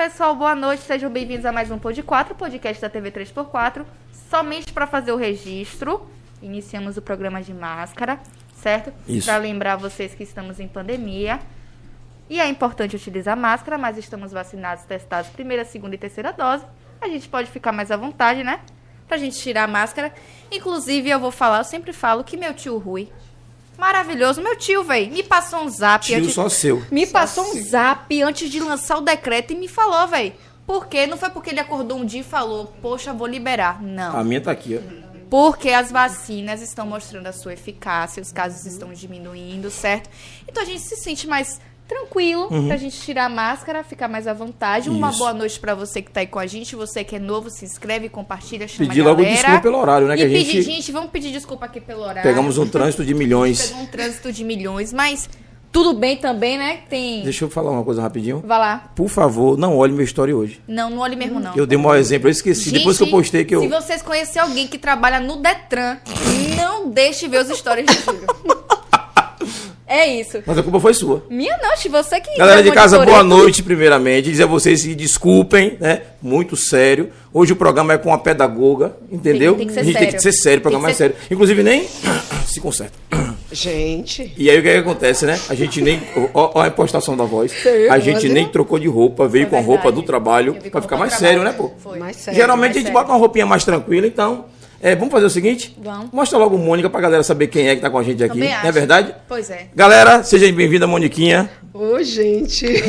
pessoal, boa noite. Sejam bem-vindos a mais um Pod 4, podcast da TV 3x4. Somente para fazer o registro, iniciamos o programa de máscara, certo? Isso. Para lembrar vocês que estamos em pandemia. E é importante utilizar máscara, mas estamos vacinados, testados, primeira, segunda e terceira dose. A gente pode ficar mais à vontade, né? Pra gente tirar a máscara. Inclusive, eu vou falar, eu sempre falo que meu tio Rui, maravilhoso, meu tio, velho, me passou um zap. Tio antes- só seu. me passou um zap antes de lançar o decreto e me falou, velho. Por quê? Não foi porque ele acordou um dia e falou, poxa, vou liberar. Não. A minha tá aqui, ó. Porque as vacinas estão mostrando a sua eficácia, os casos estão diminuindo, certo? Então a gente se sente mais tranquilo pra gente tirar a máscara, ficar mais à vontade. Uma Uhum. Isso. boa noite pra você que tá aí com a gente. Você que é novo, se inscreve, compartilha, chama Pedir a logo desculpa pelo horário, né? E Que a pedir, gente gente, vamos pedir desculpa aqui pelo horário. pegamos um trânsito de milhões. Pegou um trânsito de milhões, mas tudo bem também, né? Tem. Deixa eu falar uma coisa rapidinho. Vai lá. Por favor, não olhe meu story hoje. Não, não olhe mesmo, não. Eu dei um mau exemplo, eu esqueci. Gente, Depois que eu postei que eu. Se vocês conhecerem alguém que trabalha no Detran, não deixe ver os stories de Júlio. É isso. Mas a culpa foi sua. Minha noite, você que. Galera é de casa, boa noite, primeiramente. Dizer a vocês que desculpem, né? Muito sério. Hoje o programa é com a pedagoga, entendeu? Tem- tem que ser a gente tem sério. que ser sério, o programa Tem é ser- sério. Inclusive, nem se conserta. Gente, E aí o que, é que acontece, né? A gente nem. Ó, ó a impostação da voz. A gente nem trocou de roupa, veio Foi com a roupa verdade. do trabalho. Pra ficar mais trabalho. sério, né, pô? Foi. mais sério. Geralmente mais a gente sério. bota uma roupinha mais tranquila, então. É, vamos fazer o seguinte? Vamos. Mostra logo Mônica pra galera saber quem é que tá com a gente aqui. Não é verdade? Pois é. Galera, seja bem-vinda, Moniquinha. Ô, gente.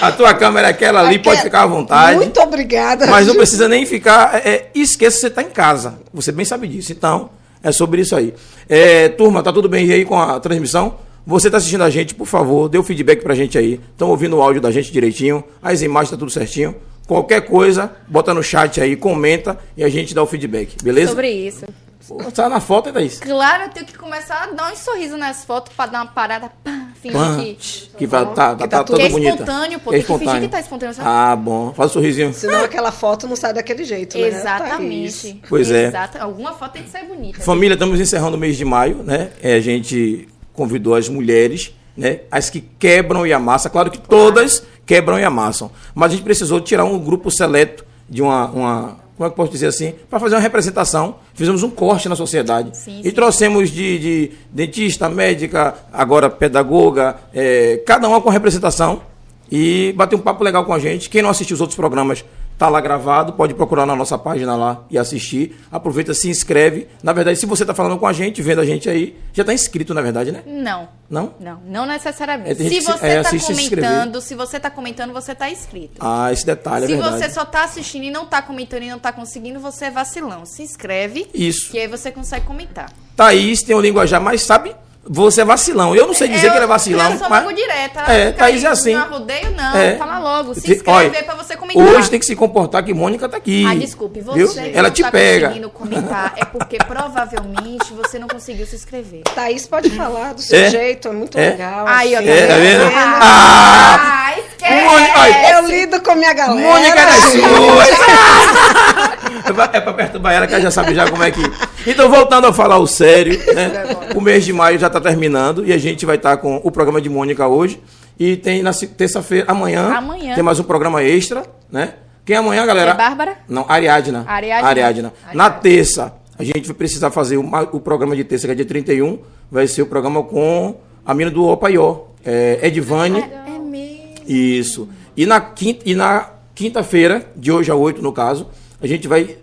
A tua câmera é aquela ali, pode ficar à vontade. Muito obrigada. Mas não precisa nem ficar. É, é, esqueça que você está em casa. Você bem sabe disso. Então, é sobre isso aí. É, turma, tá tudo bem aí com a transmissão? Você está assistindo a gente, por favor, dê o feedback pra gente aí. Estão ouvindo o áudio da gente direitinho. As imagens tá tudo certinho. Qualquer coisa, bota no chat aí, comenta e a gente dá o feedback, beleza? Sobre isso. Pô, Tá na foto, Thaís? Claro, eu tenho que começar a dar um sorriso nas fotos pra dar uma parada. Pá, fingir que. Que vai, tá, tá, que tá, tá toda Que é bonita. espontâneo, pô, Que é tem que fingir espontâneo. que tá espontâneo, sabe? Ah, bom. Faz um sorrisinho. Senão aquela foto não sai daquele jeito, né? Exatamente. Pois é. Exata. Alguma foto tem que ser bonita. Família, estamos encerrando o mês de maio, né? É, a gente convidou as mulheres, né? As que quebram e amassam. Claro que todas quebram e amassam. Mas a gente precisou tirar um grupo seleto de uma. uma como é que posso dizer assim? Para fazer uma representação. Fizemos um corte na sociedade. Sim, e sim. trouxemos de, de dentista, médica, agora pedagoga, é, cada uma com representação. E bateu um papo legal com a gente. Quem não assistiu os outros programas, tá lá gravado, pode procurar na nossa página lá e assistir. Aproveita, se inscreve. Na verdade, se você tá falando com a gente, vendo a gente aí, já tá inscrito, na verdade, né? Não. Não? Não, não necessariamente. É, se se- você é, tá e se comentando, se você tá comentando, você tá inscrito. Ah, esse detalhe se é verdade. você só tá assistindo e não tá comentando e não tá conseguindo, você é vacilão. Se inscreve, Isso. que aí você consegue comentar. Thaís tem o linguajar, mas sabe, você é vacilão. Eu não sei dizer que ele é vacilão. Eu sou mas... logo direta. É, Thaís aí, é assim. Não rodeio, não. É. Fala logo. Se inscrever pra você comentar. Hoje tem que se comportar que Mônica tá aqui. Ah, desculpe, você viu? que Ela não te tá pega. conseguindo comentar é porque provavelmente você não conseguiu se inscrever. Thaís pode falar do seu É? jeito, é muito É? legal. Aí, ó, assim. É, tá vendo? Ah, Ah! esquece! Eu lido com minha galera. Mônica é das suas. É pra- é perturbar ela, que ela já sabe já como é que. Então, voltando a falar o sério, né? O mês de maio já tá terminando e a gente vai estar com o programa de Mônica hoje. E tem na terça-feira, amanhã, Amanhã. tem mais um programa extra, né? Quem é amanhã, galera? É Bárbara? Não, Ariadna. Ariadna. Ariadna. Na Ariadna. terça, a gente vai precisar fazer uma- o programa de terça, que é dia 31. Vai ser o programa com a mina do Opaió, é, Edvane. É mesmo. Isso. E na quinta, e na quinta-feira, de hoje a 8 no caso, a gente vai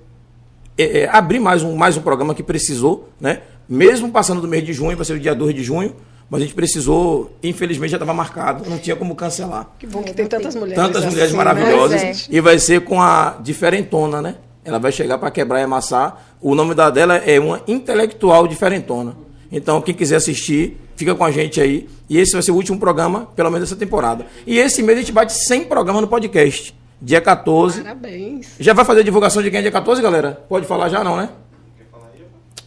é, é, abrir mais um, mais um programa que precisou, né? Mesmo passando do mês de junho, vai ser o dia 2 de junho, mas a gente precisou, infelizmente já estava marcado, não tinha como cancelar. Que bom que tem tantas mulheres. Tantas mulheres assim, maravilhosas. Né? E vai ser com a diferentona, né? Ela vai chegar para quebrar e amassar. O nome da dela é uma intelectual diferentona. Então, quem quiser assistir, fica com a gente aí. E esse vai ser o último programa, pelo menos dessa temporada. E esse mês a gente bate 100 programas no podcast. Dia 14. Parabéns. Já vai fazer a divulgação de quem é dia 14, galera? Pode falar já, não, né?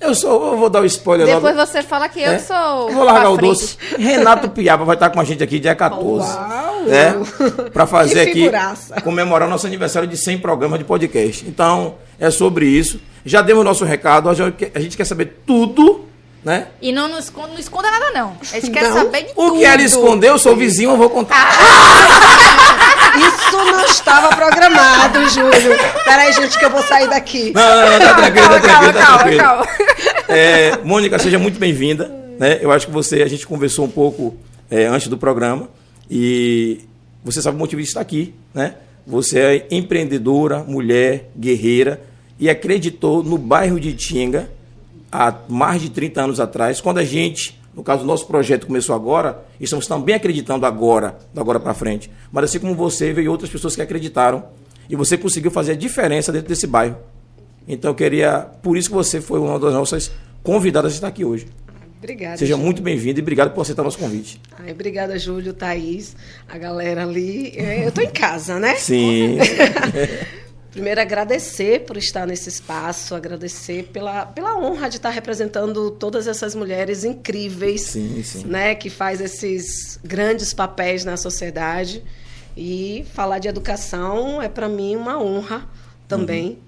Eu sou, eu vou dar o spoiler Depois logo. você fala que eu É? sou. Vou largar o doce. Renato Piaba vai estar com a gente aqui dia 14. Uau! Né? Pra fazer Que aqui, comemorar nosso aniversário de 100 programas de podcast. Então, é sobre isso. Já demos nosso recado, a gente- quer saber tudo, né? E não, não, esconda, não esconda nada, não. A gente quer Não. saber de O tudo. que ela escondeu, eu sou vizinho, eu vou contar. Isso não estava programado, Júlio. Peraí, gente, que eu vou sair daqui. Não, não, não, tá tranquilo, tá calma, tranquilo, tá calma, tranquilo. calma. É, Mônica, seja muito bem-vinda. Né? Eu acho que você, a gente conversou um pouco é, antes do programa e você sabe o motivo de estar aqui, né? Você é empreendedora, mulher, guerreira e acreditou no bairro de Tinga há mais de 30 anos atrás, quando a gente, no caso o nosso projeto começou agora, e estamos também acreditando agora, da agora para frente. Mas assim como você, veio outras pessoas que acreditaram e você conseguiu fazer a diferença dentro desse bairro. Então eu queria, por isso que você foi uma das nossas convidadas a estar aqui hoje. Obrigada. Seja Júlio. muito bem-vindo e obrigado por aceitar nosso convite. Ai, obrigada, Júlio, Thaís, a galera ali. É, Eu tô em casa, né? Sim. Primeiro, agradecer por estar nesse espaço, agradecer pela, pela honra de estar representando todas essas mulheres incríveis, Sim, sim. né, que faz esses grandes papéis na sociedade. E falar de educação é para mim uma honra também.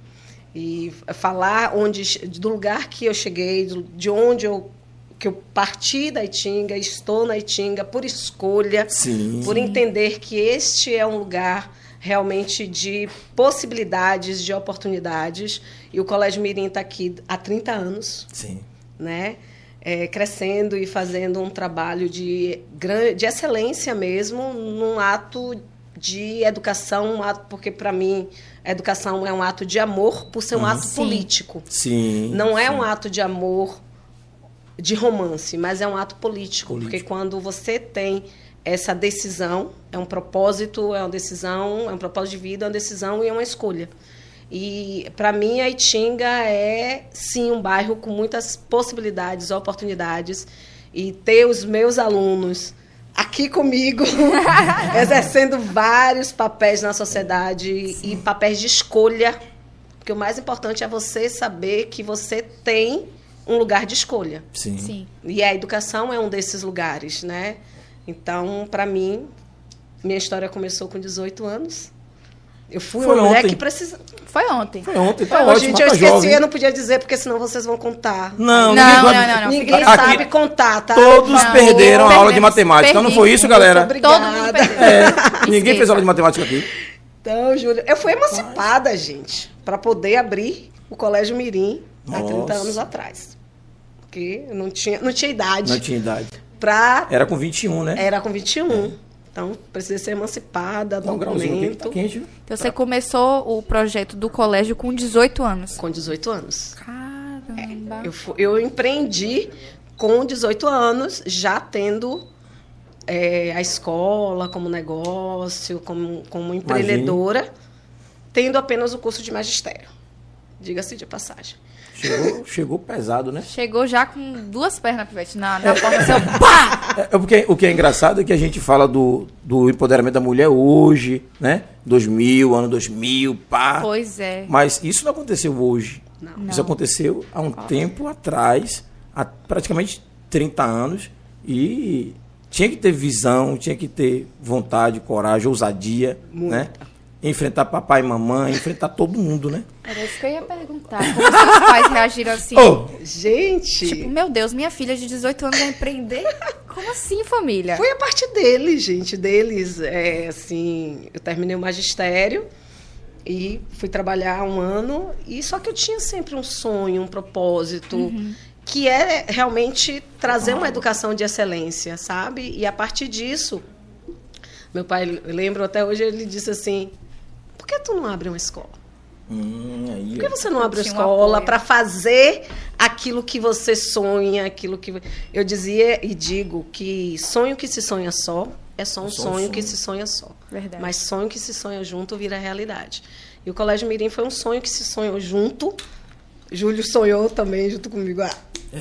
E falar onde do lugar que eu cheguei, de onde eu que eu parti da Itinga, estou na Itinga por escolha, Sim. por entender que este é um lugar realmente de possibilidades, de oportunidades. E o Colégio Mirim está aqui há 30 anos, Sim. né? É, crescendo e fazendo um trabalho de, gran- de excelência mesmo, num ato de educação, um ato, porque para mim a educação é um ato de amor por ser um ato Sim. político. Sim. Não é sim. um ato de amor de romance, mas é um ato político, Político. porque quando você tem essa decisão, é um propósito, é uma decisão, é um propósito de vida, é uma decisão e é uma escolha. E para mim a Itinga é sim um bairro com muitas possibilidades, oportunidades e ter os meus alunos aqui comigo, exercendo vários papéis na sociedade e papéis de escolha porque o mais importante é você saber que você tem um lugar de escolha. Sim. Sim. E a educação é um desses lugares, né? Então, para mim, minha história começou com 18 anos. Eu fui Foi uma mulher ontem. que precisa. Foi ontem. Foi ontem, tá ótimo, gente, tá eu esqueci, jovem. eu não podia dizer, porque senão vocês vão contar. Não, Não, ninguém não, sabe- não, não. Ninguém sabe contar, tá? Todos Não, perderam a aula de matemática. Então não foi isso, galera? Obrigada. É, ninguém fez aula de matemática aqui. Então, Júlio, eu fui emancipada, gente, para poder abrir o Colégio Mirim há 30 Nossa. anos atrás. Porque eu não tinha, não tinha idade Não tinha idade. Para Era com 21, né? Era com 21. Então, precisei ser emancipada, um aqui, tá documento. quente. Então você começou o projeto do colégio com 18 anos. Com 18 anos. Caramba. Eu, fu- eu empreendi com 18 anos, já tendo é, a escola como negócio, como, como empreendedora, tendo apenas o curso de magistério. Diga-se de passagem. Chegou, chegou pesado, né? Chegou já com duas pernas, Pivete, na, na porta seu pá! É, é porque, o que é engraçado é que a gente fala do, do empoderamento da mulher hoje, né? 2000, ano 2000, pá. Pois é. Mas isso não aconteceu hoje. Não. Isso aconteceu há um tempo atrás, há praticamente 30 anos, e tinha que ter visão, tinha que ter vontade, coragem, ousadia, Muita. né? Enfrentar papai e mamãe, enfrentar todo mundo, né? Era isso que eu ia perguntar. Como seus pais reagiram assim? Ô, Gente, Tipo, meu Deus, minha filha de 18 anos vai empreender? Como assim, família? Foi a parte deles, gente, deles. É, assim, eu terminei o magistério e fui trabalhar um ano. E só que eu tinha sempre um sonho, um propósito, que é realmente trazer uma educação de excelência, sabe? E a partir disso, meu pai, eu lembro até hoje, ele disse assim: por que tu não abre uma escola? hum, aí, Por que você não abre a Tinha um escola para fazer aquilo que você sonha, aquilo que eu dizia e digo que sonho que se sonha só é só um É só um sonho, sonho. que se sonha só. Verdade. Mas sonho que se sonha junto vira realidade. E o Colégio Mirim foi um sonho que se sonhou junto. Júlio sonhou também junto comigo há,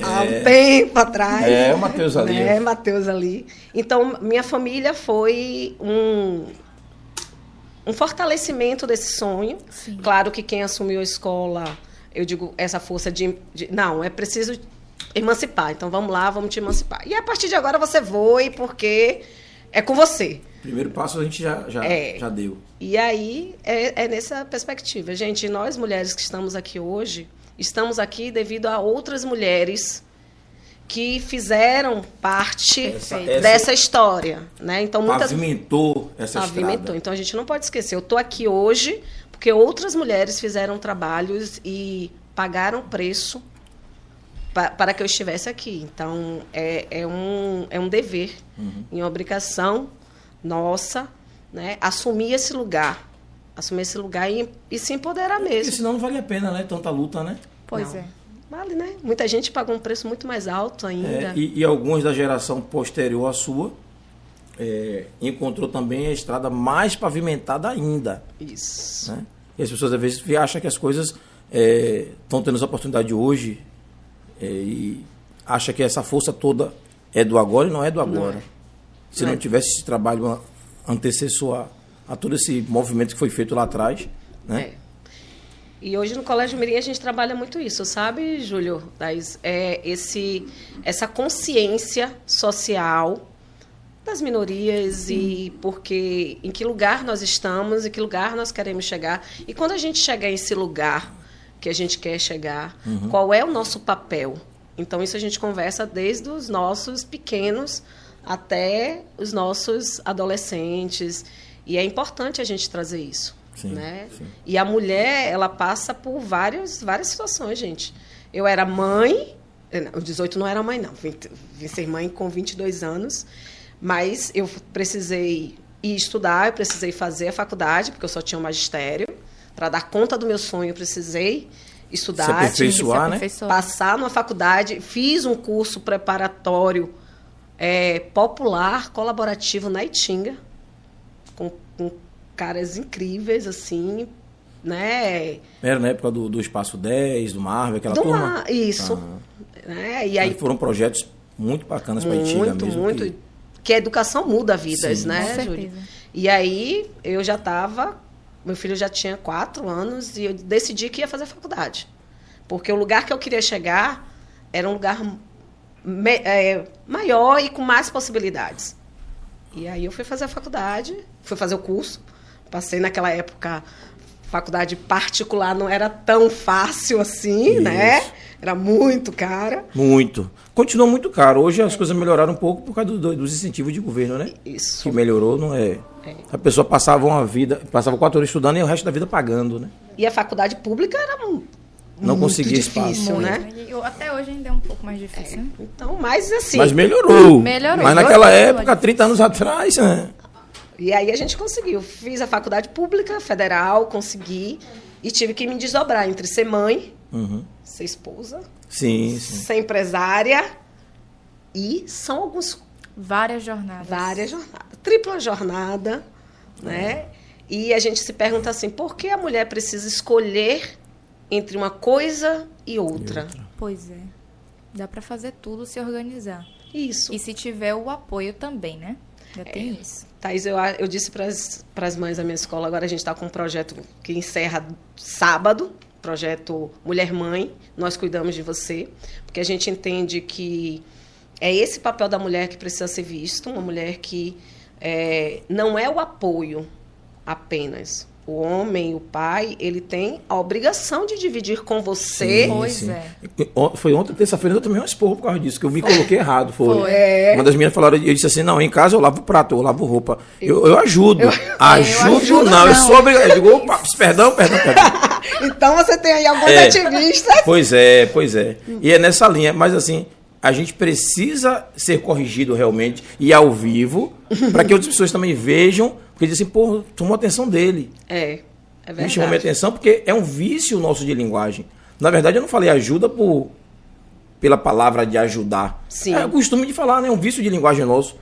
há um tempo atrás. É, o Matheus ali. É, Matheus ali. Então, minha família foi um, um fortalecimento desse sonho. Sim. Claro que quem assumiu a escola, eu digo, essa força de, de- Não, é preciso emancipar. Então, vamos lá, vamos te emancipar. E a partir de agora você voe, porque é com você. Primeiro passo a gente já, já, É. já deu. E aí é, é nessa perspectiva. Gente, nós mulheres que estamos aqui hoje, estamos aqui devido a outras mulheres que fizeram parte Essa- dessa história, né? Então muitas Pavimentou essa pavimentou. estrada. Então a gente não pode esquecer. Eu estou aqui hoje porque outras mulheres fizeram trabalhos e pagaram preço pa- para que eu estivesse aqui. Então é, é um, é um dever, Uhum. em obrigação nossa, né? Assumir esse lugar, assumir esse lugar e, e se empoderar Porque mesmo. senão não valia a pena, né? Tanta luta, né? Pois Não. é. Vale, né? Muita gente pagou um preço muito mais alto ainda. É, e, e alguns da geração posterior à sua é, encontrou também a estrada mais pavimentada ainda. Isso. né? E as pessoas às vezes acham que as coisas estão tendo essa oportunidade hoje é, e acha que essa força toda é do agora e não é do agora. Se Não não é. tivesse esse trabalho antecessor a, a todo esse movimento que foi feito lá atrás, né? E hoje no Colégio Mirim a gente trabalha muito isso, sabe, Júlio? É esse, essa consciência social das minorias e porque em que lugar nós estamos, em que lugar nós queremos chegar. E quando a gente chegar nesse lugar que a gente quer chegar, qual é o nosso papel? Então isso a gente conversa desde os nossos pequenos até os nossos adolescentes. E é importante a gente trazer isso. Sim, né? sim. E a mulher, ela passa por vários, várias situações, gente. Eu era mãe, eh, não, 18 não era mãe, não. Vim, vim ser mãe com 22 anos, mas eu precisei ir estudar, eu precisei fazer a faculdade, porque eu só tinha um magistério. Para dar conta do meu sonho, eu precisei Se estudar, aperfeiçoar, Se né? aperfeiçoar. passar numa faculdade, fiz um curso preparatório é, popular, colaborativo na Itinga, com, com caras incríveis, assim, né? Era na época do, do Espaço 10, do Marvel, aquela Do turma. mar, isso. Né? E aí, Foram projetos muito bacanas para a Itinga muito, mesmo. muito. que- Que... a educação muda vidas, Sim. né, Com Júlia? E aí, eu já estava... Meu filho já tinha quatro anos e eu decidi que ia fazer faculdade. Porque o lugar que eu queria chegar era um lugar me- é, maior e com mais possibilidades. E aí eu fui fazer a faculdade, fui fazer o curso. Passei naquela época, faculdade particular não era tão fácil assim, Isso. né? Era muito cara. Muito. Continua muito caro. Hoje as coisas melhoraram um pouco por causa do- do- dos incentivos de governo, né? Isso. Que melhorou, não é? É. A pessoa passava uma vida, passava quatro anos estudando e o resto da vida pagando, né? E a faculdade pública era Não muito conseguia espaço. difícil, Muito. né? E eu- até hoje ainda é um pouco mais difícil. né? Então, mas assim. Mas melhorou. Melhorou. Mas naquela Melhorou. época, 30 anos atrás, né? E aí a gente conseguiu. Fiz a faculdade pública, federal, consegui. E tive que me desdobrar entre ser mãe, Uhum. ser esposa, Sim, sim. ser empresária. E são alguns Várias jornadas. várias jornadas. Tripla jornada, né? E a gente se pergunta assim, por que a mulher precisa escolher entre uma coisa e outra? Pois é. Dá pra fazer tudo se organizar. Isso. E se tiver o apoio também, né? Já É. tem isso. Thaís, eu, eu disse para as mães da minha escola, agora a gente está com um projeto que encerra sábado, projeto Mulher Mãe, nós cuidamos de você, porque a gente entende que é esse papel da mulher que precisa ser visto, uma mulher que é, não é o apoio apenas. O homem, o pai, ele tem a obrigação de dividir com você. Sim, Pois sim. é. O- Foi ontem, terça-feira, eu tomei um esporro por causa disso, que eu me coloquei errado. Foi. Foi. É. Uma das meninas falaram, eu disse assim, não, em casa eu lavo prato, eu lavo roupa. Eu, eu ajudo. ajudo, ajudo, não, eu não. sou obrigado. Eu digo, opa, perdão, perdão, perdão. Então você tem aí alguns É. ativistas. Pois é, pois é. E é nessa linha, mas assim, a gente precisa ser corrigido realmente e ao vivo, para que outras pessoas também vejam, porque dizem, pô, tomou a atenção dele. É, é Me chamou minha verdade. atenção porque é um vício nosso de linguagem. Na verdade, eu não falei ajuda por, pela palavra de ajudar. Sim. É o costume de falar, né? É um vício de linguagem nosso.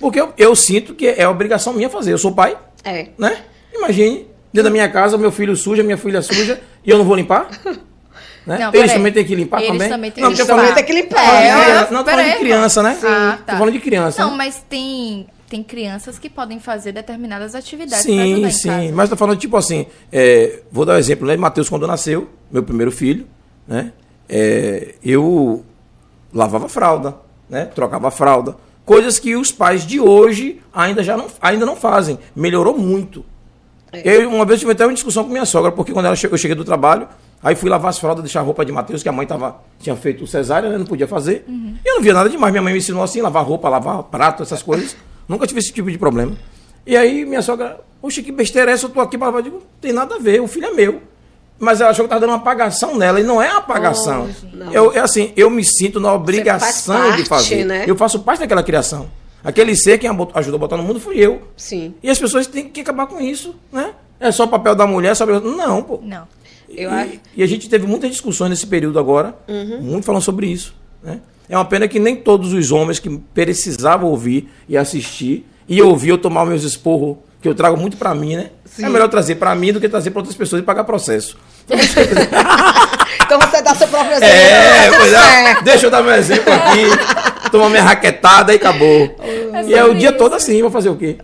Porque eu, eu sinto que é obrigação minha fazer. Eu sou pai, É. né? Imagine, dentro da minha casa, meu filho suja, minha filha suja, e eu não vou limpar? Né? Não, Eles também têm que limpar Eles também? também têm não, que limpar. Também tem que limpar. Não, É, não, tô falando de criança, né? Ah, tá. Tô falando de criança. Não, né? mas tem, tem crianças que podem fazer determinadas atividades pra Sim, sim. casa. Mas tô falando, tipo assim, é, vou dar um exemplo, né? Matheus, quando nasceu, meu primeiro filho, né? é, eu lavava fralda, né? Trocava fralda. Coisas que os pais de hoje ainda, já não, ainda não fazem. Melhorou muito. É. Eu, uma vez tive até uma discussão com minha sogra, porque quando ela che- eu cheguei do trabalho, Aí fui lavar as fraldas, deixar a roupa de Matheus, que a mãe tava, tinha feito cesárea, né? Não podia fazer. E eu não via nada demais. Minha mãe me ensinou assim, lavar roupa, lavar prato, essas coisas. Nunca tive esse tipo de problema. E aí minha sogra, poxa, que besteira é essa? Eu tô aqui para. Eu digo, não tem nada a ver, o filho é meu. Mas ela achou que tava dando uma apagação nela, e não é apagação. Oh, eu, é assim, eu me sinto na obrigação faz de parte, fazer. né? Eu faço parte daquela criação. Aquele ser quem abo- ajudou a botar no mundo fui eu. Sim. E as pessoas têm que acabar com isso, né? É só o papel da mulher, só. Não, pô. Não. Eu e, acho- e a gente teve muitas discussões nesse período agora, muito falando sobre isso. Né? É uma pena que nem todos os homens que precisavam ouvir e assistir e ouvir eu tomar meus esporros, que eu trago muito pra mim, né? É melhor trazer pra mim do que trazer pra outras pessoas e pagar processo. Então você dá seu próprio exemplo. É, tá pois é. Deixa eu dar meu exemplo aqui, tomar minha raquetada e acabou. e é o dia todo assim, vou fazer o quê?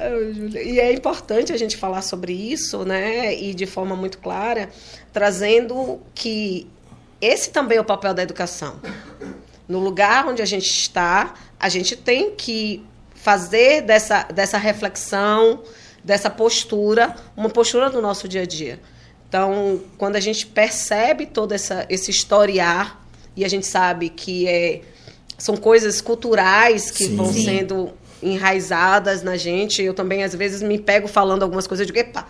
E é importante a gente falar sobre isso, né? E de forma muito clara, trazendo que esse também é o papel da educação. No lugar onde a gente está, a gente tem que fazer dessa, dessa reflexão, dessa postura, uma postura do nosso dia a dia. Então, quando a gente percebe todo essa, esse historiar, e a gente sabe que é, são coisas culturais que Sim. vão sendo enraizadas na gente, eu também, às vezes, me pego falando algumas coisas, eu digo, epa,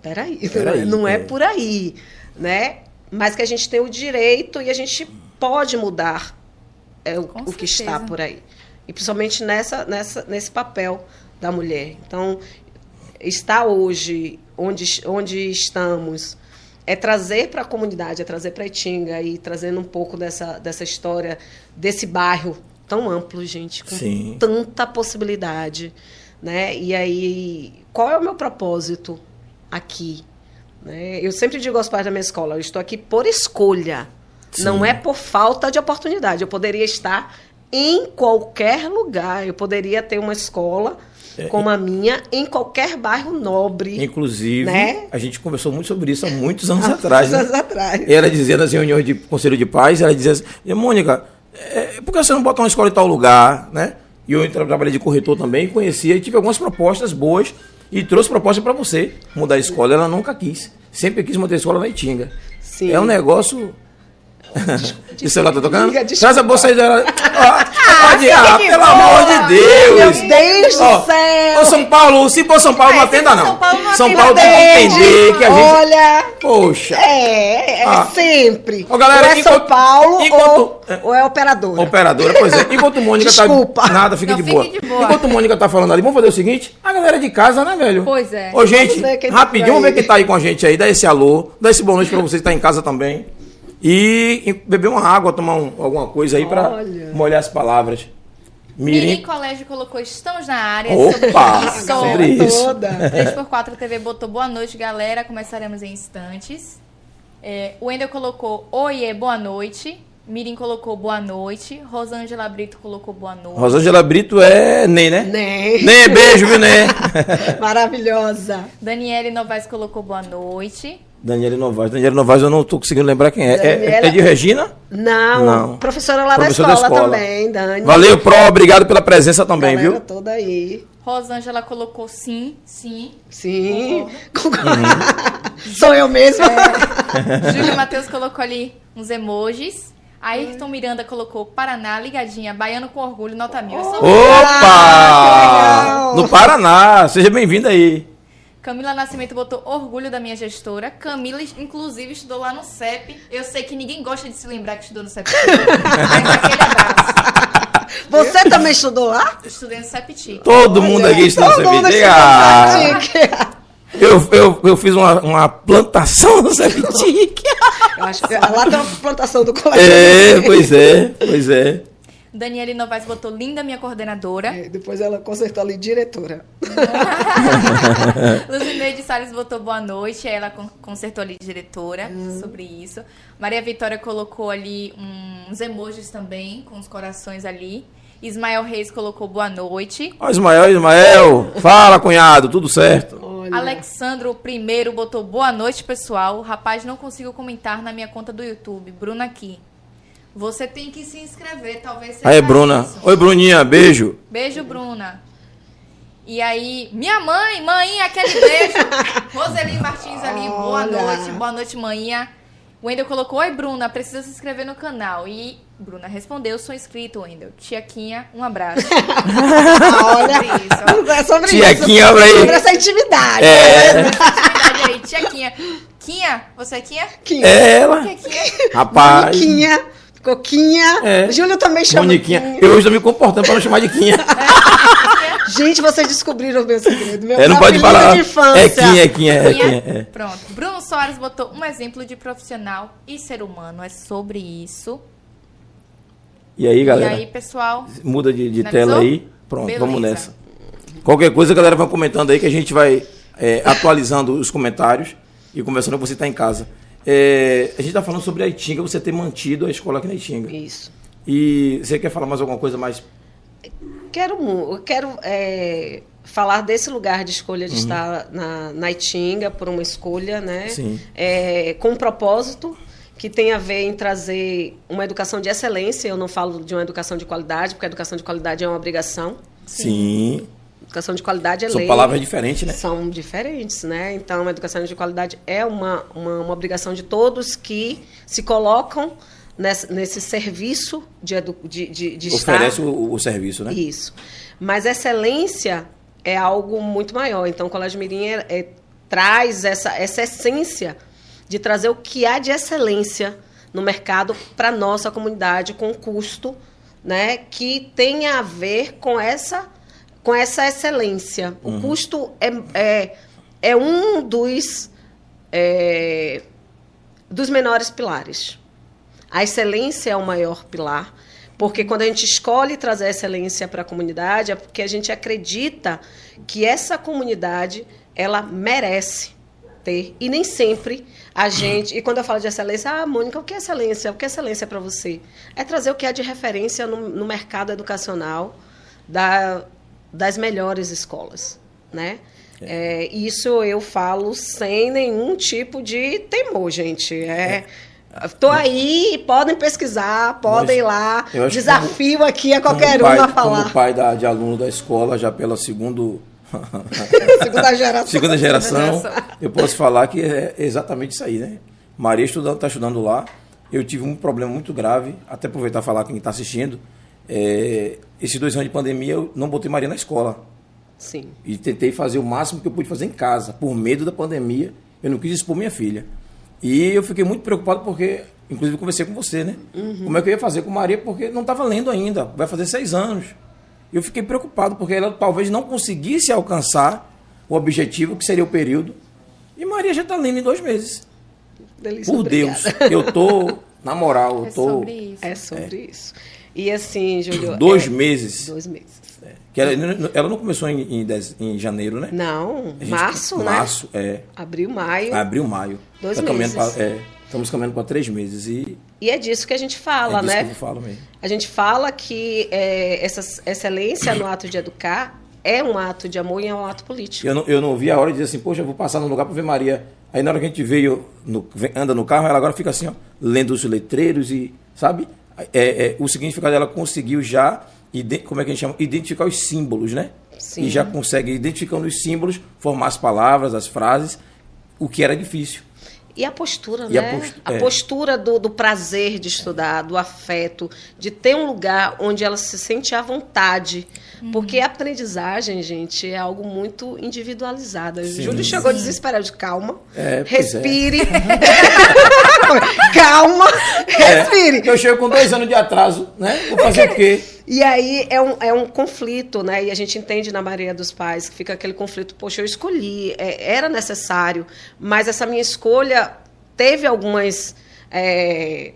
peraí, Peraí, não é é. por aí, né? Mas que a gente tem o direito e a gente pode mudar é, o, o que está por aí. E principalmente nessa, nessa, nesse papel da mulher. Então, estar hoje onde, onde estamos é trazer para a comunidade, é trazer para Itinga e trazendo um pouco dessa, dessa história desse bairro tão amplo, gente, com Sim. tanta possibilidade, né? E aí, qual é o meu propósito aqui? Né? Eu sempre digo aos pais da minha escola, eu estou aqui por escolha, Sim. não é por falta de oportunidade. Eu poderia estar em qualquer lugar, eu poderia ter uma escola É, como a minha em qualquer bairro nobre. Inclusive, Né? a gente conversou muito sobre isso há muitos anos atrás. Anos Né? atrás. Ela dizia nas reuniões de conselho de paz, ela dizia assim, Mônica, é, por que você não bota uma escola em tal lugar, né? E eu tra- trabalhei de corretor também, conhecia e tive algumas propostas boas e trouxe proposta para você mudar a escola. Ela nunca quis. Sempre quis manter a escola na Itinga. Sim. É um negócio... o celular tá tocando? Desculpa. Traz a bolsa aí dela. Ó, pode ir, fique ah, pelo boa. amor de Deus. Meu Deus do céu. Ô, São Paulo, se for São Paulo, não É, se atenda não. São Paulo, não São atenda. Paulo tem que entender que a gente... Olha, Poxa. é, é Ah. sempre. Ô, galera, ou é enquanto- São Paulo enquanto- ou, ou é operadora. Operadora, pois é. Enquanto Mônica Desculpa. tá. Nada, fique Não, de fique boa. de boa. Enquanto Mônica tá falando ali, vamos fazer o seguinte: a galera de casa, né, velho? Pois é. Ô, gente, Vamos tá rapidinho, vamos ver quem tá aí com a gente aí. Dá esse alô, dá esse boa noite pra você que tá em casa também. E, beber uma água, tomar um- alguma coisa aí pra Olha. molhar as palavras. Mirim Mirim. Colégio colocou Estamos na área. Opa! Sobre isso. Toda. 3x4 TV botou boa noite, galera. Começaremos em instantes. É, o Wendel colocou Oiê, boa noite. Mirim colocou boa noite. Rosângela Brito colocou boa noite. Rosângela Brito é Ney, né? Né? Ney, beijo, viu, Ney? Maravilhosa. Daniele Novaes colocou boa noite. Daniela Novaes. Daniela Novaes, eu não tô conseguindo lembrar quem é. É- Daniela- É, de Regina? Não, Não. professora lá Professora da da escola, escola. também, Dani. Valeu, Pro, obrigado pela presença também, Galera viu? toda aí. Rosângela colocou sim, sim. Sim. Concordo. Sou eu mesma. Júlia Matheus colocou ali uns emojis. Ayrton Miranda colocou Paraná, ligadinha, baiano com orgulho, nota mil. Sou Opa! legal! No Paraná, seja bem-vindo aí. Camila Nascimento botou orgulho da minha gestora. Camila, inclusive, estudou lá no CEP. Eu sei que ninguém gosta de se lembrar que estudou no CEP. Mas aquele abraço. Você também estudou lá? Estudei no CEP TIC. Todo mundo aqui está Todo no estudou Ah, eu, eu, eu fiz uma, uma plantação no. Eu acho que lá tem uma plantação do colégio. É, pois é, pois é. Daniele Novaes botou linda minha coordenadora. É, Depois ela consertou ali diretora. Lucineide Salles botou boa noite. Ela con- consertou ali diretora sobre isso. Maria Vitória colocou ali uns emojis também, com os corações ali. Ismael Reis colocou boa noite. Ó, Ismael, Ismael. Fala, cunhado, tudo certo? Olha. Alexandro I botou boa noite, pessoal. Rapaz, não consigo comentar na minha conta do YouTube. Bruna aqui. Você tem que se inscrever, talvez seja Aí, Bruna. isso. Oi, Bruninha, beijo. Beijo, Bruna. E aí, minha mãe, mãe, aquele beijo. Roseli Martins ali, boa noite, boa noite, manhinha. O Wendel colocou: Oi, Bruna, precisa se inscrever no canal. E Bruna respondeu: Sou inscrito, Wendel. Tiaquinha, um abraço. Olha, Sobre isso, é sobre Tiaquinha, isso. olha aí. Sobre essa intimidade. É. Verdade aí, Tiaquinha. Quinha, você é Quinha? Quinha. É ela. É Quinha? Rapaz. Moniquinha. Coquinha. É. Júlio também chama Moniquinha. Quinha. Eu hoje tô me comportando pra não chamar de Quinha. Gente, vocês descobriram o meu segredo. Meu É, não pode falar. de infância. É Quinha, é Quinha, é Quinha? É. Pronto. Bruno Soares botou um exemplo de profissional e ser humano. É sobre isso. E aí, galera? E aí, pessoal? Muda de, de tela aí. Pronto, Beleza. vamos nessa. Qualquer coisa, a galera vai comentando aí que a gente vai é, atualizando os comentários e conversando com você está em casa. É, a gente está falando sobre a Itinga, você ter mantido a escola aqui na Itinga. Isso. E você quer falar mais alguma coisa mais? Quero, quero é, falar desse lugar de escolha Uhum. de estar na, na Itinga por uma escolha, né? Sim. É, com um propósito que tem a ver em trazer uma educação de excelência. Eu não falo de uma educação de qualidade, porque a educação de qualidade é uma obrigação. Sim. Educação de qualidade é São lei. palavras diferentes, né? São diferentes, né? Então, a educação de qualidade é uma, uma, uma obrigação de todos que se colocam nesse, nesse serviço de, edu, de, de, de. Oferece o, o serviço, né? Isso. Mas excelência é algo muito maior. Então, o Colégio Mirim é- é- traz essa, essa essência de trazer o que há de excelência no mercado para nossa comunidade com custo, né, que tenha a ver com essa com essa excelência. O custo é, é, é um dos é, dos menores pilares. A excelência é o maior pilar, porque quando a gente escolhe trazer excelência para a comunidade, é porque a gente acredita que essa comunidade ela merece ter. E nem sempre a gente. E quando eu falo de excelência, ah, Mônica, o que é excelência? O que é excelência para você? É trazer o que há de referência no, no mercado educacional da, das melhores escolas, né? É, isso eu falo sem nenhum tipo de temor, gente. É, Tô aí, podem pesquisar, podem ir lá. Desafio aqui a qualquer como um a falar. Como pai da, de aluno da escola, já pela segundo, Segunda geração. segunda geração, eu posso falar que é exatamente isso aí, né? Maria estudando, está estudando lá. Eu tive um problema muito grave, até aproveitar e falar quem está assistindo. É, esses dois anos de pandemia, eu não botei Maria na escola. Sim. E tentei fazer o máximo que eu pude fazer em casa. Por medo da pandemia, eu não quis expor minha filha. E eu fiquei muito preocupado porque, inclusive, conversei com você, né? Como é que eu ia fazer com Maria? Porque não estava lendo ainda. Vai fazer seis anos. Eu fiquei preocupado porque ela talvez não conseguisse alcançar o objetivo, que seria o período. E Maria já está lendo em dois meses. Delícia, Por obrigada. Deus, eu tô, na moral, eu É tô sobre isso. É sobre isso. E assim, Júlio. dois é, meses. Dois meses. Que ela, ela não começou em, em, dez- em janeiro, né? Não, gente- março, né? Março, é. Abril, maio. Abril, maio. Dois Tá meses. é, estamos caminhando para três meses. E E é disso que a gente fala, é disso né? que eu falo mesmo. A gente fala que é, essa excelência no ato de educar é um ato de amor e é um ato político. Eu não, eu não vi a hora de dizer assim, poxa, eu vou passar num lugar para ver Maria. Aí na hora que a gente veio, no- anda no carro, ela agora fica assim, ó, lendo os letreiros e, sabe? É, é, o significado dela conseguiu já, como é que a gente chama? Identificar os símbolos, né? Sim. E já consegue, identificando os símbolos, formar as palavras, as frases, o que era difícil. E a postura, E a né? postu- a é. postura do, do prazer de estudar, do afeto, de ter um lugar onde ela se sente à vontade. Porque a aprendizagem, gente, é algo muito individualizado. O Sim. Júlio chegou desesperado de calma. É, é. respire. calma, respire. É, eu chego com dois anos de atraso, né? Vou fazer o quê? E aí é um, é um conflito, né? E a gente entende na maioria dos pais que fica aquele conflito, poxa, eu escolhi, é, era necessário, mas essa minha escolha teve algumas. é,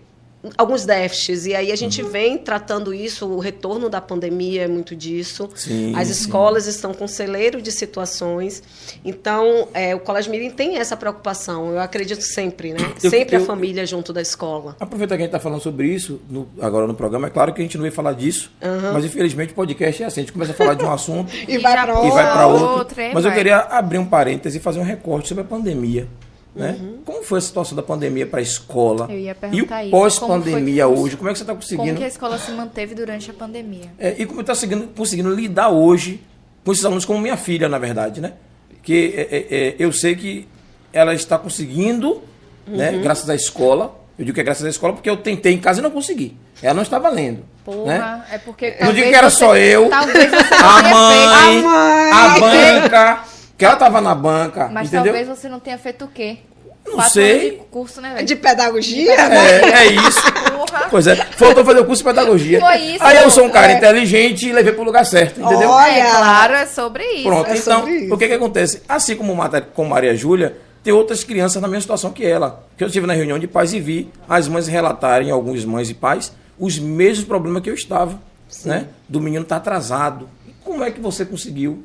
alguns déficits. E aí a gente Uhum. vem tratando isso, o retorno da pandemia é muito disso. Sim, As sim. escolas estão com celeiro de situações. Então, é, o Colégio Mirim tem essa preocupação. Eu acredito sempre, né? Eu- sempre a eu- família junto da escola. Aproveitar que a gente está falando sobre isso no- agora no programa, é claro que a gente não vai falar disso, mas infelizmente o podcast é assim, a gente começa a falar de um assunto E vai e para outro. outra, e mas eu queria abrir um parêntese e fazer um recorte sobre a pandemia. Né? Uhum. Como foi a situação da pandemia para a escola? Eu ia e perguntar o isso. pós-pandemia Como hoje? Como é que você está Como conseguindo? que a escola se manteve durante a pandemia? É, e como está conseguindo lidar hoje com esses alunos, como minha filha, na verdade, né? Que é, é, é, eu sei que ela está conseguindo, né, Uhum. graças à escola, Eu digo que é graças à escola porque eu tentei em casa e não consegui. Ela não estava lendo. Porra, né? é porque. Não digo que era você- só eu, você não a mãe, a banca, que ela estava na banca, Mas entendeu? talvez você não tenha feito o quê? Não Quatro sei. de curso, né, velho? De pedagogia? É, é isso. Porra. Pois é, faltou fazer o curso de pedagogia. Foi isso, Aí eu sou um cara é. inteligente e levei pro lugar certo, entendeu? Olha. É claro, é sobre isso. Pronto, é então, isso. o que que acontece? Assim como com Maria Júlia, tem outras crianças na mesma situação que ela. Que eu estive na reunião de pais e vi as mães relatarem, algumas mães e pais, os mesmos problemas que eu estava, né? Do menino estar atrasado. E como é que você conseguiu?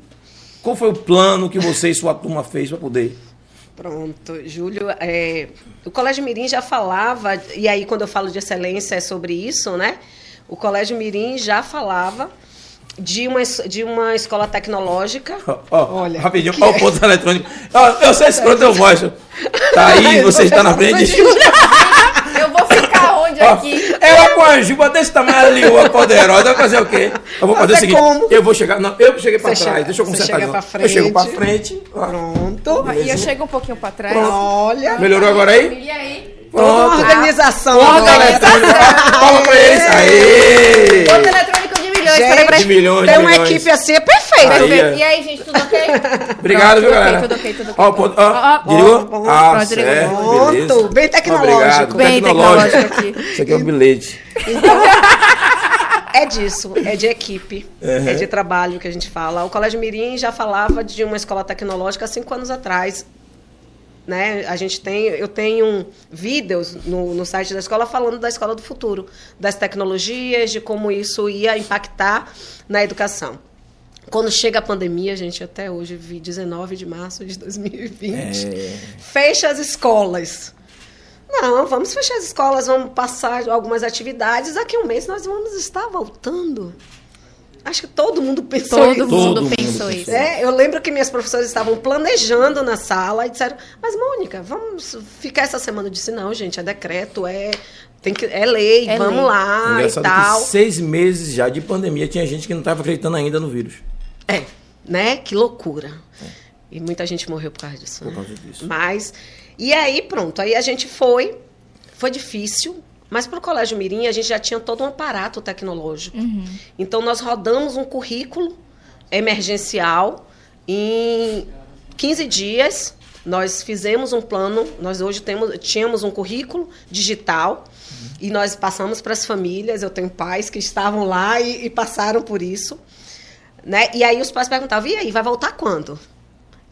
Qual foi o plano que você e sua turma fez para poder? Pronto, Júlio, é, o Colégio Mirim já falava, e aí quando eu falo de excelência é sobre isso, né? O Colégio Mirim já falava de uma, de uma escola tecnológica. Ó, ó, Olha, rapidinho, é? o ponto eletrônico. Ó, eu sei escroto, eu mostro. Tá aí, você está na frente. Eu vou ficar onde Ó, aqui? ela com a juba desse tamanho ali, uma poderosa, vai fazer o quê? Eu vou fazer o seguinte, como? eu vou chegar, não, eu cheguei pra Você trás, chega- deixa eu você consertar chega aqui, pra não. Eu chego pra frente. frente. Pronto. E eu chego um pouquinho pra trás. Olha, melhorou agora aí? E aí? toda uma Pronto. organização. Eletrônico, palma pra eles, aê! Milhões. Gente, peraí. De milhões, Tem de uma milhões. equipe assim, é perfeita. Aí, Perfeito. é. E aí, gente, tudo ok? Obrigado, viu, galera? Tudo ok, tudo ok. Ó, ponto, ó, Ó, Ah, certo. Pronto, bem tecnológico. Obrigado, Bem tecnológico aqui. Isso aqui é um bilhete. É disso, é de equipe, Uhum. é de trabalho que a gente fala. O Colégio Mirim já falava de uma escola tecnológica há cinco anos atrás. Né? A gente tem, eu tenho vídeos no, no site da escola falando da escola do futuro, das tecnologias, de como isso ia impactar na educação. Quando chega a pandemia, gente, até hoje vi 19 de março de 2020, É. fecha as escolas. Não, vamos fechar as escolas, vamos passar algumas atividades. Daqui a um mês nós vamos estar voltando. Acho que todo mundo pensou Todo isso. mundo mundo pensou pensou. isso. É, eu lembro que minhas professoras estavam planejando na sala e disseram: Mas, Mônica, vamos ficar essa semana? Eu disse: Não, gente, é decreto, é, tem que, é lei, É vamos lei. lá e Engraçado tal. que seis meses já de pandemia tinha gente que não estava acreditando ainda no vírus. É, né? Que loucura. E muita gente morreu por causa disso. Por né? causa disso. Mas, e aí, pronto, aí a gente foi, foi difícil, mas para o Colégio Mirim a gente já tinha todo um aparato tecnológico. Então nós rodamos um currículo emergencial em 15 dias. Nós fizemos um plano, nós hoje temos, tínhamos um currículo digital e nós passamos para as famílias. Eu tenho pais que estavam lá e, e passaram por isso. Né? E aí os pais perguntavam: e aí, vai voltar quando?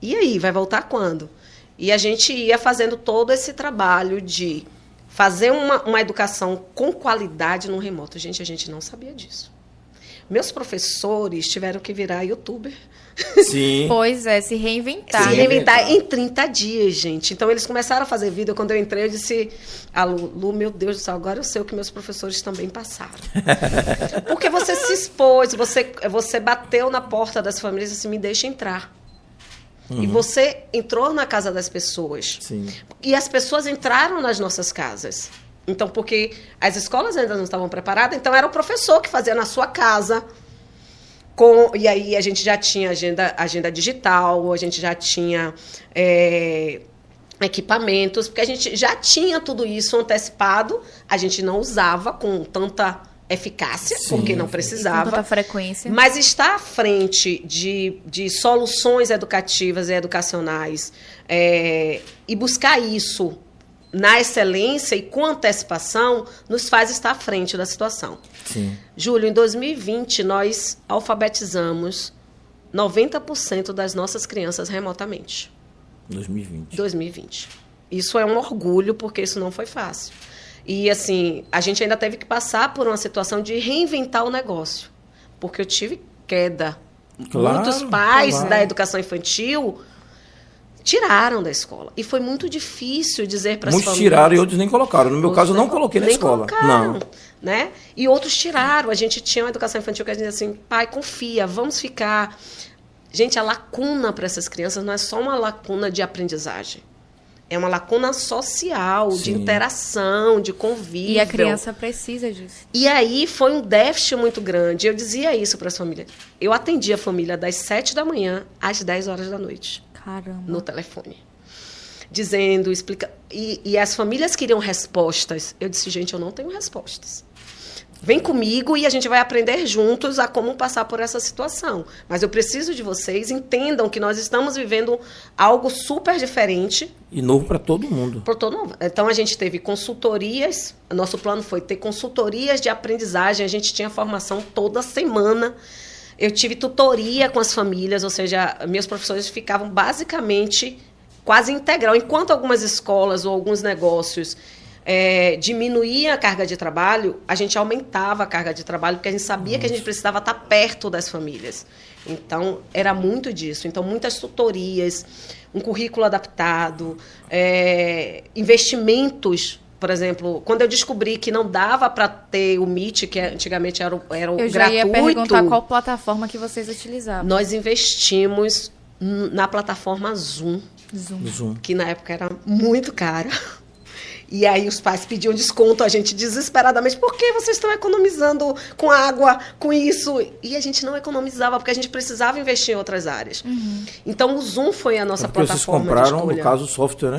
E aí, vai voltar quando? E a gente ia fazendo todo esse trabalho de fazer uma, uma educação com qualidade no remoto. Gente, a gente não sabia disso. Meus professores tiveram que virar youtuber. Sim. Pois é, se reinventar. se reinventar em 30 dias, gente. Então, eles começaram a fazer vídeo. Quando eu entrei, eu disse a Lu, Lu, meu Deus do céu, agora eu sei o que meus professores também passaram. Porque você se expôs, você, você bateu na porta das famílias e disse, me deixa entrar. E você entrou na casa das pessoas. Sim. E as pessoas entraram nas nossas casas. Então, porque as escolas ainda não estavam preparadas, então era o professor que fazia na sua casa. Com, e aí a gente já tinha agenda, agenda digital, a gente já tinha é, equipamentos, porque a gente já tinha tudo isso antecipado, a gente não usava com tanta eficácia, Sim, porque não. Com precisava. tanta frequência. Mas está à frente de, de soluções educativas e educacionais é, e buscar isso na excelência e com antecipação nos faz estar à frente da situação. Sim. Júlio, em 2020, nós alfabetizamos 90% das nossas crianças remotamente. 2020. 2020. Isso é um orgulho, porque isso não foi fácil. E, assim, a gente ainda teve que passar por uma situação de reinventar o negócio. Porque eu tive queda. Claro, Muitos pais claro. da educação infantil tiraram da escola. E foi muito difícil dizer para as Muitos famílias. tiraram e outros nem colocaram. No meu Outros caso, eu não coloquei na escola. colocaram, Não. Né? E outros tiraram. A gente tinha uma educação infantil que a gente dizia assim, pai, confia, vamos ficar. Gente, a lacuna para essas crianças não é só uma lacuna de aprendizagem. É uma lacuna social, de Sim. interação, de convívio. E a criança precisa disso. E aí foi um déficit muito grande. Eu dizia isso para as famílias. Eu atendia a família das 7 da manhã às 10 horas da noite Caramba. no telefone. dizendo, explica. E, e as famílias queriam respostas. Eu disse, gente, eu não tenho respostas. Vem comigo e a gente vai aprender juntos a como passar por essa situação. Mas eu preciso de vocês entendam que nós estamos vivendo algo super diferente. E novo para todo mundo. Por todo mundo. Então a gente teve consultorias. Nosso plano foi ter consultorias de aprendizagem. A gente tinha formação toda semana. Eu tive tutoria com as famílias, ou seja, meus professores ficavam basicamente quase integral. Enquanto algumas escolas ou alguns negócios é, diminuía a carga de trabalho, a gente aumentava a carga de trabalho, porque a gente sabia Nossa. que a gente precisava estar perto das famílias. Então, era muito disso. Então, muitas tutorias, um currículo adaptado, é, investimentos por exemplo, quando eu descobri que não dava para ter o Meet, que antigamente era o, era o eu já gratuito. ia perguntar qual plataforma que vocês utilizavam. Nós investimos na plataforma Zoom, Zoom. Zoom. que na época era muito cara. E aí os pais pediam desconto, a gente desesperadamente, por que vocês estão economizando com água, com isso? E a gente não economizava, porque a gente precisava investir em outras áreas. Uhum. Então o Zoom foi a nossa é porque plataforma. Vocês compraram, no caso, o software, né?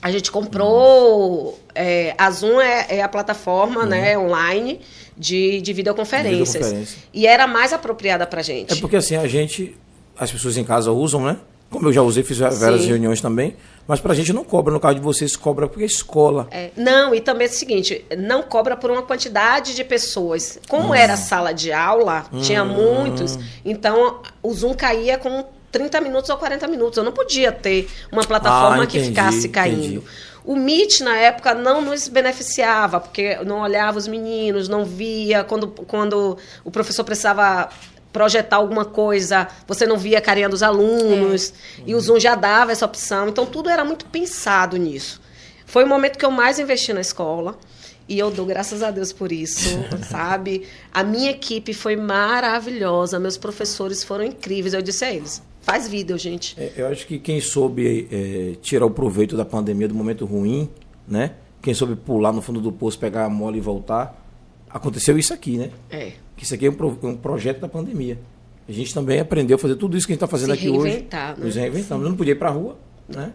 A gente comprou. É, a Zoom é, é a plataforma uhum. né, online de, de videoconferências. videoconferência. E era mais apropriada para gente. É porque assim, a gente. As pessoas em casa usam, né? Como eu já usei, fiz várias Sim. reuniões também. Mas para a gente não cobra, no caso de vocês, cobra porque é escola. É. Não, e também é o seguinte, não cobra por uma quantidade de pessoas. Como hum. era sala de aula, hum. tinha muitos, então o Zoom caía com 30 minutos ou 40 minutos. Eu não podia ter uma plataforma ah, entendi, que ficasse caindo. Entendi. O Meet, na época, não nos beneficiava, porque não olhava os meninos, não via. Quando, quando o professor precisava projetar alguma coisa, você não via a carinha dos alunos, é. e o Zoom já dava essa opção. Então, tudo era muito pensado nisso. Foi o momento que eu mais investi na escola. E eu dou graças a Deus por isso, sabe? A minha equipe foi maravilhosa, meus professores foram incríveis. Eu disse a eles: faz vídeo, gente. É, eu acho que quem soube é, tirar o proveito da pandemia, do momento ruim, né? Quem soube pular no fundo do poço, pegar a mola e voltar, aconteceu isso aqui, né? É que isso aqui é um, pro, um, projeto da pandemia. A gente também aprendeu a fazer tudo isso que a gente está fazendo Se aqui hoje. Né? Nos reinventamos. Não podia ir para a rua, né?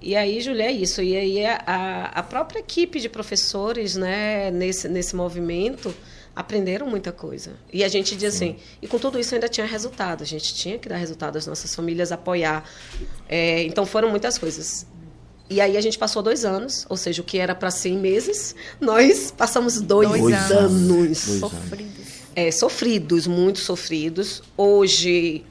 E aí, Julia, é isso. E aí a, a própria equipe de professores, né, nesse, nesse movimento, aprenderam muita coisa. E a gente diz Sim. assim, e com tudo isso ainda tinha resultado. A gente tinha que dar resultado às nossas famílias, apoiar. É, então foram muitas coisas. E aí a gente passou dois anos, ou seja, o que era para 100 meses, nós passamos dois, dois anos. anos. Dois anos é, sofridos, muito sofridos. Hoje,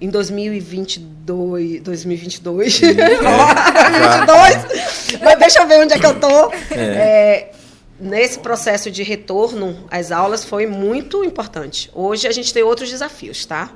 em 2022, 2022, é, 2022, mas deixa eu ver onde é que eu tô. É. É, nesse processo de retorno às aulas foi muito importante. Hoje a gente tem outros desafios, tá?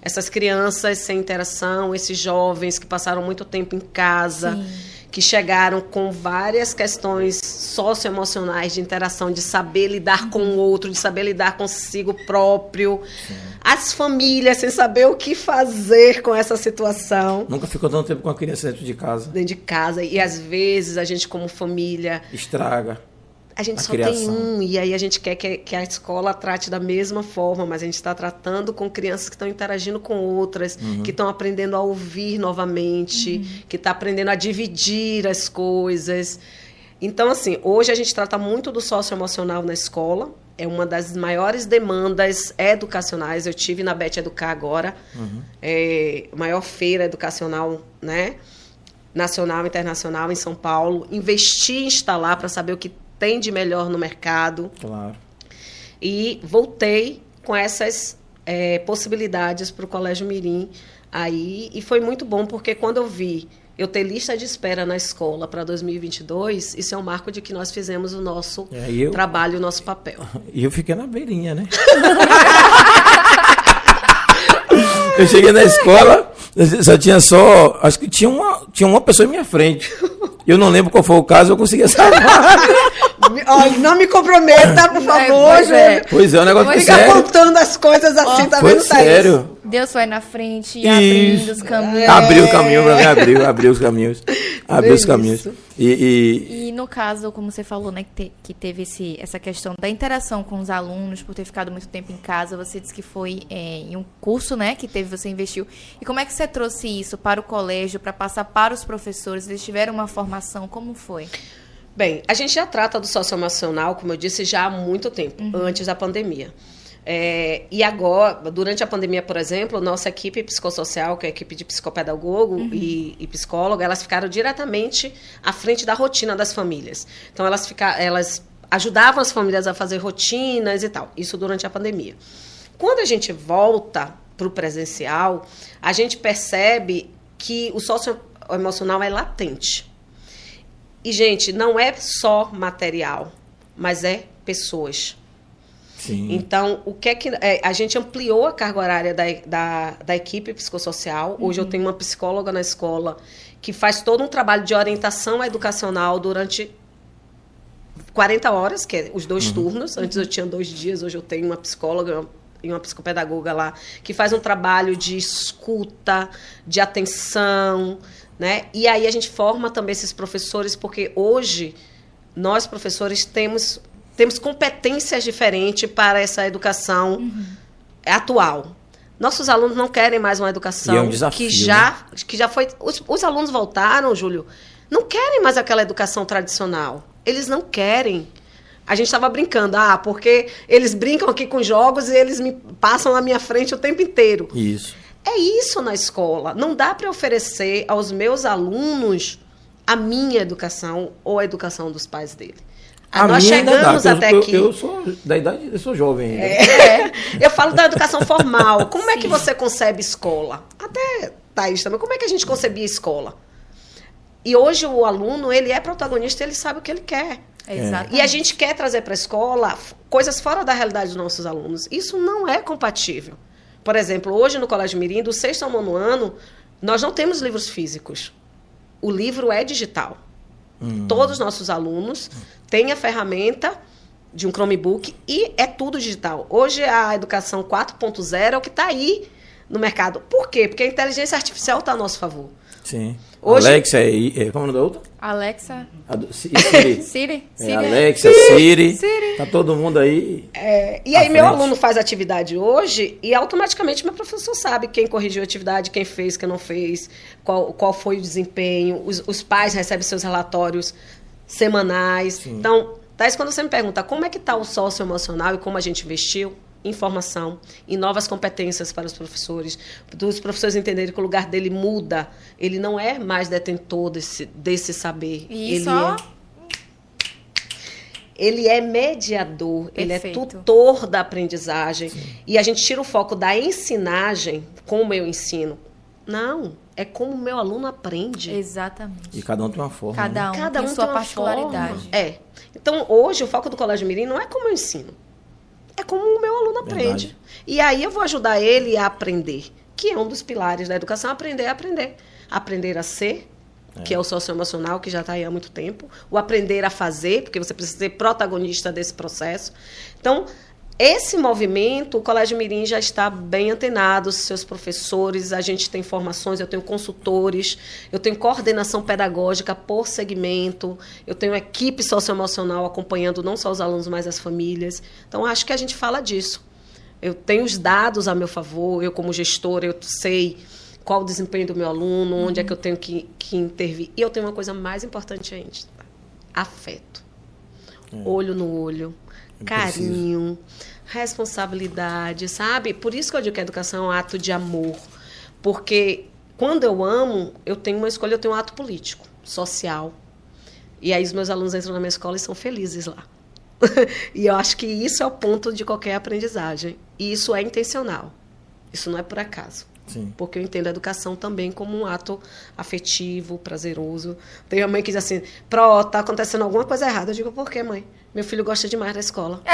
Essas crianças sem interação, esses jovens que passaram muito tempo em casa. Sim que chegaram com várias questões socioemocionais de interação, de saber lidar com o outro, de saber lidar consigo próprio. Sim. As famílias sem saber o que fazer com essa situação. Nunca ficou tanto tempo com a criança dentro de casa. Dentro de casa. E às vezes a gente, como família. Estraga a gente a só criação. tem um, e aí a gente quer que, que, a escola trate da mesma forma, mas a gente está tratando com crianças que estão interagindo com outras, uhum. que estão aprendendo a ouvir novamente, uhum. que estão tá aprendendo a dividir as coisas. Então, assim, hoje a gente trata muito do socioemocional na escola, é uma das maiores demandas educacionais. Eu tive na Bet Educar agora, uhum. é, maior feira educacional, né? Nacional, internacional em São Paulo. Investi em instalar para saber o que tem de melhor no mercado. Claro. E voltei com essas é, possibilidades para o Colégio Mirim aí e foi muito bom porque quando eu vi eu ter lista de espera na escola para 2022, isso é um marco de que nós fizemos o nosso é, eu, trabalho, o nosso papel. E eu fiquei na beirinha, né? eu cheguei na escola, só tinha só, acho que tinha uma, tinha uma pessoa em minha frente. Eu não lembro qual foi o caso, eu consegui salvar. Olha, não me comprometa, por favor, pois é. Júlio. Pois é, o negócio é Fica sério. contando as coisas assim, tá Foi vendo, Thaís? sério. Deus foi na frente e abrindo os caminhos. Abriu o caminho pra mim, abriu, abriu os caminhos. Abriu os caminhos. E, e- E no caso, como você falou, né, que, te- que teve esse, essa questão da interação com os alunos, por ter ficado muito tempo em casa, você disse que foi é, em um curso, né, que teve, você investiu. E como é que você trouxe isso para o colégio, para passar para os professores? Eles tiveram uma formação, como foi? Bem, a gente já trata do socioemocional, como eu disse, já há muito tempo, antes da pandemia. É, e agora, durante a pandemia, por exemplo, nossa equipe psicossocial, que é a equipe de psicopedagogo e, e psicóloga, elas ficaram diretamente à frente da rotina das famílias. Então, elas, fica, elas ajudavam as famílias a fazer rotinas e tal. Isso durante a pandemia. Quando a gente volta para o presencial, a gente percebe que o socioemocional é latente. E, gente, não é só material, mas é pessoas. sim. Então, o que é que. é, a gente ampliou a carga horária da, da, da equipe psicossocial. Hoje eu tenho uma psicóloga na escola que faz todo um trabalho de orientação educacional durante 40 horas, que é os dois turnos. Antes eu tinha dois dias, hoje eu tenho uma psicóloga e uma psicopedagoga lá que faz um trabalho de escuta, de atenção, né? E aí a gente forma também esses professores, porque hoje nós professores temos temos competências diferentes para essa educação atual. Nossos alunos não querem mais uma educação E é um desafio, que já que já foi os, os alunos voltaram, Júlio, não querem mais aquela educação tradicional. Eles não querem. A gente estava brincando, ah, porque eles brincam aqui com jogos e eles me passam na minha frente o tempo inteiro. Isso. É isso na escola. Não dá para oferecer aos meus alunos a minha educação ou a educação dos pais dele. A Nós chegamos dá, até eu, aqui. Eu, eu sou da idade, eu sou jovem ainda. É, eu falo da educação formal. Como é que você concebe escola? Até Thaís também. Como é que a gente concebia escola? E hoje o aluno, ele é protagonista, ele sabe o que ele quer. Exatamente. E a gente quer trazer para a escola coisas fora da realidade dos nossos alunos. Isso não é compatível. Por exemplo, hoje no Colégio Mirim, do sexto ao nono ano, nós não temos livros físicos. O livro é digital. Todos os nossos alunos têm a ferramenta de um Chromebook e é tudo digital. Hoje a educação 4.0 é o que está aí no mercado. Por quê? Porque a inteligência artificial está a nosso favor. Sim. Hoje- Alexa e. é, Como é o nome da outra? Alexa, A do- Si- Siri. Siri, É, Siri. Alexa, Siri. Siri. Tá todo mundo aí. É, e aí meu frente. aluno faz atividade hoje e automaticamente meu professor sabe quem corrigiu a atividade, quem fez, quem não fez, qual, qual foi o desempenho. Os, os pais recebem seus relatórios semanais. Então, Thais, quando você me pergunta como é que está o socioemocional e como a gente investiu, informação e novas competências para os professores, dos professores entenderem que o lugar dele muda, ele não é mais detentor desse, desse saber. E ele só é ele é mediador, ele é Perfeito. tutor da aprendizagem. E a gente tira o foco da ensinagem, como eu ensino. Não, é como o meu aluno aprende. Exatamente. E cada um tem uma forma. né? Cada um Cada tem um sua tem uma particularidade. forma. É. Então, hoje, o foco do Colégio Mirim não é como eu ensino. É como o meu aluno aprende. Verdade. E aí eu vou ajudar ele a aprender, que é um dos pilares da educação, aprender a aprender. Aprender a ser, que é o socioemocional, que já está aí há muito tempo. O aprender a fazer, porque você precisa ser protagonista desse processo. Então, esse movimento, o Colégio Mirim já está bem antenado, seus professores, a gente tem formações, eu tenho consultores, eu tenho coordenação pedagógica por segmento, eu tenho equipe socioemocional acompanhando não só os alunos, mas as famílias. Então, acho que a gente fala disso. Eu tenho os dados a meu favor, eu como gestora, eu sei qual o desempenho do meu aluno, onde é que eu tenho que, que intervir. E eu tenho uma coisa mais importante ainda, afeto. Olho no olho, Carinho, responsabilidade, sabe? Por isso que eu digo que a educação é um ato de amor. Porque quando eu amo, eu tenho uma escolha, eu tenho um ato político, social. E aí os meus alunos entram na minha escola e são felizes lá. e eu acho que isso é o ponto de qualquer aprendizagem. E isso é intencional. Isso não é por acaso. Sim. Porque eu entendo a educação também como um ato afetivo, prazeroso. Tem uma mãe que diz assim, Pro, tá acontecendo alguma coisa errada. Eu digo, por quê, mãe? Meu filho gosta demais da escola.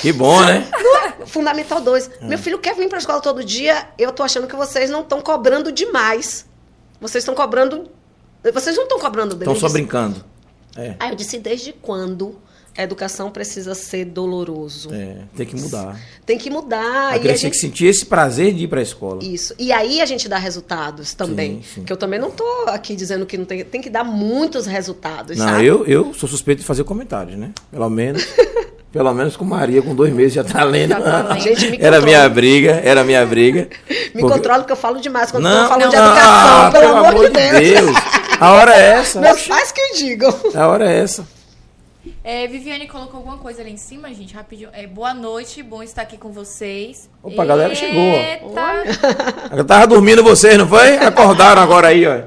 Que bom, né? Fundamental 2. Meu filho quer vir para a escola todo dia. Eu tô achando que vocês não estão cobrando demais. Vocês estão cobrando. Vocês não estão cobrando Estão só brincando. É. Aí eu disse, desde quando a educação precisa ser doloroso? É, tem que mudar. Tem que mudar. A criança tem que sentir esse prazer de ir para a escola. Isso. E aí a gente dá resultados também. Sim, sim. Que eu também não tô aqui dizendo que não tem. Tem que dar muitos resultados, Não, sabe? eu, eu sou suspeito de fazer comentários, né? Pelo menos. pelo menos com Maria, com dois meses já tá lendo. Tá. Gente, era controla. minha briga, era minha briga. Me Porque- controlo porque eu falo demais quando Não, eu falo não, de educação, ah, pelo amor de Deus. A hora é essa. Meus pais que digam. A hora é essa. É, Viviane colocou alguma coisa ali em cima, gente, rapidinho. É, boa noite, bom estar aqui com vocês. Opa, a galera chegou. Eita! Eu tava dormindo vocês, não foi? Acordaram agora aí, ó.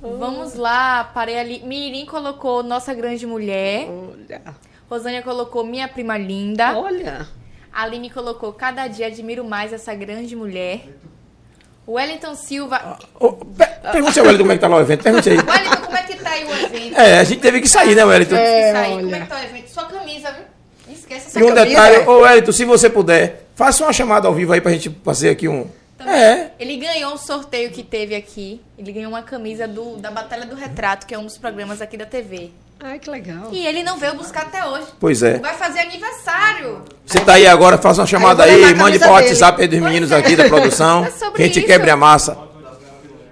Vamos lá, parei ali. Mirim colocou Nossa Grande Mulher. Olha. Rosânia colocou Minha Prima Linda. Olha. Aline colocou Cada dia admiro mais essa grande mulher. Wellington Silva. Ô, per- Pergunte ao Wellington como é que tá lá o evento. Pergunte aí. Wellington, como é que tá aí o evento? É, a gente teve que sair, né, Wellington? É, Isso aí, como olha. é que tá o evento? Sua camisa, viu? Esquece essa E um camisa. detalhe, ô Wellington, se você puder, faça uma chamada ao vivo aí pra gente fazer aqui um. É. Ele ganhou um sorteio que teve aqui. Ele ganhou uma camisa do, da Batalha do Retrato, que é um dos programas aqui da TV. Ai, que legal. E ele não veio buscar até hoje. Pois é. Vai fazer aniversário. Você tá aí agora, faça uma chamada Aí aí, mande pro dele. WhatsApp aí dos meninos aqui da produção. É sobre que a gente isso. quebre a massa.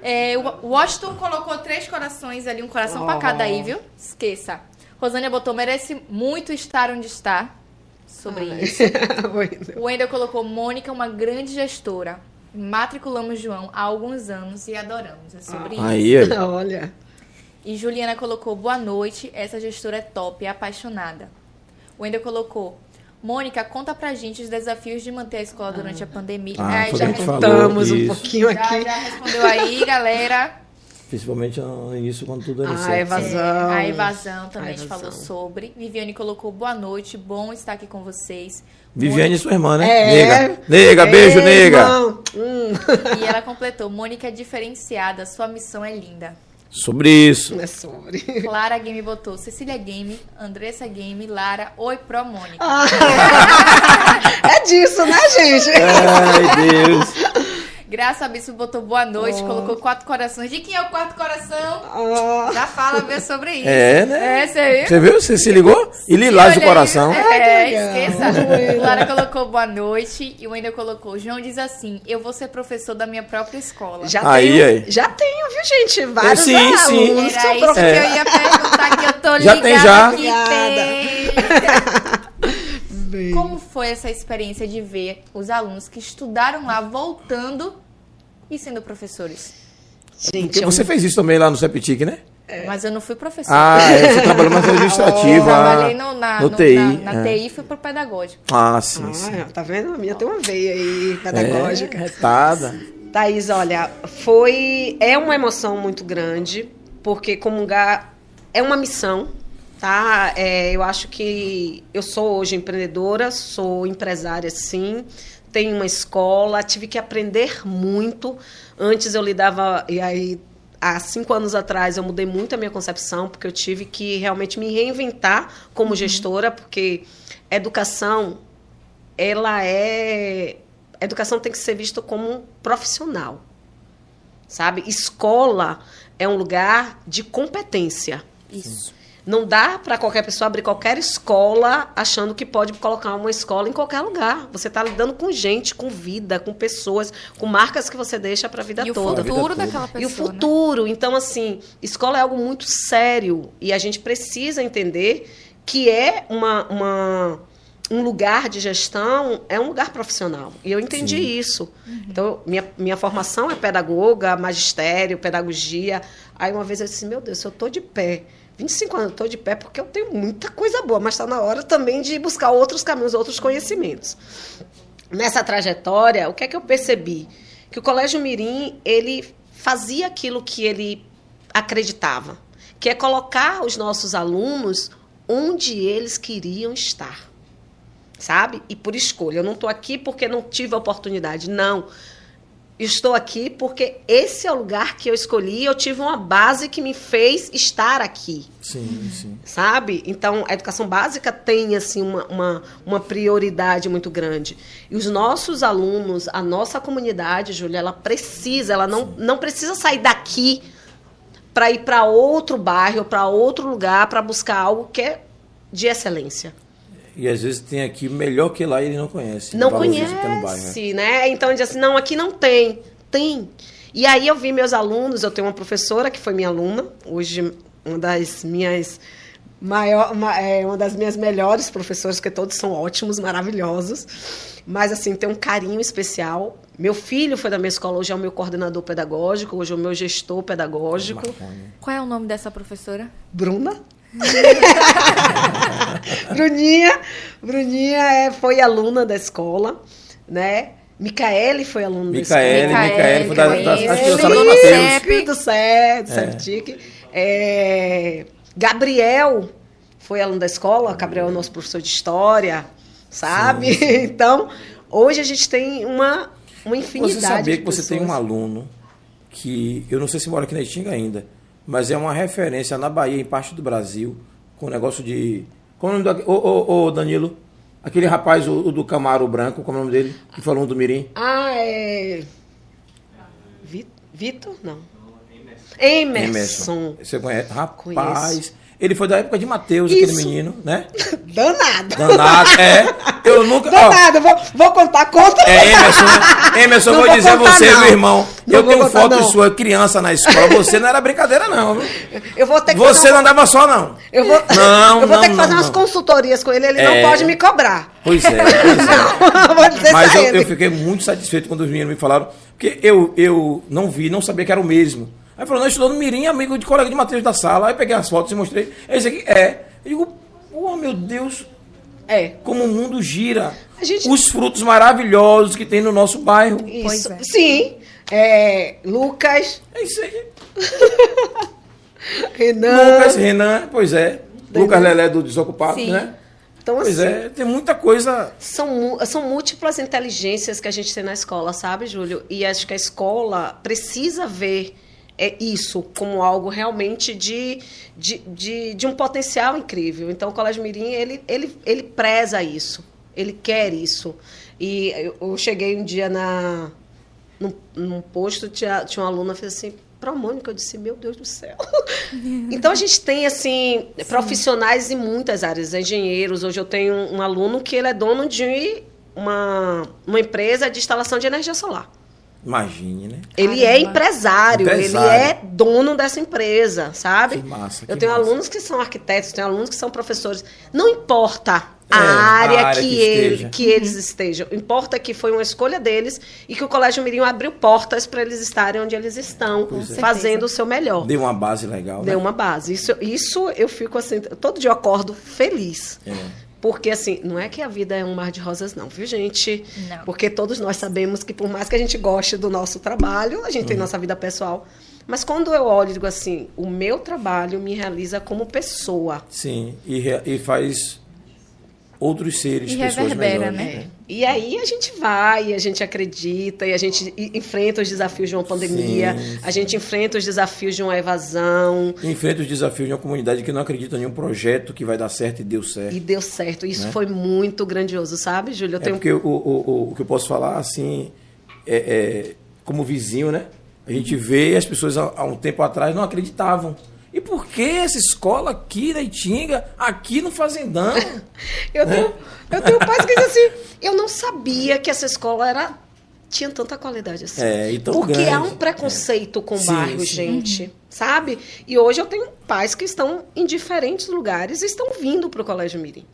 É, o Washington colocou três corações ali, um coração pra cada aí, viu? Esqueça. Rosânia botou, merece muito estar onde está. Sobre isso. O Wendel colocou Mônica, uma grande gestora. Matriculamos João há alguns anos e adoramos. É sobre isso. Aí. Olha. E Juliana colocou boa noite, essa gestora é top, é apaixonada. O Wendel colocou Mônica, conta pra gente os desafios de manter a escola durante a pandemia. Ah, Aí foi já, a. Contamos um pouquinho já, aqui. já respondeu aí, galera. Principalmente no início, quando tudo era Ah, certo. é Evasão. A evasão também A a gente evasão. falou sobre. Viviane colocou boa noite, bom estar aqui com vocês. Viviane, sua irmã, né? É. Nega. Nega, beijo, Ei, nega. Hum. E ela completou: Mônica é diferenciada, sua missão é linda. Sobre isso. É sobre. Clara Game botou Cecília Game, Andressa Game, Lara, Oi Pro Mônica. Ah. é disso, né, gente? Ai, Deus. Graça Bispo botou boa noite, colocou quatro corações. De quem é o quarto coração? Ah. Já fala ver sobre isso. É, né? É, você viu? Você viu? Você se ligou? E lilás do coração. É, legal. esqueça. Lara colocou boa noite e o ainda colocou. João diz assim: Eu vou ser professor da minha própria escola. Já Aí, tenho, aí. já tenho, viu, gente? Vários Sim, alunos sim. que Era isso prof- que eu ia perguntar que eu tô Já ligada tem, já? que tem. Como foi essa experiência de ver os alunos que estudaram lá voltando e sendo professores? Gente, é um- você fez isso também lá no Septic, né? Mas eu não fui professora. Ah, é, você trabalhou mais administrativa. Eu trabalhei no, na, no no- TI. na, na é. TI e fui pro pedagógico. Ah, sim, sim. Ah, tá vendo? A minha tem uma veia aí pedagógica. É, retada. Thaís, olha, foi. É uma emoção muito grande, porque comungar é uma missão, tá? É, eu acho que eu sou hoje empreendedora, sou empresária sim, tenho uma escola, tive que aprender muito. Antes eu lidava. E aí. Há cinco anos atrás eu mudei muito a minha concepção, porque eu tive que realmente me reinventar como gestora, porque educação ela é. Educação tem que ser vista como um profissional. Sabe? Escola é um lugar de competência. Isso. Não dá para qualquer pessoa abrir qualquer escola achando que pode colocar uma escola em qualquer lugar. Você está lidando com gente, com vida, com pessoas, com marcas que você deixa para a vida E o toda. futuro vida daquela pessoa. E o né? futuro. Então, assim, escola é algo muito sério e a gente precisa entender que é uma, uma- um lugar de gestão, é um lugar profissional. E eu entendi isso. Então, minha, minha formação é pedagoga, magistério, pedagogia. Aí, uma vez eu disse: Meu Deus, se eu estou de pé. 25 anos estou de pé porque eu tenho muita coisa boa, mas está na hora também de buscar outros caminhos, outros conhecimentos. Nessa trajetória, o que é que eu percebi? Que o Colégio Mirim, ele fazia aquilo que ele acreditava, que é colocar os nossos alunos onde eles queriam estar. Sabe? E por escolha. Eu não estou aqui porque não tive oportunidade. Não. Estou aqui porque esse é o lugar que eu escolhi. Eu tive uma base que me fez estar aqui Sim, sim. sabe? Então, a educação básica tem assim uma, uma, uma prioridade muito grande. E os nossos alunos, a nossa comunidade, Júlia, ela precisa, ela não, não precisa sair daqui para ir para outro bairro, para outro lugar, para buscar algo que é de excelência. E às vezes tem aqui melhor que lá e ele não conhece. Não que tá no conhece, né? Então diz assim, não, aqui não tem. Tem. E aí eu vi meus alunos, eu tenho uma professora que foi minha aluna, hoje uma das minhas maior, uma, é, uma das minhas melhores professoras, porque todos são ótimos, maravilhosos. Mas assim, tem um carinho especial. Meu filho foi da minha escola, hoje é o meu coordenador pedagógico, hoje é o meu gestor pedagógico. Qual é o nome dessa professora? Bruna. Bruninha, Bruninha é, foi aluna da escola, né? Micaele foi aluna Micaele, da escola. Micaele, foi da, da, Micaele, acho que eu da sala do CEP, do CEPTIC. É, Gabriel foi aluno da escola, Gabriel é nosso professor de história, sabe? Então, hoje a gente tem uma, uma infinidade Você sabia de que você tem um pessoas. aluno que, eu não sei se mora aqui na Itinga ainda, mas é uma referência na Bahia, em parte do Brasil, com o negócio de... Qual é o nome do... Ô, ô, ô, Danilo, aquele rapaz o, o do Camaro Branco, como é o nome dele? Que falou do Mirim. Ah, é... Vi- Vitor? Não. Emerson. Emerson. Você conhece? Rapaz, Conheço. Ele foi da época de Mateus, Isso. aquele menino, né? Danado. Danado, é. Eu nunca... ó, Danado. Vou, vou contar conta. É, Emerson, Emerson, vou vou dizer a você, não. meu irmão. Não eu tenho contar, foto não. sua criança na escola. Você não era brincadeira, não. viu? Eu vou ter que Você fazer não andava só, não. Eu vou, Não, eu vou ter que fazer umas consultorias com ele, ele É. não pode me cobrar. Pois é, pois é. Mas eu, eu fiquei muito satisfeito quando os meninos me falaram, porque eu, eu não vi, não sabia que era o mesmo. Aí falou, não, estudou no Mirim, amigo de colega de Matheus da sala. Aí peguei as fotos e mostrei. Esse aqui é. Eu digo, pô, meu Deus, É. como o mundo gira. A gente- Os frutos maravilhosos que tem no nosso bairro. Pois Isso. é. Sim. É, Lucas, É isso aí. Renan. Lucas, Renan, pois é. Lucas Lelé do Desocupado, Sim. né? Então, Pois assim, é, tem muita coisa. são, são múltiplas inteligências que a gente tem na escola, sabe, Júlio? E acho que a escola precisa ver é, isso como algo realmente de, de, de, de um potencial incrível. Então, o Colégio Mirim, ele, ele, ele preza isso. Ele quer isso. E eu, cheguei um dia na, num, num posto, tinha, tinha uma aluna fez assim, pra Mônica, eu disse, meu Deus do céu. então a gente tem, assim, profissionais em muitas áreas, engenheiros. Hoje eu tenho um aluno que ele é dono de uma, uma empresa de instalação de energia solar. Imagine, né? Ele é Caramba. empresário, ele Empresário. é dono dessa empresa, sabe? Que massa, Eu que tenho massa. alunos que são arquitetos, tenho alunos que são professores. Não importa a, É, a área, área que, que ele- esteja. que eles estejam. Importa que foi uma escolha deles e que o Colégio Mirim abriu portas para eles estarem onde eles estão, é. fazendo o seu melhor. Deu uma base legal, Deu né? uma base. Isso, isso eu fico assim, todo dia eu acordo feliz. É. Porque, assim, não é que a vida é um mar de rosas, não, viu, gente? Não. Porque todos nós sabemos que, por mais que a gente goste do nosso trabalho, a gente Uhum. tem nossa vida pessoal. Mas quando eu olho e digo assim, o meu trabalho me realiza como pessoa. Sim, e, e faz outros seres, E pessoas reverbera, melhores. né? E aí a gente vai, a gente acredita, e a gente enfrenta os desafios de uma pandemia, Sim, a gente enfrenta os desafios de uma evasão. Enfrenta os desafios de uma comunidade que não acredita em um projeto que vai dar certo e deu certo. E deu certo. Isso Né? foi muito grandioso, sabe, Júlio? Eu É tenho porque o, o, o, o que eu posso falar, assim, é, é, como vizinho, né? A gente vê as pessoas há, há um tempo atrás não acreditavam. E por que essa escola aqui na Itinga, aqui no Fazendão? Eu tenho, eu tenho pais que dizem assim, eu não sabia que essa escola era tinha tanta qualidade assim. É, e tão Porque grande. há um preconceito com o Sim, bairro, sim. gente, sabe? E hoje eu tenho pais que estão em diferentes lugares e estão vindo para o Colégio Mirim.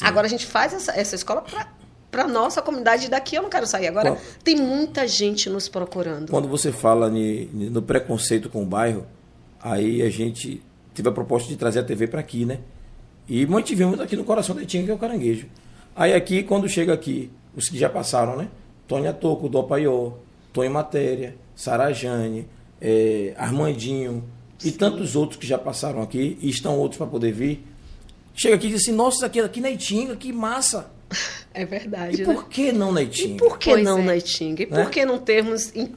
Agora a gente faz essa, essa escola para para nossa comunidade daqui eu não quero sair. Agora Bom. tem muita gente nos procurando. Quando você fala ni- ni- no preconceito com o bairro, aí a gente teve a proposta de trazer a TV para aqui, né? E mantivemos aqui no coração da Itinga, que é o Caranguejo. Aí aqui, quando chega aqui, os que já passaram, né? Tônia Toco, do Apaió, Tonho Matéria, Sarajane, eh, Armandinho e tantos outros que já passaram aqui e estão outros para poder vir. Chega aqui e diz assim, nossa, aqui, aqui na Itinga, que massa. É verdade, E né? por que não na E Itinga? por que Pois não é. na Itinga? E Né? por que não termos em-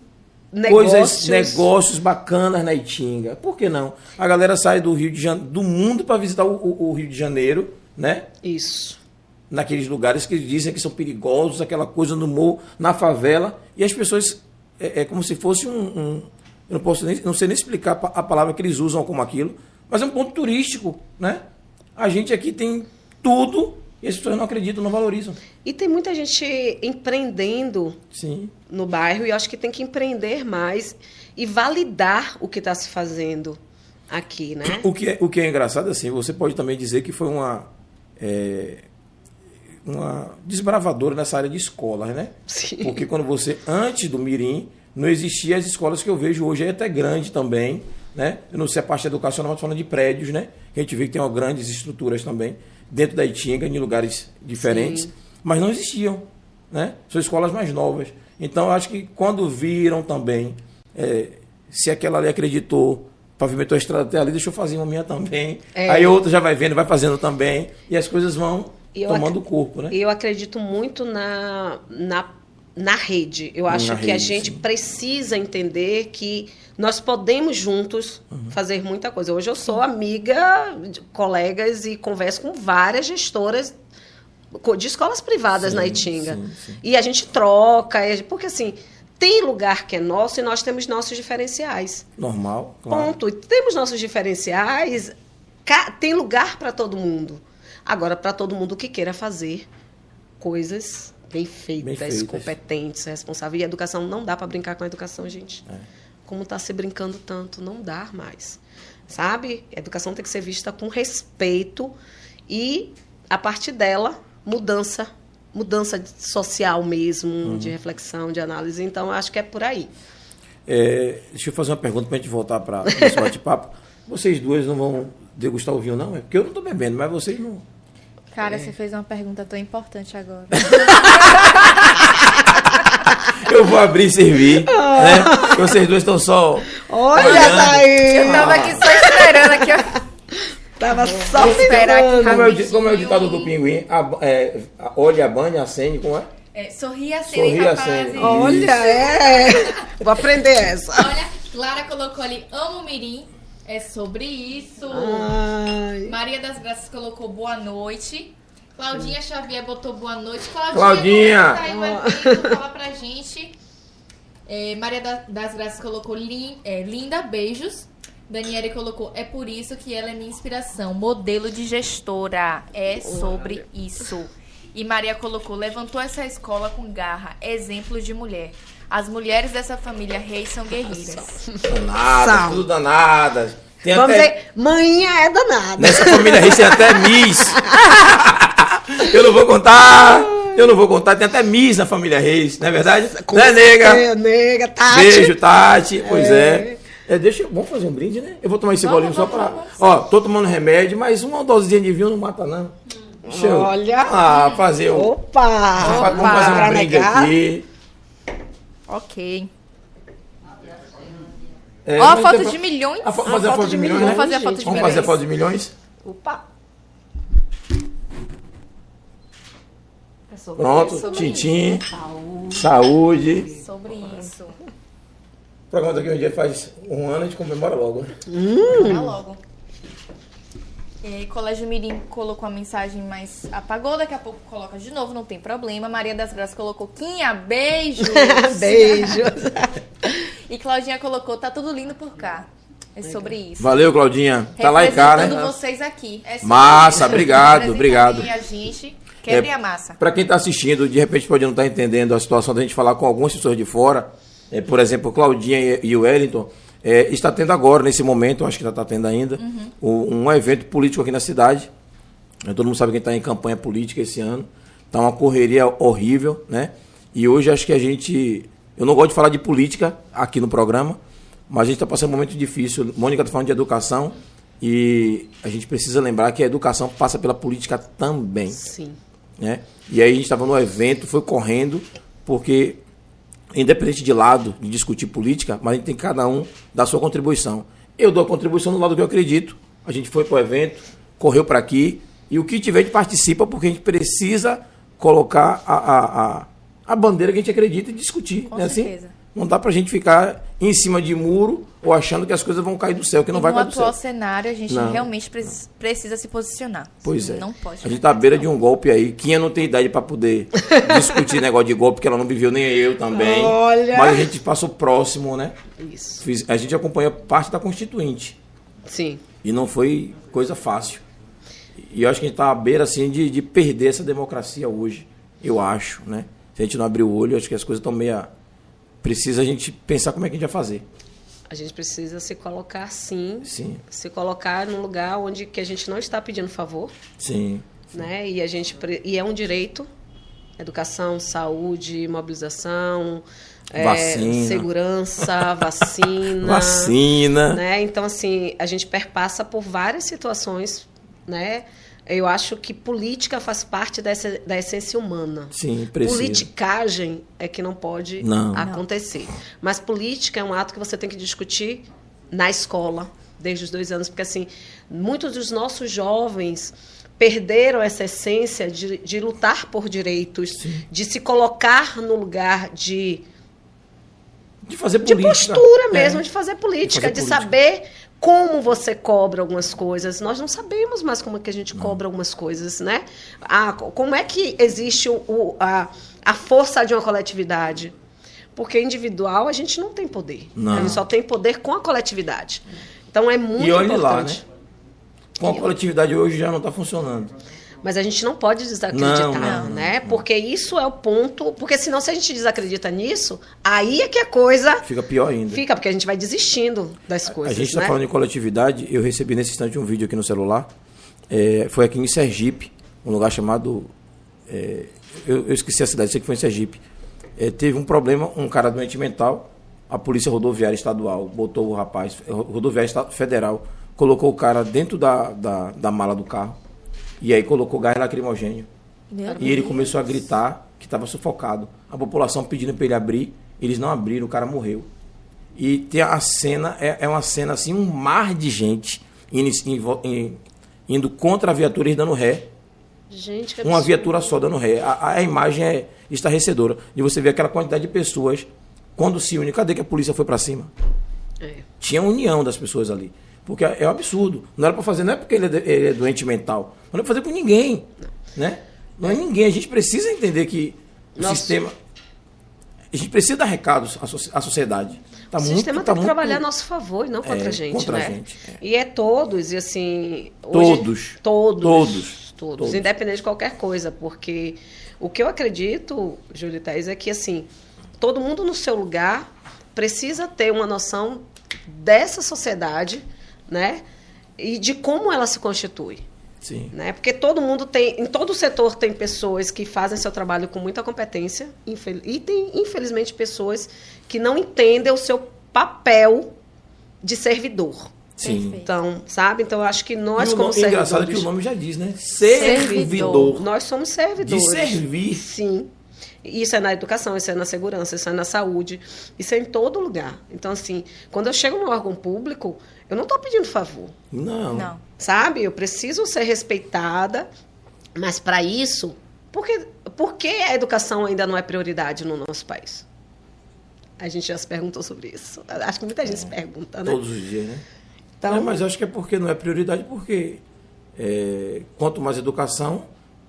negócios... coisas, negócios bacanas na Itinga. Por que não? A galera sai do Rio de Janeiro, do mundo para visitar o, o- o Rio de Janeiro, né? Isso. Naqueles lugares que dizem que são perigosos, aquela coisa no morro, na favela, e as pessoas é, é como se fosse um, um, Eu não posso nem, não sei nem explicar a palavra que eles usam como aquilo, mas é um ponto turístico, né? A gente aqui tem tudo e as pessoas não acreditam, não valorizam. E tem muita gente empreendendo Sim. No bairro e acho que tem que empreender mais e validar o que está se fazendo aqui, né? O que, é, o que é engraçado, assim, você pode também dizer que foi uma, é, uma desbravadora nessa área de escolas, né? Sim. Porque quando você, antes do Mirim, não existiam as escolas que eu vejo hoje, é até grande também, né? Eu não sei a parte educacional, mas falando de prédios, né? A gente vê que tem grandes estruturas também, dentro da Itinga, em lugares diferentes, Sim. mas não existiam, né? São escolas mais novas. Então, eu acho que quando viram também, é, se aquela ali acreditou, pavimentou a estrada até ali, deixa eu fazer uma minha também. É. Aí outra já vai vendo, vai fazendo também, e as coisas vão eu tomando corpo, né? Eu acredito muito na, na, na rede. Eu acho Na que a rede, gente sim. precisa entender que nós podemos juntos Uhum. fazer muita coisa. Hoje eu sou amiga de colegas e converso com várias gestoras de escolas privadas Sim, na Itinga. sim, sim. E a gente troca, porque assim, tem lugar que é nosso e nós temos nossos diferenciais. Normal, claro. Ponto. E temos nossos diferenciais, tem lugar para todo mundo. Agora, para todo mundo que queira fazer coisas bem feitas, feitas. competentes, responsáveis. E a educação não dá para brincar com a educação, gente. É. Como está se brincando tanto, não dá mais. Sabe? A educação tem que ser vista com respeito e, a partir dela, mudança. Mudança de- social mesmo, Uhum. de reflexão, de análise. Então, acho que é por aí. É, deixa eu fazer uma pergunta para a gente voltar para esse bate-papo. Vocês duas não vão degustar o vinho, não? É porque eu não estou bebendo, mas vocês não. Cara, você fez uma pergunta tão importante agora. Eu vou abrir e servir, né? Vocês dois estão só. Olha daí! Eu tava aqui só esperando aqui, ó. Tava só esperar aqui Como é, o, como é o ditado do pinguim? A, é, a- olhe a banha, acene, como é? É, sorria assim, Sorria, rapazes. Sene. Olha, é. Vou aprender essa. Olha, Clara colocou ali, amo o Mirim. É sobre isso. Ai. Maria das Graças colocou boa noite. Claudinha Xavier botou boa noite. Claudinha, Claudinha! que tá aí o evento? Fala pra gente. É, Maria da- das Graças colocou lin- é, linda, beijos. Daniele colocou, é por isso que ela é minha inspiração. Modelo de gestora. É sobre isso. E Maria colocou, levantou essa escola com garra. Exemplo de mulher. As mulheres dessa família reis são guerreiras. Danadas, Sal. tudo danadas. Tem Vamos até, dizer, manhã é danada. Nessa família Reis tem até Miss. eu não vou contar. Eu não vou contar. Tem até Miss na família Reis, não é verdade? Com Né, nega? certeza, nega, Tati. Beijo, Tati. Pois é. É, deixa eu, vamos fazer um brinde, né? Eu vou tomar esse Vamos, bolinho só vamos, pra. vamos. Ó, tô tomando remédio, mas uma dosezinha de vinho não mata, não. Deixa eu- Olha. Ah, fazer um. Opa! Vamos fazer um brinde negar. aqui. Ok. É, Ó, a foto de milhões. A fo- fazer a foto de milhões, Vamos né? fazer a foto de Vamos fazer a milhões. foto de milhões? Opa! Pronto, tintim. Saúde. Sobre isso. O programa daqui um dia faz um ano, a gente comemora logo. né? Tá logo. E Colégio Mirim colocou a mensagem, mas apagou. Daqui a pouco coloca de novo, não tem problema. Maria das Graças colocou Quinha, beijos. Beijo. E Claudinha colocou, tá tudo lindo por cá. É sobre isso. Valeu, Claudinha. Tá lá em cá, né? vocês aqui. É Massa, obrigado, obrigado. A gente, quebre É, a massa. Para quem está assistindo, de repente pode não estar entendendo a situação da gente falar com algumas pessoas de fora. É, por exemplo, Claudinha e, o Wellington. é, está tendo agora, nesse momento, acho que está tendo ainda, o- um evento político aqui na cidade. É, Todo mundo sabe que está em campanha política esse ano. Está uma correria horrível, né? E hoje acho que a gente. Eu não gosto de falar de política aqui no programa, mas a gente está passando um momento difícil. Mônica está falando de educação e a gente precisa lembrar que a educação passa pela política também Sim. né? E aí a gente estava no evento, foi correndo, porque independente de lado de discutir política, mas a gente tem que cada um dar sua contribuição. Eu dou a contribuição no lado que eu acredito. A gente foi para o evento, correu para aqui, e o que tiver a gente participa, porque a gente precisa colocar a, a, a, a bandeira que a gente acredita e discutir. Com né? assim? certeza. Não dá para a gente ficar em cima de muro ou achando que as coisas vão cair do céu, que não e vai no cair do céu. atual cenário, a gente Não. realmente pre- precisa se posicionar. Pois é. Não pode. A gente tá à beira de um golpe aí. Quinha não tem idade para poder discutir negócio de golpe, porque ela não viveu, nem eu também. Olha! Mas a gente passou próximo, né? Isso. Fiz- A gente acompanha parte da Constituinte. Sim. E não foi coisa fácil. E eu acho que a gente está à beira assim, de, de perder essa democracia hoje. Eu acho, né? Se a gente não abrir o olho, acho que as coisas estão meio. Precisa a gente pensar como é que a gente vai fazer. A gente precisa se colocar sim, Sim, se colocar num lugar onde que a gente não está pedindo favor, sim. né? E a gente e é um direito, educação, saúde, mobilização, é, Vacina. segurança, vacina, Vacina. né? Então assim a gente perpassa por várias situações, né? Eu acho que política faz parte dessa, da essência humana. Sim, precisa. Politicagem é que não pode Não. acontecer. Mas política é um ato que você tem que discutir na escola, desde os dois anos, porque assim, muitos dos nossos jovens perderam essa essência de, de lutar por direitos, de se colocar no lugar de, De fazer de política. postura mesmo, É. de fazer política, De de, fazer política. saber como você cobra algumas coisas. Nós não sabemos mais como é que a gente cobra algumas coisas, né? Ah, co- como é que existe o, a, a força de uma coletividade? Porque individual a gente não tem poder. Não. A gente só tem poder com a coletividade. Então é muito E olhe lá, importante. né? Com a coletividade hoje já não está funcionando. Mas a gente não pode desacreditar, Não, não, né? Porque isso é o ponto. Porque senão, se a gente desacredita nisso, aí é que a coisa Fica pior ainda. fica, porque a gente vai desistindo das A coisas. gente está né? falando em coletividade. Eu recebi nesse instante um vídeo aqui no celular. É, foi aqui em Sergipe, um lugar chamado. é, eu, eu esqueci a cidade, sei que foi em Sergipe. É, teve um problema, um cara doente mental. A polícia rodoviária estadual botou o rapaz, rodoviária federal, colocou o cara dentro da, da, da mala do carro. E aí colocou gás lacrimogênio. Meu E ele começou a gritar que estava sufocado. A população pedindo para ele abrir, eles não abriram, o cara morreu. E tem a cena, é, é uma cena assim, um mar de gente indo, em indo contra a viatura e dando ré. Gente, que Uma viatura só dando ré. A, a imagem é estarrecedora. De você ver aquela quantidade de pessoas quando se une. Cadê que a polícia foi para cima? É. Tinha união das pessoas ali. Porque é um absurdo. Não era para fazer, não é porque ele é, ele é doente mental. Não é para fazer com ninguém. Né? Não é ninguém. A gente precisa entender que o Nossa. sistema. A gente precisa dar recados à, soci- à sociedade. Tá o muito, sistema tá tem que muito- trabalhar a nosso favor e não contra É, a gente, contra a né? gente, é. E é todos, e assim... Todos. Todos. Todos. Todos. Todos. Independente de qualquer coisa, porque o que eu acredito, Júlia Thaís, é que assim, todo mundo no seu lugar precisa ter uma noção dessa sociedade, né? E de como ela se constitui. Sim. né? Porque todo mundo tem, em todo setor tem pessoas que fazem seu trabalho com muita competência infel- e tem, infelizmente, pessoas que não entendem o seu papel de servidor. Sim. Então, sabe? Então, eu acho que nós, o como nome, engraçado é servidores, que o nome já diz, né? Servidor. nós somos De servidores. servir. Sim. Isso é na educação, isso é na segurança, isso é na saúde, isso é em todo lugar. Então, assim, quando eu chego no órgão público, eu não estou pedindo favor. Não. Não. Sabe? Eu preciso ser respeitada, mas para isso, por que, por que a educação ainda não é prioridade no nosso país? A gente já se perguntou sobre isso. Acho que muita gente se pergunta, né? Todos os dias, né? Então- É, mas acho que é porque não é prioridade, porque é, quanto mais educação,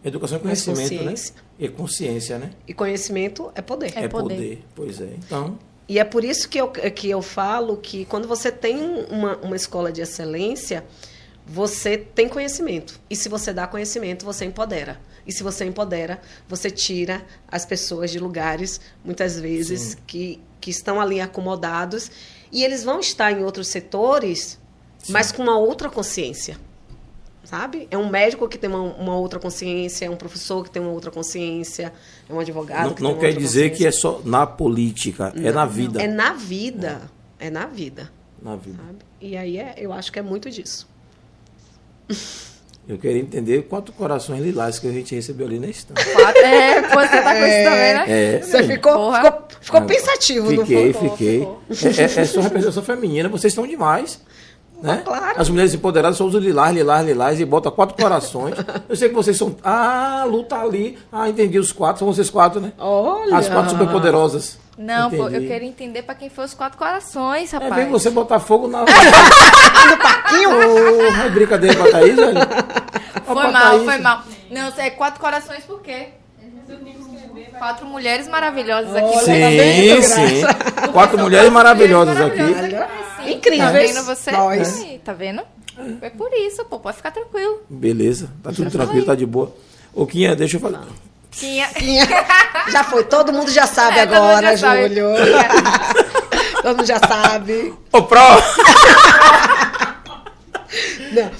educação é conhecimento, né? E consciência, né? E conhecimento é poder. É poder. Pois é. Então, E é por isso que eu, que eu falo que quando você tem uma, uma escola de excelência, você tem conhecimento. E se você dá conhecimento, você empodera. E se você empodera, você tira as pessoas de lugares, muitas vezes, que, que estão ali acomodados. E eles vão estar em outros setores, mas com uma outra consciência. Sabe? É um médico que tem uma, uma outra consciência, é um professor que tem uma outra consciência, é um advogado não, que não tem quer outra dizer que é só na política, é na vida. É na vida. É na vida. Na vida. Sabe? E aí é, eu acho que é muito disso. Eu queria entender quantos corações lilás que a gente recebeu ali na estante. É, você tá com isso também, né? É, Você ficou, ficou, ficou Ah, pensativo, não Fiquei, foi? fiquei. É, é, é só representação feminina, vocês estão demais. Né? claro. As mulheres empoderadas só usam lilás, lilás, lilás e bota quatro corações. Eu sei que vocês são. Ah, luta ali. Ah, entendi os quatro, são vocês quatro, né? Olha. As quatro superpoderosas. Não, pô, eu quero entender pra quem foi os quatro corações, É, rapaz. vem você botar fogo na. no parquinho? Oh, é brincadeira pra Thaís, velho. Foi pra mal, Thaís. foi mal. Não, é quatro corações por quê? Quatro mulheres maravilhosas aqui. Olha, Sim, sim. Quatro mulheres maravilhosas aqui. Incríveis. Tá vendo você? Nós. Aí, tá vendo? É por isso, pô. Pode ficar tranquilo. Beleza, tá tudo tranquilo, tá de boa. Ô, Quinha, deixa eu falar. Tinha. Já foi, todo mundo já sabe É, agora, já sabe. Júlio. todo mundo já sabe. Ô, Pro! Não.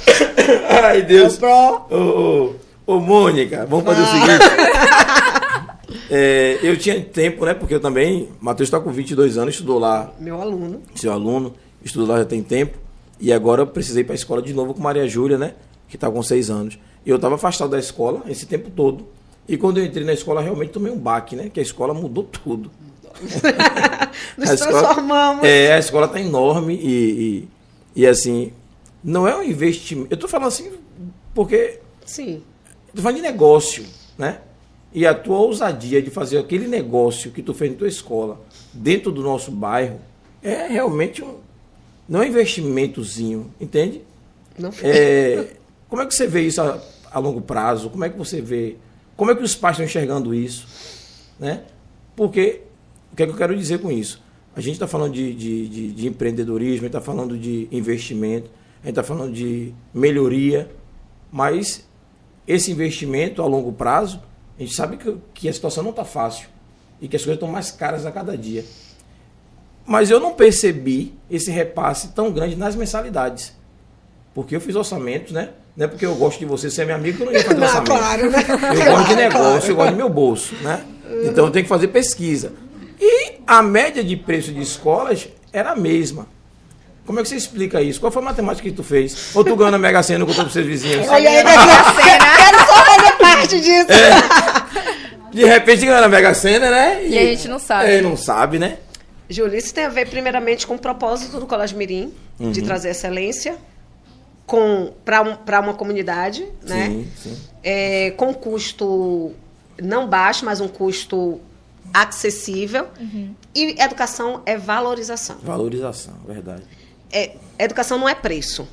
Ai, Deus. Ô, Pro. Ô, ô, ô, Mônica, vamos fazer o seguinte. É, eu tinha tempo, né? Porque eu também. Matheus está com 22 anos, estudou lá, Meu aluno. seu aluno, estudou lá já tem tempo. E agora eu precisei ir para a escola de novo com Maria Júlia, né? Que está com 6 anos. E eu estava afastado da escola esse tempo todo. E quando eu entrei na escola, realmente tomei um baque, né? Que a escola mudou tudo. Nos escola- transformamos. É, a escola tá enorme e, e, e, assim, não é um investimento. Eu tô falando assim porque Sim. tô falando de negócio, né? E a tua ousadia de fazer aquele negócio que tu fez na tua escola dentro do nosso bairro é realmente um não é investimentozinho, entende? Não. É, como é que você vê isso a, a longo prazo? Como é que você vê? Como é que os pais estão enxergando isso? Né? Porque, o que é que eu quero dizer com isso? A gente está falando de, de, de- de empreendedorismo, a gente está falando de investimento, a gente está falando de melhoria, mas esse investimento a longo prazo, a gente sabe que, que a situação não está fácil e que as coisas estão mais caras a cada dia. Mas eu não percebi esse repasse tão grande nas mensalidades. Porque eu fiz orçamentos, né? Não é porque eu gosto de você, você é meu amigo, que eu não ia fazer Não, orçamento. claro, né? Eu gosto de negócio, eu gosto do meu bolso, né? Então eu tenho que fazer pesquisa. E a média de preço de escolas era a mesma. Como é que você explica isso? Qual foi a matemática que tu fez? Ou tu ganhou na Mega Sena contou pros seus vizinhos? Olha aí, Mega Sena. quero só fazer parte disso. De repente ganhou na Mega Sena, né? E a gente não sabe. É, não sabe, né? Júlio, isso tem a ver primeiramente com o propósito do Colégio Mirim, Uhum. de trazer excelência para um, uma comunidade, né? Sim, sim. É, com custo não baixo, mas um custo acessível. E educação é valorização. Valorização, verdade. É, educação não é preço.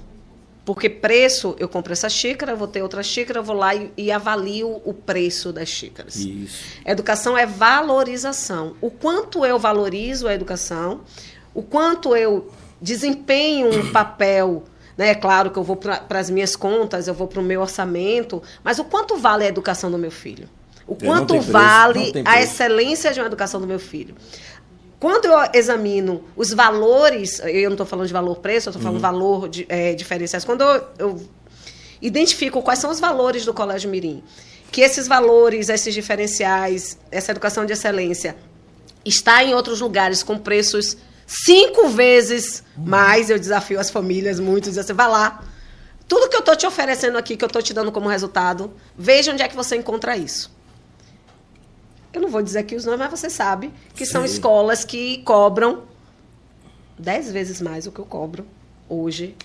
Porque preço, eu compro essa xícara, vou ter outra xícara, vou lá e, e avalio o preço das xícaras. Isso. Educação é valorização. O quanto eu valorizo a educação, o quanto eu desempenho um papel. Né? É claro que eu vou para as minhas contas, eu vou para o meu orçamento, mas o quanto vale a educação do meu filho? O É, quanto preço, vale a excelência de uma educação do meu filho? Quando eu examino os valores, eu não estou falando de valor-preço, eu estou Uhum. falando valor de, é, diferenciais. Quando eu, eu identifico quais são os valores do Colégio Mirim, que esses valores, esses diferenciais, essa educação de excelência está em outros lugares com preços cinco vezes mais, eu desafio as famílias, muitos, dizem assim, vai lá. Tudo que eu estou te oferecendo aqui, que eu estou te dando como resultado, veja onde é que você encontra isso. Eu não vou dizer aqui os nomes, mas você sabe que são Sim. escolas que cobram dez vezes mais do que eu cobro hoje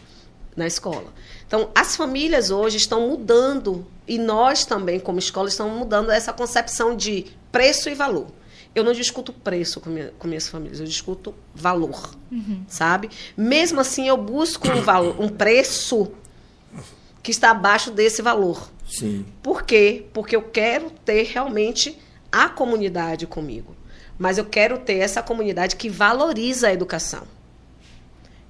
na escola. Então, as famílias hoje estão mudando e nós também, como escola, estamos mudando essa concepção de preço e valor. Eu não discuto preço com, minha- com minhas famílias, eu discuto valor, sabe? Mesmo assim, eu busco um, valor, um preço que está abaixo desse valor. Sim. Por quê? Porque eu quero ter realmente a comunidade comigo. Mas eu quero ter essa comunidade que valoriza a educação.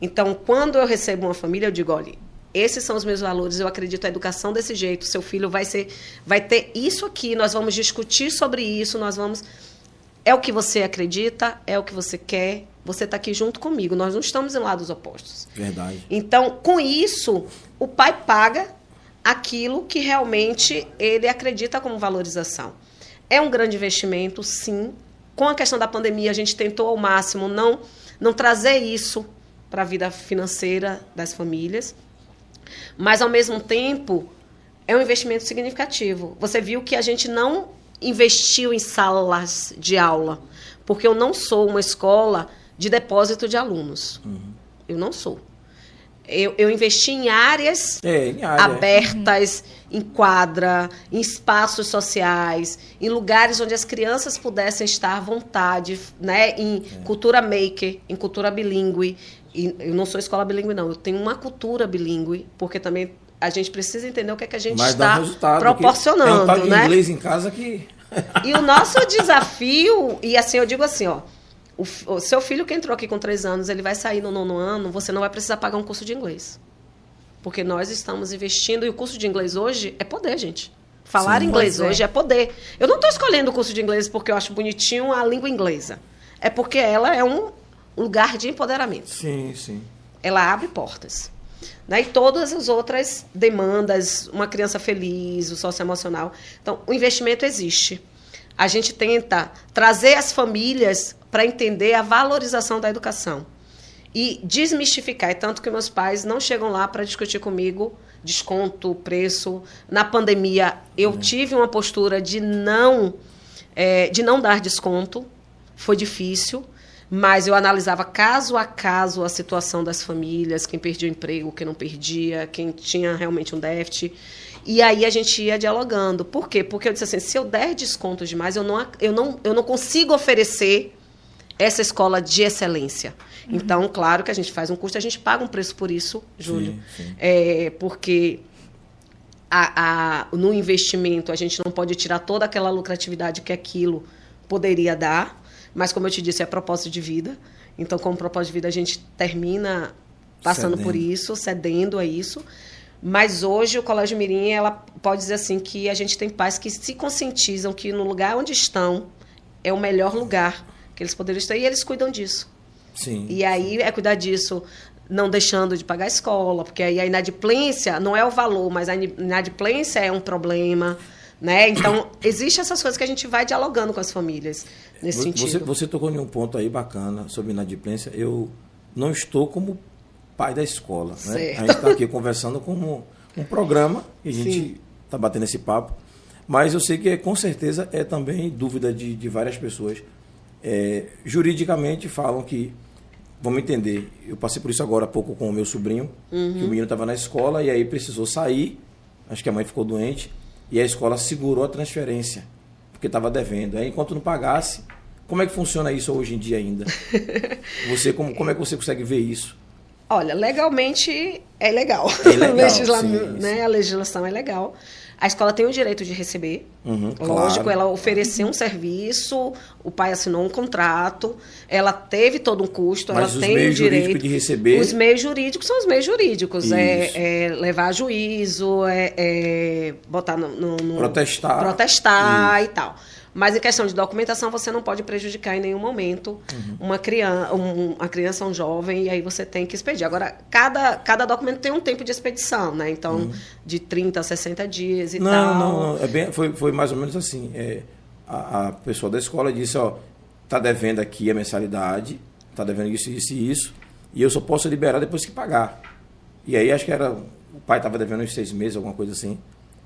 Então, quando eu recebo uma família, eu digo, olha, esses são os meus valores, eu acredito na educação desse jeito, seu filho vai ser vai ter isso aqui, nós vamos discutir sobre isso, nós vamos é o que você acredita, é o que você quer, você está aqui junto comigo, nós não estamos em lados opostos. Verdade. Então, com isso, o pai paga aquilo que realmente ele acredita como valorização. É um grande investimento, sim. Com a questão da pandemia, a gente tentou ao máximo não, não trazer isso para a vida financeira das famílias. Mas, ao mesmo tempo, é um investimento significativo. Você viu que a gente não investiu em salas de aula, porque eu não sou uma escola de depósito de alunos. Eu não sou. Eu, eu investi em áreas É, em área. abertas, em quadra, em espaços sociais, em lugares onde as crianças pudessem estar à vontade, né? Em cultura maker, em cultura bilíngue. E eu não sou escola bilíngue, não. Eu tenho uma cultura bilíngue, porque também a gente precisa entender o que, é que a gente Mas está proporcionando, é um tal de né? inglês em casa que. E o nosso desafio, e assim, eu digo assim, ó, o, o seu filho que entrou aqui com três anos, ele vai sair no nono ano, você não vai precisar pagar um curso de inglês. Porque nós estamos investindo, e o curso de inglês hoje é poder, gente. Falar Sim. inglês é. hoje é poder. Eu não estou escolhendo o curso de inglês porque eu acho bonitinho a língua inglesa. É porque ela é um lugar de empoderamento Sim, sim. ela abre portas. Né? E todas as outras demandas, uma criança feliz, o socioemocional. Então, o investimento existe. A gente tenta trazer as famílias para entender a valorização da educação e desmistificar. É tanto que meus pais não chegam lá para discutir comigo desconto, preço. Na pandemia, eu tive uma postura de não, eh, de não dar desconto. Foi difícil, mas eu analisava caso a caso a situação das famílias, quem perdia o emprego, quem não perdia, quem tinha realmente um déficit. E aí a gente ia dialogando. Por quê? Porque eu disse assim, se eu der desconto demais, eu não, eu não, eu não consigo oferecer essa escola de excelência. Então, claro que a gente faz um custo, a gente paga um preço por isso, Júlio. Sim, sim. É, porque a- a- no investimento a gente não pode tirar toda aquela lucratividade que aquilo poderia dar, mas como eu te disse, é propósito de vida. Então, como propósito de vida, a gente termina passando por Cedendo. isso, cedendo a isso. Mas hoje o Colégio Mirim, ela pode dizer assim que a gente tem pais que se conscientizam que no lugar onde estão é o melhor lugar que eles poderiam estar e eles cuidam disso. Sim. E aí é cuidar disso, não deixando de pagar a escola, porque aí a inadimplência não é o valor, mas a inadimplência é um problema, né? Então, existem essas coisas que a gente vai dialogando com as famílias nesse Vo- sentido. Você, você tocou em um ponto aí bacana sobre inadimplência. Eu não estou como pai da escola. Né? A gente está aqui conversando como um programa e a gente está batendo esse papo. Mas eu sei que é, com certeza é também dúvida de, de várias pessoas. É, juridicamente falam que, vamos entender, eu passei por isso agora há pouco com o meu sobrinho, que o menino estava na escola e aí precisou sair, acho que a mãe ficou doente, e a escola segurou a transferência, porque estava devendo. Aí enquanto não pagasse, como é que funciona isso hoje em dia ainda? Você, como, como é que você consegue ver isso? Olha, legalmente é legal. É legal, Legisla- sim, né? sim. A legislação é legal. A escola tem o direito de receber. Uhum, Lógico, claro. ela ofereceu um serviço, o pai assinou um contrato, ela teve todo um custo, Mas ela tem o direito. de receber- Os meios jurídicos são os meios jurídicos. Isso. É, é levar a juízo, é, é botar no, no- no- Protestar. protestar e tal. Mas em questão de documentação, você não pode prejudicar em nenhum momento Uhum. uma criança, um, uma criança, um jovem, e aí você tem que expedir. Agora, cada, cada documento tem um tempo de expedição, né? Então, de 30 a 60 dias e Uhum. Não, tal. não, não. É bem, foi, foi mais ou menos assim. É, a, a pessoa da escola disse, ó, tá devendo aqui a mensalidade, tá devendo isso, isso e isso, e eu só posso liberar depois que pagar. E aí acho que era. O pai estava devendo uns seis meses, alguma coisa assim.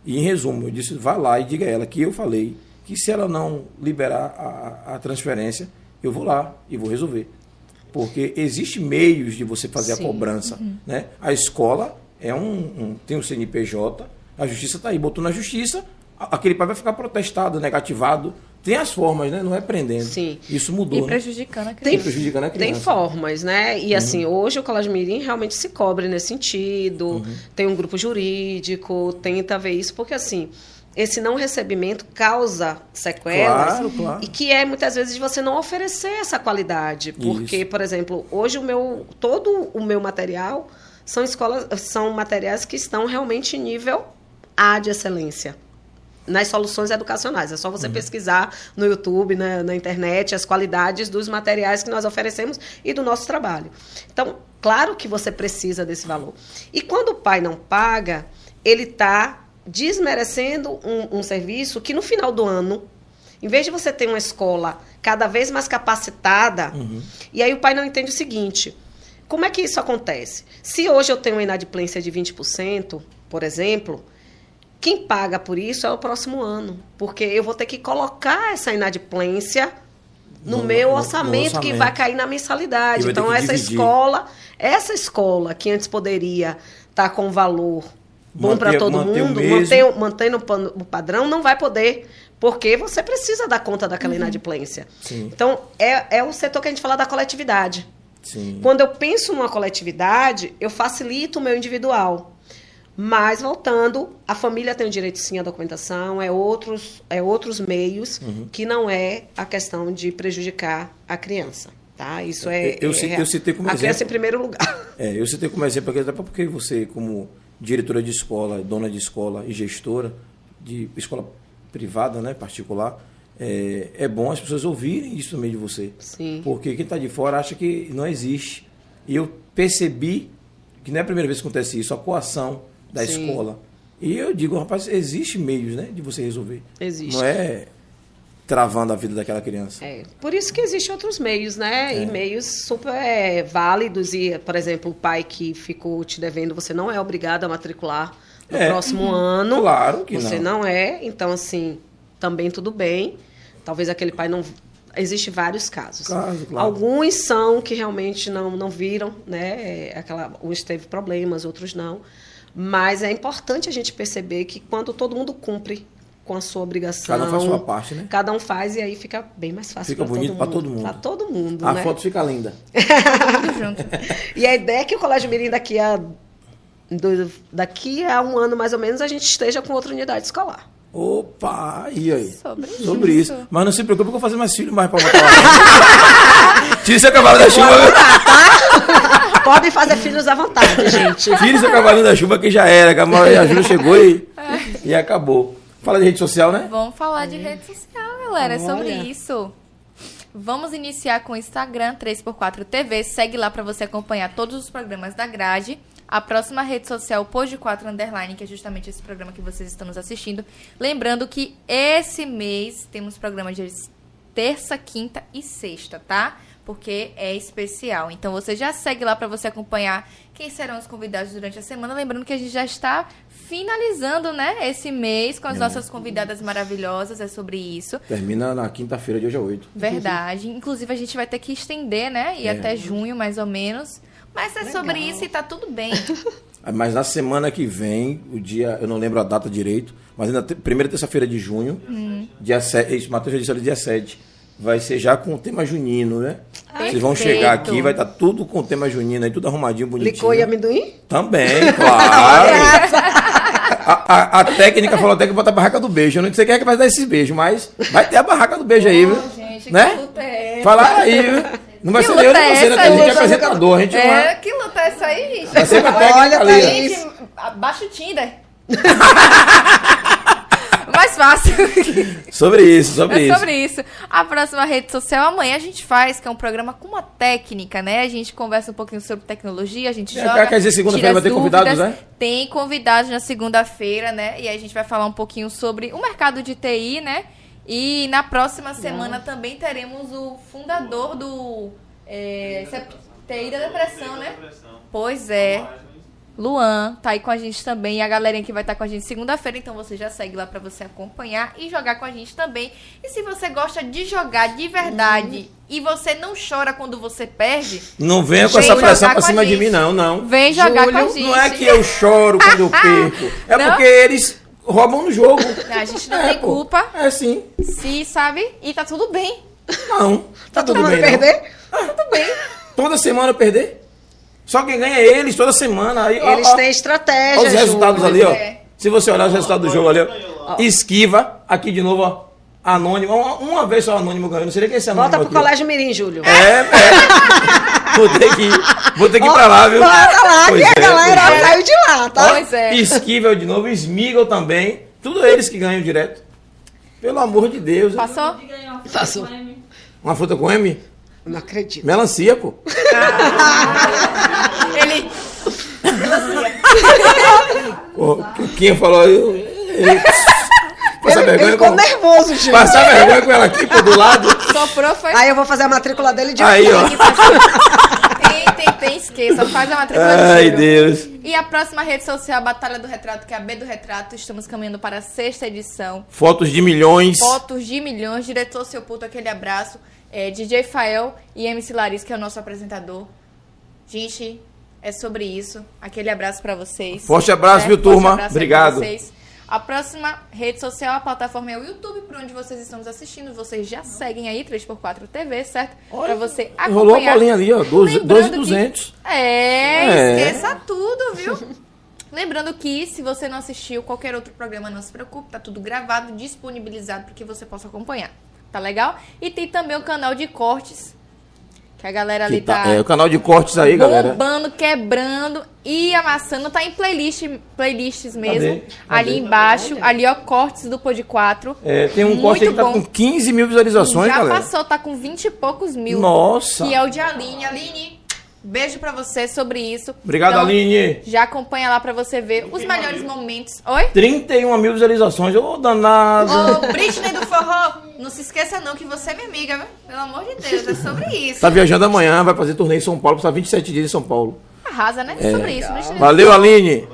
E em resumo, eu disse, vá lá e diga a ela que eu falei que se ela não liberar a, a transferência, eu vou lá e vou resolver. Porque existe meios de você fazer Sim. a cobrança. Né? A escola é um, um- tem o CNPJ, a justiça está aí, botou na justiça, aquele pai vai ficar protestado, negativado. Tem as formas, né? Não é prendendo. Sim. Isso mudou. E né? prejudicando a Tem, prejudicando a tem criança. formas, né? E assim, hoje o Colégio Mirim realmente se cobre nesse sentido. Tem um grupo jurídico, tenta ver isso, porque assim, esse não recebimento causa sequelas. Claro, claro. E que é muitas vezes você não oferecer essa qualidade. Porque, Isso. por exemplo, hoje o meu. Todo o meu material são escolas, são materiais que estão realmente em nível A de excelência nas soluções educacionais. É só você pesquisar no YouTube, na, na internet, as qualidades dos materiais que nós oferecemos e do nosso trabalho. Então, claro que você precisa desse valor. E quando o pai não paga, ele está desmerecendo um, um serviço que no final do ano, em vez de você ter uma escola cada vez mais capacitada, e aí o pai não entende o seguinte. Como é que isso acontece? Se hoje eu tenho uma inadimplência de 20%, por exemplo, quem paga por isso é o próximo ano, porque eu vou ter que colocar essa inadimplência no, No- meu no- no orçamento, que orçamento. vai cair na mensalidade. Então, essa dividir. escola, essa escola que antes poderia estar com valor bom para todo manter mundo, manter, o- mantendo o padrão, não vai poder, porque você precisa dar conta daquela inadimplência. Sim. Então, é, é o setor que a gente fala da coletividade. Sim. Quando eu penso numa coletividade, eu facilito o meu individual. Mas voltando, a família tem o direito sim à documentação, é outros, é outros meios Uhum. que não é a questão de prejudicar a criança. Tá? Isso é. Eu citei- é eu citei como a criança exemplo. em primeiro lugar. É, eu citei como exemplo aqui, até porque você, como diretora de escola, dona de escola e gestora de escola privada, né, particular, é, é bom as pessoas ouvirem isso também de você. Sim. Porque quem está de fora acha que não existe. E eu percebi que não é a primeira vez que acontece isso, a coação da Sim. escola. E eu digo, rapaz, existe meios né, de você resolver. Existe. Não é travando a vida daquela criança. É, por isso que existem outros meios, né? É. E meios super é, válidos. E, por exemplo, o pai que ficou te devendo, você não é obrigado a matricular no É. próximo ano. Claro que Você não. não é. Então, assim, também tudo bem. Talvez aquele pai não. Existem vários casos. Caso, claro. Alguns são que realmente não, não viram, né? É, Aquela, uns teve problemas, outros não. Mas é importante a gente perceber que quando todo mundo cumpre com a sua obrigação. Cada um faz a sua parte, né? Cada um faz e aí fica bem mais fácil Fica pra bonito pra todo mundo. Pra todo mundo, A né? foto fica linda. Tudo junto. E a ideia é que o Colégio Mirim daqui a do- daqui a um ano mais ou menos a gente esteja com outra unidade escolar. Opa, e aí? Sobre Sobre isso. isso. Mas não se preocupe que eu vou fazer mais filho mais pra botar lá. Tire seu cavalo da chuva. Podem fazer filhos à vontade, gente. Tire seu cavalinho da chuva que já era. Que a Júlia chegou e, e acabou. Fala de rede social, né? Vamos falar de rede social, galera. É sobre isso. Vamos iniciar com o Instagram 3x4 TV. Segue lá pra você acompanhar todos os programas da grade. A próxima rede social, Pôs de 4 Underline, que é justamente esse programa que vocês estão nos assistindo. Lembrando que esse mês temos programas de terça, quinta e sexta, tá? Porque é especial. Então você já segue lá pra você acompanhar quem serão os convidados durante a semana. Lembrando que a gente já está finalizando, né, esse mês com as nossas convidadas maravilhosas. É sobre isso. Termina na quinta-feira de hoje a 8. Verdade. Inclusive, a gente vai ter que estender, né? E É. até junho, mais ou menos. Mas é sobre isso e tá tudo bem. Mas na semana que vem, o dia, eu não lembro a data direito, mas na te- primeira terça-feira de junho, dia 7, isso, Matheus já disse ali, dia 7, vai ser já com o tema junino, né? Vocês vão Perfeito. chegar aqui, vai estar tudo com o tema junino aí, tudo arrumadinho, bonitinho. Licor e amendoim? Também, claro. A, a- a técnica falou até que bota a barraca do beijo. Eu não sei quem é que vai dar esse beijo, mas vai ter a barraca do beijo aí, viu? gente, que né? luta é essa? Fala aí, viu? Não vai Que ser eu nem você, né? A gente é gente? apresentador, a gente É, é. que luta é essa aí, gente? Vai a técnica Olha, ali. Thaís. Gente, abaixa o Tinder. Mais fácil. Sobre isso, sobre É isso. sobre isso. A próxima rede social amanhã a gente faz, que é um programa com uma técnica, né? A gente conversa um pouquinho sobre tecnologia, a gente É, joga. quer dizer, segunda-feira vai ter convidados, né? Tem convidados na segunda-feira, né? E aí a gente vai falar um pouquinho sobre o mercado de TI, né? E na próxima semana também teremos o fundador do é, TI da Depressão, né? Pois é. Luan tá aí com a gente também. E a galerinha que vai estar com a gente segunda-feira. Então você já segue lá pra você acompanhar e jogar com a gente também. E se você gosta de jogar de verdade e você não chora quando você perde, Não venha com essa pressão pra cima de mim, não, não. vem jogar com a Júlio, gente. Não é que eu choro quando eu perco. É Não? porque eles roubam no jogo. A gente não É, tem pô. culpa. É sim. Se sabe, e tá tudo bem. Não. Tá, tudo bem. não. perder? Tudo bem. Toda semana eu perder? Só quem ganha é eles, toda semana. Aí, ó, Eles ó, têm estratégia, Olha os resultados Júlio. ali, ó. é. Se você olhar os resultados do jogo ali, ó. Esquiva. Aqui de novo, ó. Anônimo. Uma, uma vez só anônimo ganhou. Não seria que esse anônimo Volta pro aqui, ó. Colégio Mirim, Júlio. É, é. Vou ter que ir, vou ter que ir pra lá, viu? Bora lá, Pois que a é, galera pois é. saiu de lá, tá? Pois é. Esquivel de novo, Smiggle também. Tudo eles que ganham direto. Pelo amor de Deus. Passou? Passou. Uma fruta com M? Não acredito. Melancia, pô. Ele. O Quinha falou. Eu, ele, passa Ele, ele vergonha ficou com, nervoso, Júlio. Passar vergonha com ela aqui, pô, do lado. Soprou, foi. Aí eu vou fazer a matrícula dele de Aí, ó. Tem, tem, tem esqueça, faz a matrícula de Ai, julho. Deus. E a próxima rede social, a Batalha do Retrato, que é a B do Retrato. Estamos caminhando para a sexta edição. Fotos de milhões. Fotos de milhões. Diretor Seu Puto, aquele abraço. É, DJ Fael e MC Larissa, que é o nosso apresentador. Gente, é sobre isso. Aquele abraço pra vocês. Forte abraço, viu, Forte turma? abraço Obrigado. A próxima rede social, a plataforma é o YouTube, por onde vocês estão nos assistindo. Vocês já seguem aí, 3x4 TV, certo? pra você acompanhar. Rolou a bolinha ali, ó. 12 Lembrando que- 200. É, É. esqueça tudo, viu? Lembrando que se você não assistiu qualquer outro programa, não se preocupe, tá tudo gravado, disponibilizado para que você possa acompanhar. Tá legal? E tem também o canal de cortes, que a galera ali Que tá- tá, é, o canal de cortes aí, galera. bombando, quebrando e amassando. Tá em playlist, playlists mesmo. Cadê? Ali embaixo, ali ó, cortes do Pod 4. É, tem um Muito corte que tá com 15 mil visualizações, Já galera. passou, tá com 20 e poucos mil. Nossa. Que é o de Aline. Aline, beijo pra você sobre isso. Obrigado, Então, Aline. Já acompanha lá pra você ver os melhores momentos. Oi? 31 mil visualizações. Ô, danado. Ô, Britney do Forró, não se esqueça não que você é minha amiga, viu? Pelo amor de Deus, é sobre isso. Tá viajando amanhã, vai fazer turnê em São Paulo, passar 27 dias em São Paulo. Arrasa, né? É sobre isso, Britney. Valeu, Aline.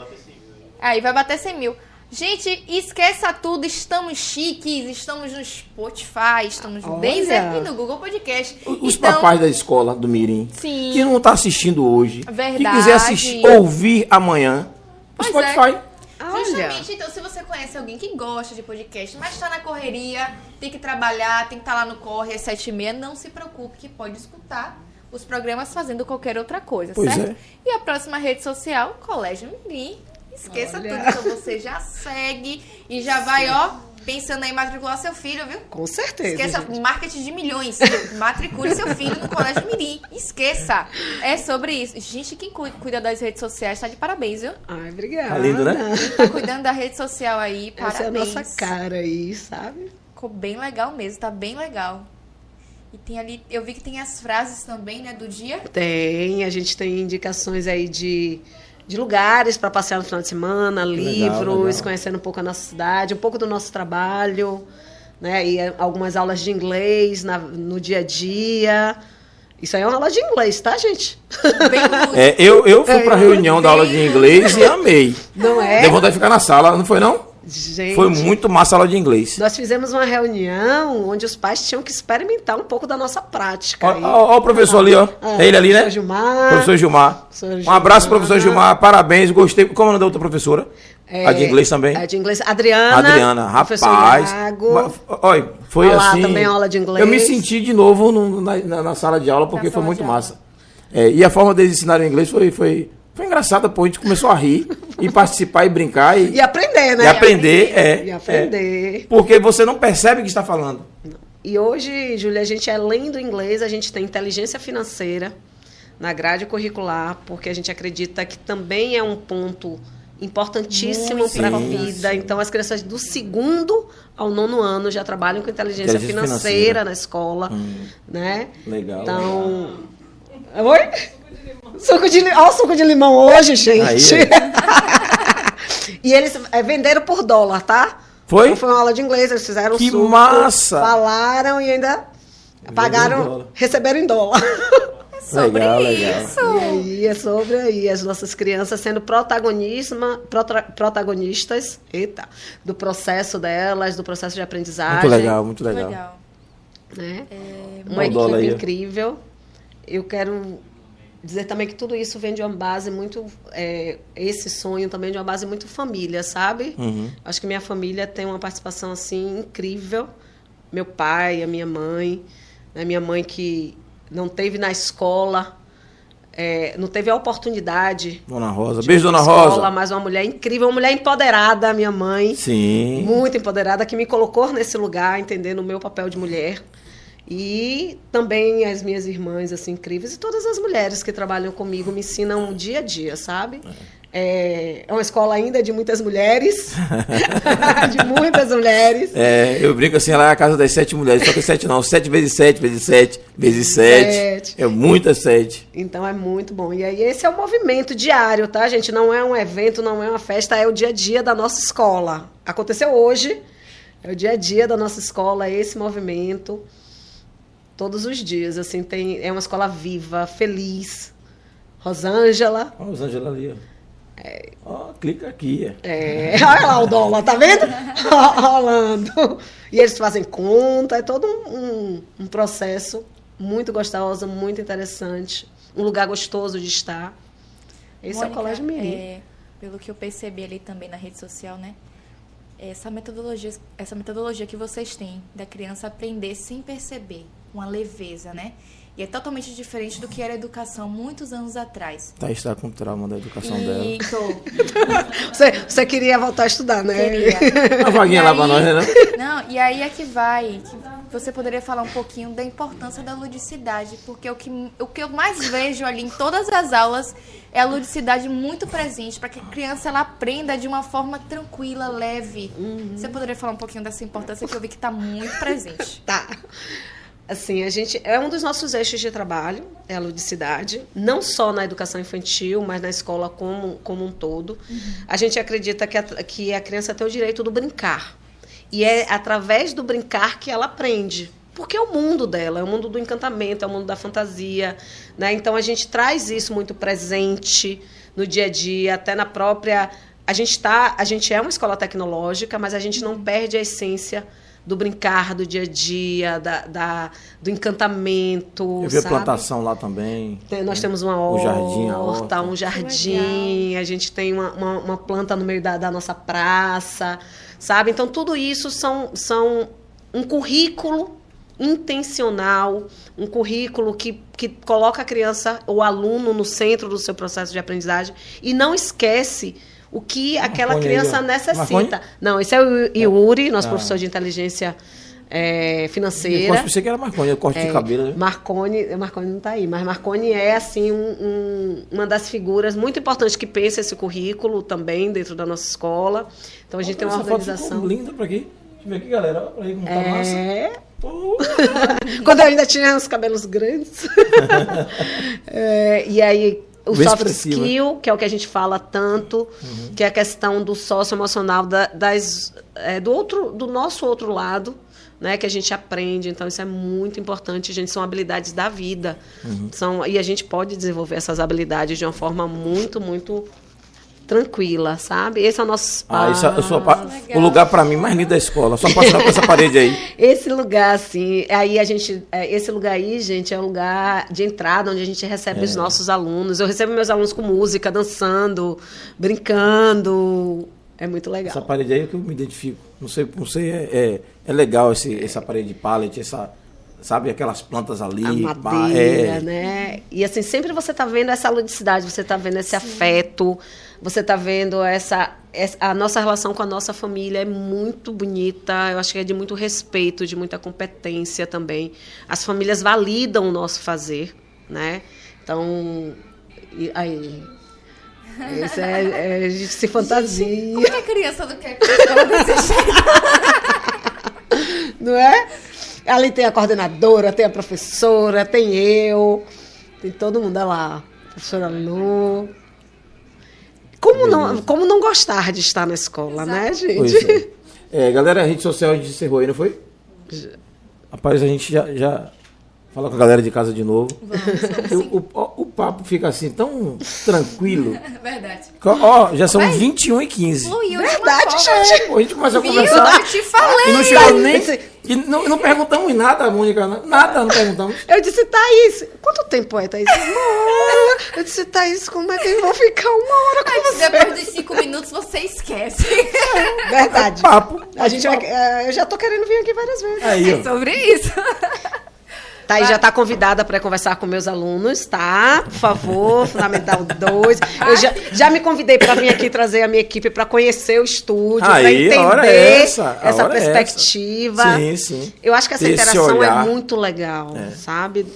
Aí vai bater 100 mil. Gente, esqueça tudo, estamos chiques, estamos no Spotify, estamos no. Deezer e no Google Podcast. Os então, papais da escola do Mirim, Sim. que não tá assistindo hoje, Verdade. que quiser assistir, ouvir amanhã, Pois é. Spotify. Olha. Justamente, então, se você conhece alguém que gosta de podcast, mas está na correria, tem que trabalhar, tem que estar lá no corre às sete e meia, não se preocupe que pode escutar os programas fazendo qualquer outra coisa, Pois certo? é. E a próxima rede social, Colégio Mirim. Esqueça Olha. tudo, então você já segue e já vai, ó, pensando em matricular seu filho, viu? Com certeza. Esqueça gente. marketing de milhões. Matricule seu filho no Colégio Mirim. Esqueça. É sobre isso. Gente, quem cu- cuida das redes sociais tá de parabéns, viu? Ai, obrigada. Tá lindo, né? Tá cuidando da rede social aí, Essa é a parabéns. nossa cara aí, sabe? Ficou bem legal mesmo, tá bem legal. E tem ali, eu vi que tem as frases também, né, do dia. Tem, a gente tem indicações aí de, de lugares para passear no final de semana, livros, legal. conhecendo um pouco a nossa cidade, um pouco do nosso trabalho, né? E eh, algumas aulas de inglês na- no dia a dia. Isso aí é uma aula de inglês, tá, gente? É, eu, eu fui pra É, reunião da aula de inglês e amei. Não é? Deu vontade de ficar na sala, não foi não? Gente, Foi muito massa a aula de inglês. Nós fizemos uma reunião onde os pais tinham que experimentar um pouco da nossa prática. Ó o professor ali, ó. Ah, É ele ali, né? professor Gilmar. Professor Gilmar. Professor Um abraço, Gilmar. professor Gilmar. Parabéns, gostei. Como é o nome da outra professora? É, a de inglês também? A de inglês. Adriana. Adriana, rapaz. Olha, foi Olha lá, assim. também aula de inglês. Eu me senti de novo no- na, na- sala de aula porque foi muito de massa. É, e a forma deles ensinarem inglês foi, foi, foi engraçada, pô. A gente começou a rir e participar e brincar e, E aprender, né? e aprender. É, E é. aprender. porque você não percebe o que está falando. E hoje, Júlia, a gente, além do inglês, a gente tem inteligência financeira na grade curricular, porque a gente acredita que também é um ponto importantíssimo para a vida. Então, as crianças do segundo ao nono ano já trabalham com inteligência, Inteligência financeira, financeira. na escola, né? Legal. Então... Oi? Suco de limão. Olha o suco de limão hoje, gente. Aí, e eles é, venderam por dólar, tá? Foi? Então foi uma aula de inglês, eles fizeram Que suco, massa! falaram e ainda em pagaram, dólar. receberam em dólar. É sobre Legal, legal. isso. E aí é sobre aí as nossas crianças sendo protagonismo, protra- protagonistas eita, do processo delas, do processo de aprendizagem. Muito legal, muito legal. Legal. Né? É, Uma equipe aí, incrível. Eu quero dizer também que tudo isso vem de uma base muito. é, esse sonho também de uma base muito família, sabe? Uhum. Acho que minha família tem uma participação assim incrível. Meu pai, a minha mãe, a minha mãe que não teve na escola, é, não teve a oportunidade. Dona Rosa. Beijo, Dona escola, Rosa. Mas uma mulher incrível, uma mulher empoderada, minha mãe Sim. muito empoderada, que me colocou nesse lugar, entendendo o meu papel de mulher. E também as minhas irmãs, assim, incríveis, e todas as mulheres que trabalham comigo me ensinam dia a dia, sabe? É, é uma escola ainda de muitas mulheres, de muitas mulheres. É, eu brinco assim, lá é a casa das sete mulheres. Só que sete não, sete vezes sete, vezes sete, vezes sete. Sete. É muitas sete. Então é muito bom. E aí esse é o movimento diário, tá, gente? Não é um evento, não é uma festa, é o dia a dia da nossa escola. Aconteceu hoje, é o dia a dia da nossa escola, esse movimento. Todos os dias, assim, tem, é uma escola viva, feliz, Rosângela. Ó, Rosângela ali, ó. Ó, clica aqui. É, olha lá o dólar, tá vendo? Rolando. E eles fazem conta, é todo um, um, um processo muito gostoso, muito interessante. Um lugar gostoso de estar. Esse é o Mônica, Colégio Mirim. é, pelo que eu percebi ali também na rede social, né? Essa metodologia, essa metodologia que vocês têm da criança aprender sem perceber, uma leveza, né? E é totalmente diferente do que era a educação muitos anos atrás. Tá, está com trauma da educação dela. E tô. Você, você queria voltar a estudar, né? Queria. Uma vaguinha E lá pra aí- nós, né? Não, e aí é que vai. que você poderia falar um pouquinho da importância da ludicidade, porque o que, o que eu mais vejo ali em todas as aulas é a ludicidade muito presente, para que a criança ela aprenda de uma forma tranquila, leve. Você poderia falar um pouquinho dessa importância que eu vi que está muito presente. Tá. Assim, a gente é um dos nossos eixos de trabalho, é a ludicidade, não só na educação infantil, mas na escola como, como um todo. A gente acredita que a, que a criança tem o direito do brincar. E é através do brincar que ela aprende. Porque é o mundo dela, é o mundo do encantamento, é o mundo da fantasia. Né? Então a gente traz isso muito presente no dia a dia, até na própria. A gente, tá, a gente é uma escola tecnológica, mas a gente não perde a essência do brincar do dia a dia, da, da- do encantamento. Eu vi a sabe? plantação lá também. Tem- Nós temos uma horta, jardim, a horta. um jardim, a gente tem uma, uma, uma planta no meio da, da nossa praça, sabe? Então, tudo isso são, são um currículo intencional, um currículo que, que coloca a criança, o aluno, no centro do seu processo de aprendizagem e não esquece o que aquela aí, criança ó. necessita. Não, esse é o Yuri, nosso Ah. professor de inteligência Eu financeira. pensei que era Marconi, corte de É, cabelo. né? Marconi, Marconi não está aí, mas Marconi é assim um- um- uma das figuras muito importantes que pensa esse currículo também dentro da nossa escola. Então a gente tem uma Essa foto organização. linda pra aqui. Deixa eu ver aqui, galera. Olha aí como tá massa. É, Pô, quando eu ainda tinha os cabelos grandes. É, e aí o Bem soft expressiva. skill, que é o que a gente fala tanto, que é a questão do socioemocional da, das, é, do outro, do nosso outro lado, né, que a gente aprende. Então isso é muito importante, gente. São habilidades da vida. São, e a gente pode desenvolver essas habilidades de uma forma muito, muito tranquila, sabe? Esse é o nosso Ah, isso é o lugar pra mim mais lindo da escola. Só passar por essa parede aí. Esse lugar, assim, aí a gente. é, Esse lugar aí, gente, é um lugar de entrada onde a gente recebe É. os nossos alunos. Eu recebo meus alunos com música, dançando, brincando. É muito legal. Essa parede aí é que eu me identifico. Não sei, não sei, é, é, é legal esse, essa parede de pallet, essa, sabe, aquelas plantas ali. a pá, madeira, é. né? E assim, sempre você tá vendo essa ludicidade, você tá vendo esse afeto, você tá vendo essa, essa- A nossa relação com a nossa família é muito bonita, eu acho que é de muito respeito, de muita competência também. As famílias validam o nosso fazer, né? Então. e- aí. Isso é, é- a gente se fantasia. Como que a criança não quer não é? Ali tem a coordenadora, tem a professora, tem eu, tem todo mundo olha lá. Professora Lu. Como não, como não gostar de estar na escola, né, Pois gente? é. É, galera, a rede social a gente encerrou aí, não foi? Rapaz, a gente já, já fala com a galera de casa de novo. Eu- o, o- o papo fica assim tão tranquilo. Verdade. Ó, já são 21 e 15. Fluiu Verdade, de gente. A gente começa a Viu? conversar. Eu te falei. E não chegou nem. E não, não perguntamos nada, Mônica. Nada, não perguntamos. Eu disse, Thaís, quanto tempo é, Thaís? Uma hora. Eu disse, Thaís, como é que eu vou ficar uma hora com Mas você? depois dos cinco minutos você esquece. Verdade. Papo. A gente vai, é, eu já tô querendo vir aqui várias vezes. Aí, É sobre isso. Thaís já está convidada para conversar com meus alunos, tá? Por favor, Fundamental 2. Eu já, já me convidei para vir aqui trazer a minha equipe para conhecer o estúdio, para hora entender é essa, essa hora é essa. perspectiva. Sim, sim. Eu acho que essa Ter interação é muito legal, sabe?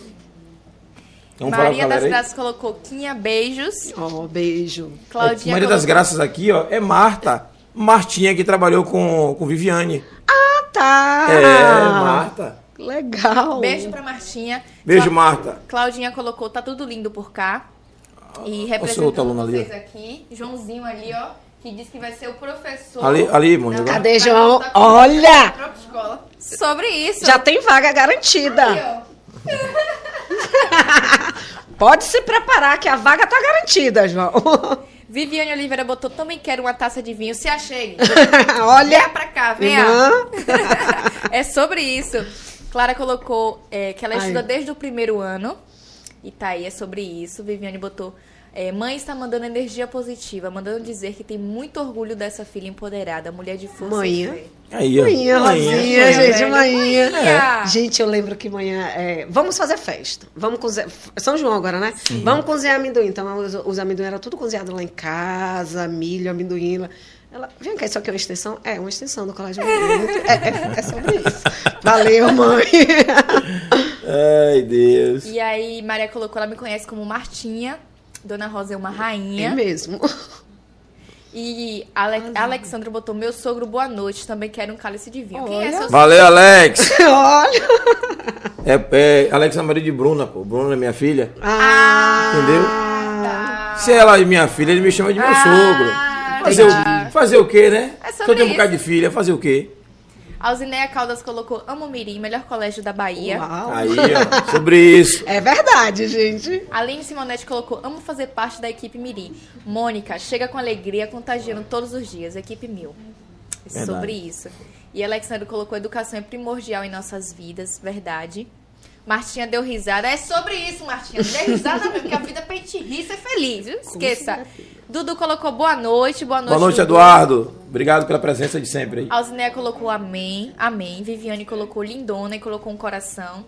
Vamos Maria das aí. Graças colocou Quinha, beijos. Ó, beijo. Claudinha Maria das colocou- Graças aqui, ó, é Marta. Martinha que trabalhou com, com Viviane. Ah, tá. É, Marta. Legal. Beijo pra Martinha. Beijo, Cla- Marta. Claudinha colocou, tá tudo lindo por cá. E seu outro representando aluno ali, vocês aqui. Joãozinho ali, ó, que diz que vai ser o professor. Ali, ali, Mônica. Cadê, João? Olha! Sobre isso. Já tem vaga garantida. ó. Pode se preparar que a vaga tá garantida, João. Viviane Oliveira botou, também quero uma taça de vinho. Se achei. Olha. Vem pra cá, vem. Não. é sobre isso. Clara colocou é, que ela Ai. estuda desde o primeiro ano. E tá aí, é sobre isso. Viviane botou. é, mãe está mandando energia positiva, mandando dizer que tem muito orgulho dessa filha empoderada, mulher de força Manhã. e. Aí. Manhã, Manhã. Rosinha, gente, manhã. Manhã. Gente, eu lembro que manhã. é, vamos fazer festa. Vamos cozinhar. São João agora, né? Vamos cozinhar amendoim. Então, os, os amendoim eram tudo cozinhado lá em casa, milho, amendoim. Ela, vem cá, isso aqui é uma extensão? É, uma extensão do colégio. É, é, é sobre isso. Valeu, mãe. Ai, Deus. E aí, Maria colocou, ela me conhece como Martinha. Dona Rosa é uma É rainha. mesmo. E Ale Alexandra botou, meu sogro, boa noite. Também quero um cálice de vinho. Quem é Olha. seu Valeu, Alex. Olha. É, é Alex é marido de Bruna, pô. Bruna é minha filha. Ah, Entendeu? Se ela é minha filha, ele me chama de meu sogro. Fazer o, fazer o quê, né? É eu tenho um bocado de filha, fazer o quê? Alzineia Caldas colocou, amo Mirim, melhor colégio da Bahia. Uau. Aí, ó, sobre isso. É verdade, gente. Aline Simonetti colocou, amo fazer parte da equipe Mirim. Mônica, chega com alegria, contagiando todos os dias. Equipe mil. Verdade. Sobre isso. E Alexandre colocou, educação é primordial em nossas vidas. Verdade. Martinha deu risada. É sobre isso, Martinha. Dê risada mesmo, porque a vida é pra gente rir e ser feliz. Viu? Esqueça. Dudu colocou boa noite. Boa noite, Boa noite, Dudu. Eduardo. Obrigado pela presença de sempre aí. Alzineia colocou amém, amém. Viviane colocou lindona e colocou um coração.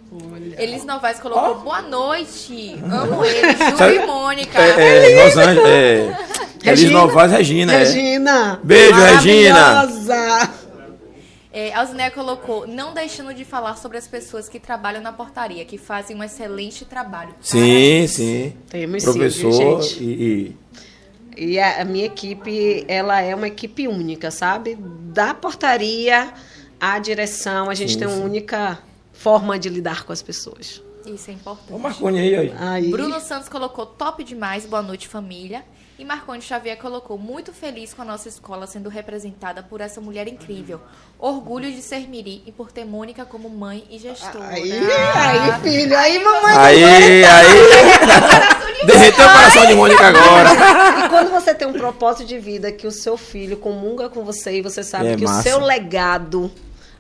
Elis Novaes colocou boa noite. Amo ele. Ju e Mônica. É, é, Rosângela, é. Elis Novaes, Regina. é. Regina. Beijo, Regina. É, Alzineia colocou, não deixando de falar sobre as pessoas que trabalham na portaria, que fazem um excelente trabalho. Sim, sim. Temos sim, Professor viu, gente? e, e- E a, a minha equipe, ela é uma equipe única, sabe? Da portaria à direção, a gente Sim, tem uma sim. única forma de lidar com as pessoas. Isso é importante. Ô, Marconi aí, aí. Aí, Bruno Santos colocou top demais, boa noite família. E Marconi Xavier colocou muito feliz com a nossa escola sendo representada por essa mulher incrível. Orgulho de ser Miri e por ter Mônica como mãe e gestora. aí, aí, filho, aí, mamãe. Aí, aí. Derreteu o coração de Mônica agora. E quando você tem um propósito de vida que o seu filho comunga com você e você sabe É que massa. o seu legado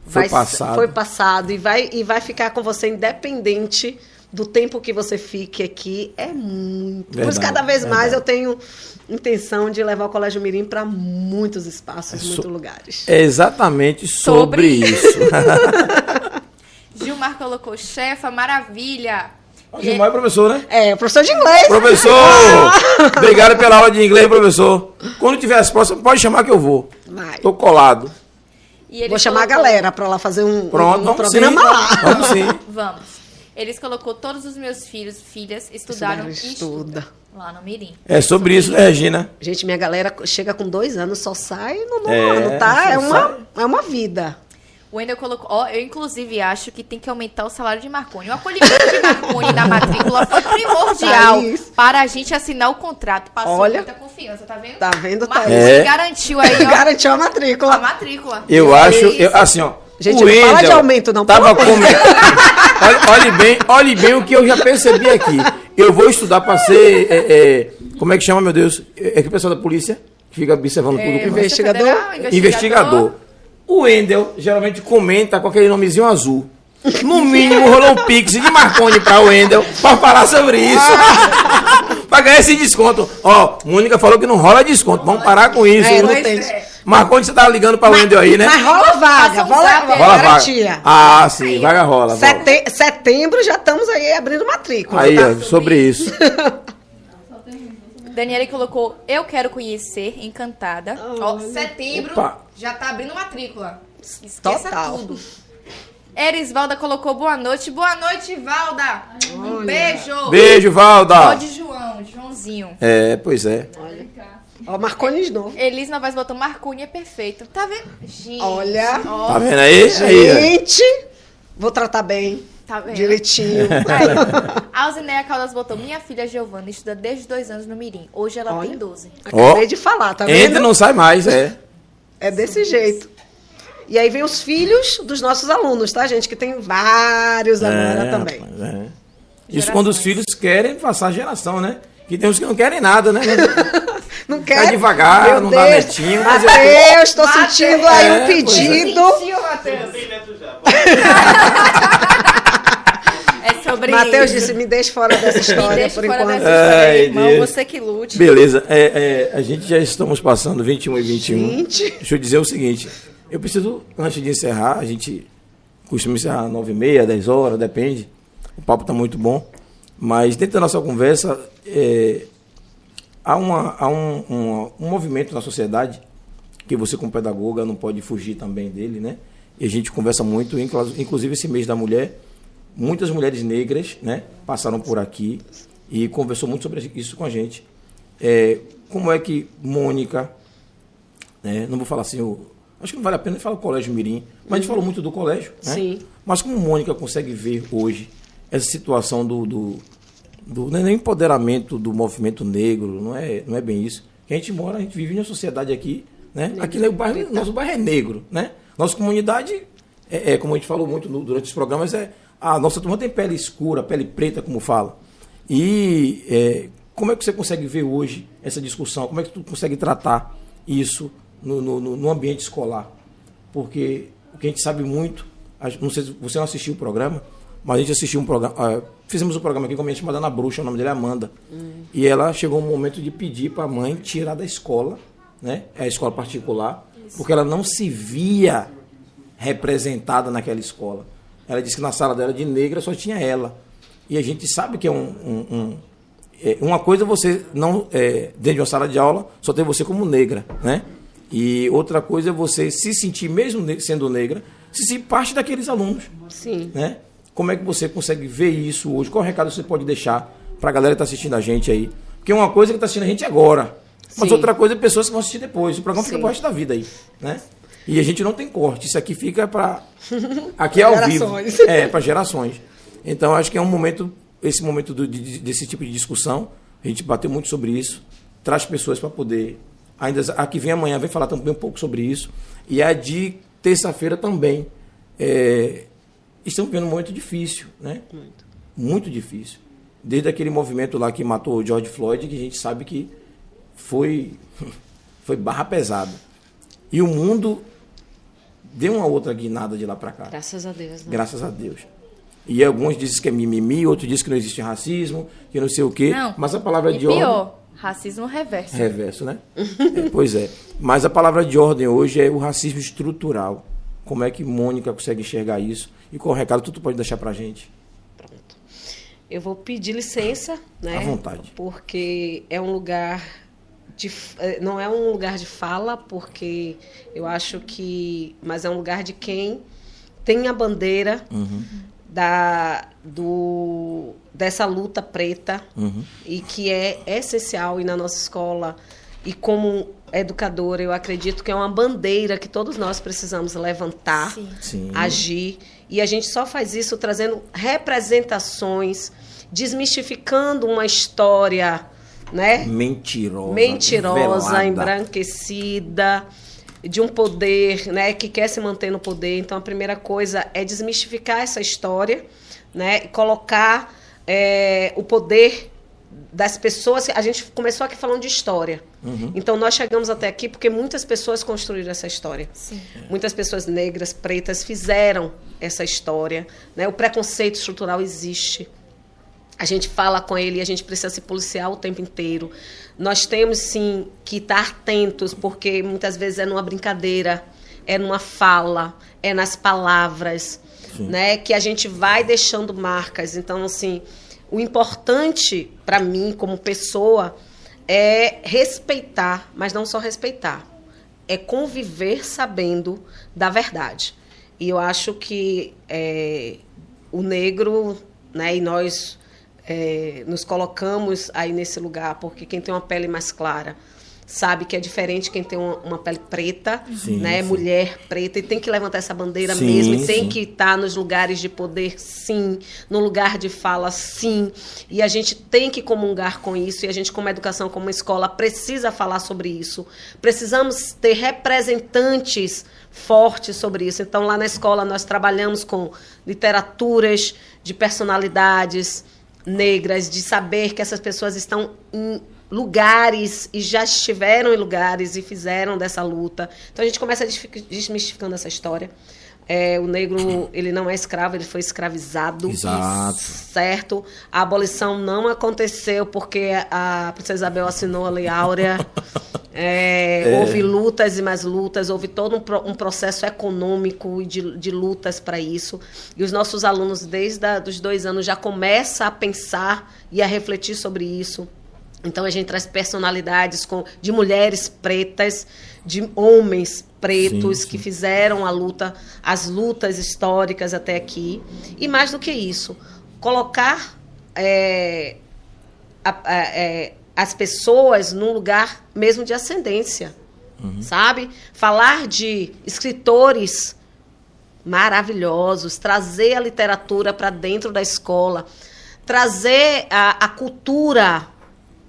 Foi vai, passado. foi passado e vai, e vai ficar com você independente do tempo que você fique aqui, é muito. Por isso, Verdade, cada vez mais verdade. eu tenho intenção de levar o Colégio Mirim para muitos espaços, so- muitos lugares. É exatamente sobre, Sobre isso. Gilmar colocou chefa, maravilha. O Gilmar é professor, né? É, professor de inglês. Professor! Obrigado pela aula de inglês, professor. Quando tiver as próximas, pode chamar que eu vou. Vai. Tô colado. E ele Vou chamar a colocou- galera para lá fazer um, Pronto, um vamos programa sim. lá. Vamos sim. Vamos. Eles colocou todos os meus filhos, filhas, estudaram estuda. estudam lá no Mirim. É sobre isso, né, Regina? Gente, minha galera chega com dois anos, só sai no nono É, ano, tá? É uma, sai. é uma vida. O Wendel colocou, ó, eu inclusive acho que tem que aumentar o salário de Marconi. O acolhimento de Marconi na matrícula foi primordial Thaís. para a gente assinar o contrato. Passou Olha. muita confiança, tá vendo? Tá vendo, Marconi Thaís? É. garantiu aí, ó, Garantiu a a matrícula. matrícula. Eu É acho, eu- assim, ó. Gente, o não fala de aumento, não, Tava olha, olhe bem, olhe bem o que eu já percebi aqui. Eu vou estudar para ser. é, é, como é que chama, meu Deus? É, é que o pessoal da polícia que fica observando tudo. É, Polícia Investigador? Federal, investigador. O Wendel geralmente comenta com aquele nomezinho azul. No mínimo, rolou um pix de Marconi para o Wendel para falar sobre isso. para ganhar esse desconto. Ó, Mônica falou que não rola desconto. Vamos parar com isso. É, não Não- tem. Marconi, você tá ligando para o Wendel aí, né? Mas rola vaga, rola. Rola vaga. Ah, sim, vaga rola. Sete- setembro já estamos aí abrindo matrícula. Aí, tá? ó, sobre isso. Daniele colocou, eu quero conhecer, encantada. Ó, setembro, Opa. já tá abrindo matrícula. Esqueça Total. tudo. Erisvalda colocou boa noite. Boa noite, Valda. Um beijo. Beijo, Ó Valda. de João, Joãozinho. É, pois é. Ó, Marconi de novo. Elis Novaes botou Marconi é perfeito. Tá vendo? Gente, Olha. ó, Tá vendo aí? Gente, vou tratar bem, tá vendo? direitinho. Aí, a Alzineia Caldas botou Minha filha Giovana estuda desde dois anos no Mirim. Hoje ela Olha. tem 12. Acabei Ó, de falar, tá Entra e vendo? não sai mais, é. É desse jeito. E aí vem os filhos dos nossos alunos, tá, gente? Que tem vários agora É, também. rapaz, é. Isso quando os filhos querem passar a geração, né? Que tem uns que não querem nada, né? Não Vai quer? devagar, Meu não dá Deus. netinho. Mas eu- estou sentindo aí É, um pois é. pedido. É sobre Mateus disse, me deixe fora dessa Me história deixa por fora enquanto. dessa história Ai, irmão. Deus. Você que lute. Beleza, é, é, a gente já estamos passando 21 e 21. Gente. Deixa eu dizer o seguinte: eu preciso, antes de encerrar, a gente costuma encerrar 9 e meia, 10 horas, depende. O papo está muito bom. Mas dentro da nossa conversa, é, há, uma, há um, uma- um movimento na sociedade que você, como pedagoga, não pode fugir também dele, né? E a gente conversa muito, inclu- inclusive esse mês da mulher, muitas mulheres negras, né, passaram por aqui e conversou muito sobre isso com a gente. É, como é que Mônica, né, não vou falar assim, eu, acho que não vale a pena falar o Colégio Mirim, mas a gente falou muito do colégio, né? Sim. Mas como Mônica consegue ver hoje essa situação do, do, do não é nem empoderamento do movimento negro, não é, não é bem isso. Que a gente mora, a gente vive numa sociedade aqui, né? aqui no bairro, nosso bairro é negro, né? Nossa comunidade, é, é, como a gente falou muito no- durante os programas, é a nossa turma tem pele escura, pele preta, como fala. E é, como é que você consegue ver hoje essa discussão? Como é que tu consegue tratar isso no, no, no- ambiente escolar? Porque o que a gente sabe muito, não sei se você não assistiu o programa, mas a gente assistiu um programa, ah, fizemos um programa aqui com a minha chamada Ana Bruxa, o nome dela é Amanda. E ela chegou um momento de pedir para a mãe tirar da escola, né? É a escola particular, porque ela não se via representada naquela escola. Ela disse que na sala dela de negra só tinha ela. E a gente sabe que é um. um- um- é, uma coisa é você não. É, dentro de uma sala de aula, só ter você como negra, né? E outra coisa é você se sentir, mesmo sendo negra, se sentir parte daqueles alunos Sim. né? Como é que você consegue ver isso hoje? Qual recado você pode deixar para a galera que está assistindo a gente aí? Porque uma coisa é que está assistindo a gente agora, mas Sim. outra coisa é pessoas que vão assistir depois. O programa fica Sim. pro resto da vida aí, né? E a gente não tem corte, isso aqui fica para aqui é ao Gerações. vivo, é para gerações. Então acho que é um momento, esse momento do- de- desse tipo de discussão, a gente bateu muito sobre isso, traz pessoas para poder ainda a que vem amanhã vem falar também um pouco sobre isso e a de terça-feira também. É, estamos vivendo um momento difícil, né? Muito. Muito difícil. Desde aquele movimento lá que matou o George Floyd, que a gente sabe que foi, foi barra pesada. E o mundo deu uma outra guinada de lá para cá. Graças a Deus. Né? Graças a Deus. E alguns dizem que é mimimi, outros dizem que não existe racismo, que não sei o quê. Não. Mas a palavra de ordem. pior, racismo reverso. Reverso, né? É, pois é. Mas a palavra de ordem hoje é o racismo estrutural. Como é que Mônica consegue enxergar isso? E qual recado tu, tu pode deixar pra gente? Eu vou pedir licença, né? À vontade. Porque é um lugar de, eh, não é um lugar de fala, porque eu acho que, mas é um lugar de quem tem a bandeira Uhum. da do dessa luta preta Uhum. e que é essencial e na nossa escola e como educadora eu acredito que é uma bandeira que todos nós precisamos levantar Sim. Sim. agir. E a gente só faz isso trazendo representações, desmistificando uma história, né? Mentirosa. Mentirosa, velada. embranquecida, de um poder, né, que quer se manter no poder. Então a primeira coisa é desmistificar essa história, né? E colocar é, o poder das pessoas. A gente começou aqui falando de história. Então nós chegamos até aqui porque muitas pessoas construíram essa história. Sim. Muitas pessoas negras, pretas fizeram essa história. Né? O preconceito estrutural existe. A gente fala com ele e a gente precisa se policiar o tempo inteiro. Nós temos sim que estar atentos, porque muitas vezes é numa brincadeira, é numa fala, é nas palavras, né? Que a gente vai deixando marcas. Então, assim, o importante para mim, como pessoa, é respeitar, mas não só respeitar, é conviver sabendo da verdade. E eu acho que é, o negro, né, e nós é, nos colocamos aí nesse lugar, porque quem tem uma pele mais clara sabe que é diferente quem tem uma, pele preta, Sim, né, sim. mulher preta, e tem que levantar essa bandeira Sim, mesmo, e tem que estar nos lugares de poder, sim, no lugar de fala, sim, e a gente tem que comungar com isso, e a gente, como educação, como escola, precisa falar sobre isso. Precisamos ter representantes fortes sobre isso. Então, lá na escola, nós trabalhamos com literaturas de personalidades, negras, de saber que essas pessoas estão em lugares e já estiveram em lugares e fizeram dessa luta. Então a gente começa desmistificando essa história. É, o negro ele não é escravo, ele foi escravizado. Exato. Certo? A abolição não aconteceu porque a princesa Isabel assinou a Lei Áurea. É, é. Houve lutas e mais lutas, houve todo um, um processo econômico e de, de lutas para isso. E os nossos alunos, desde a, os dois anos, já começam a pensar e a refletir sobre isso. Então a gente traz personalidades com, de mulheres pretas, de homens pretos sim, sim. que fizeram a luta, as lutas históricas até aqui. E mais do que isso, colocar é, a, a, é, as pessoas num lugar mesmo de ascendência. Uhum. Sabe? Falar de escritores maravilhosos, trazer a literatura para dentro da escola, trazer a, a cultura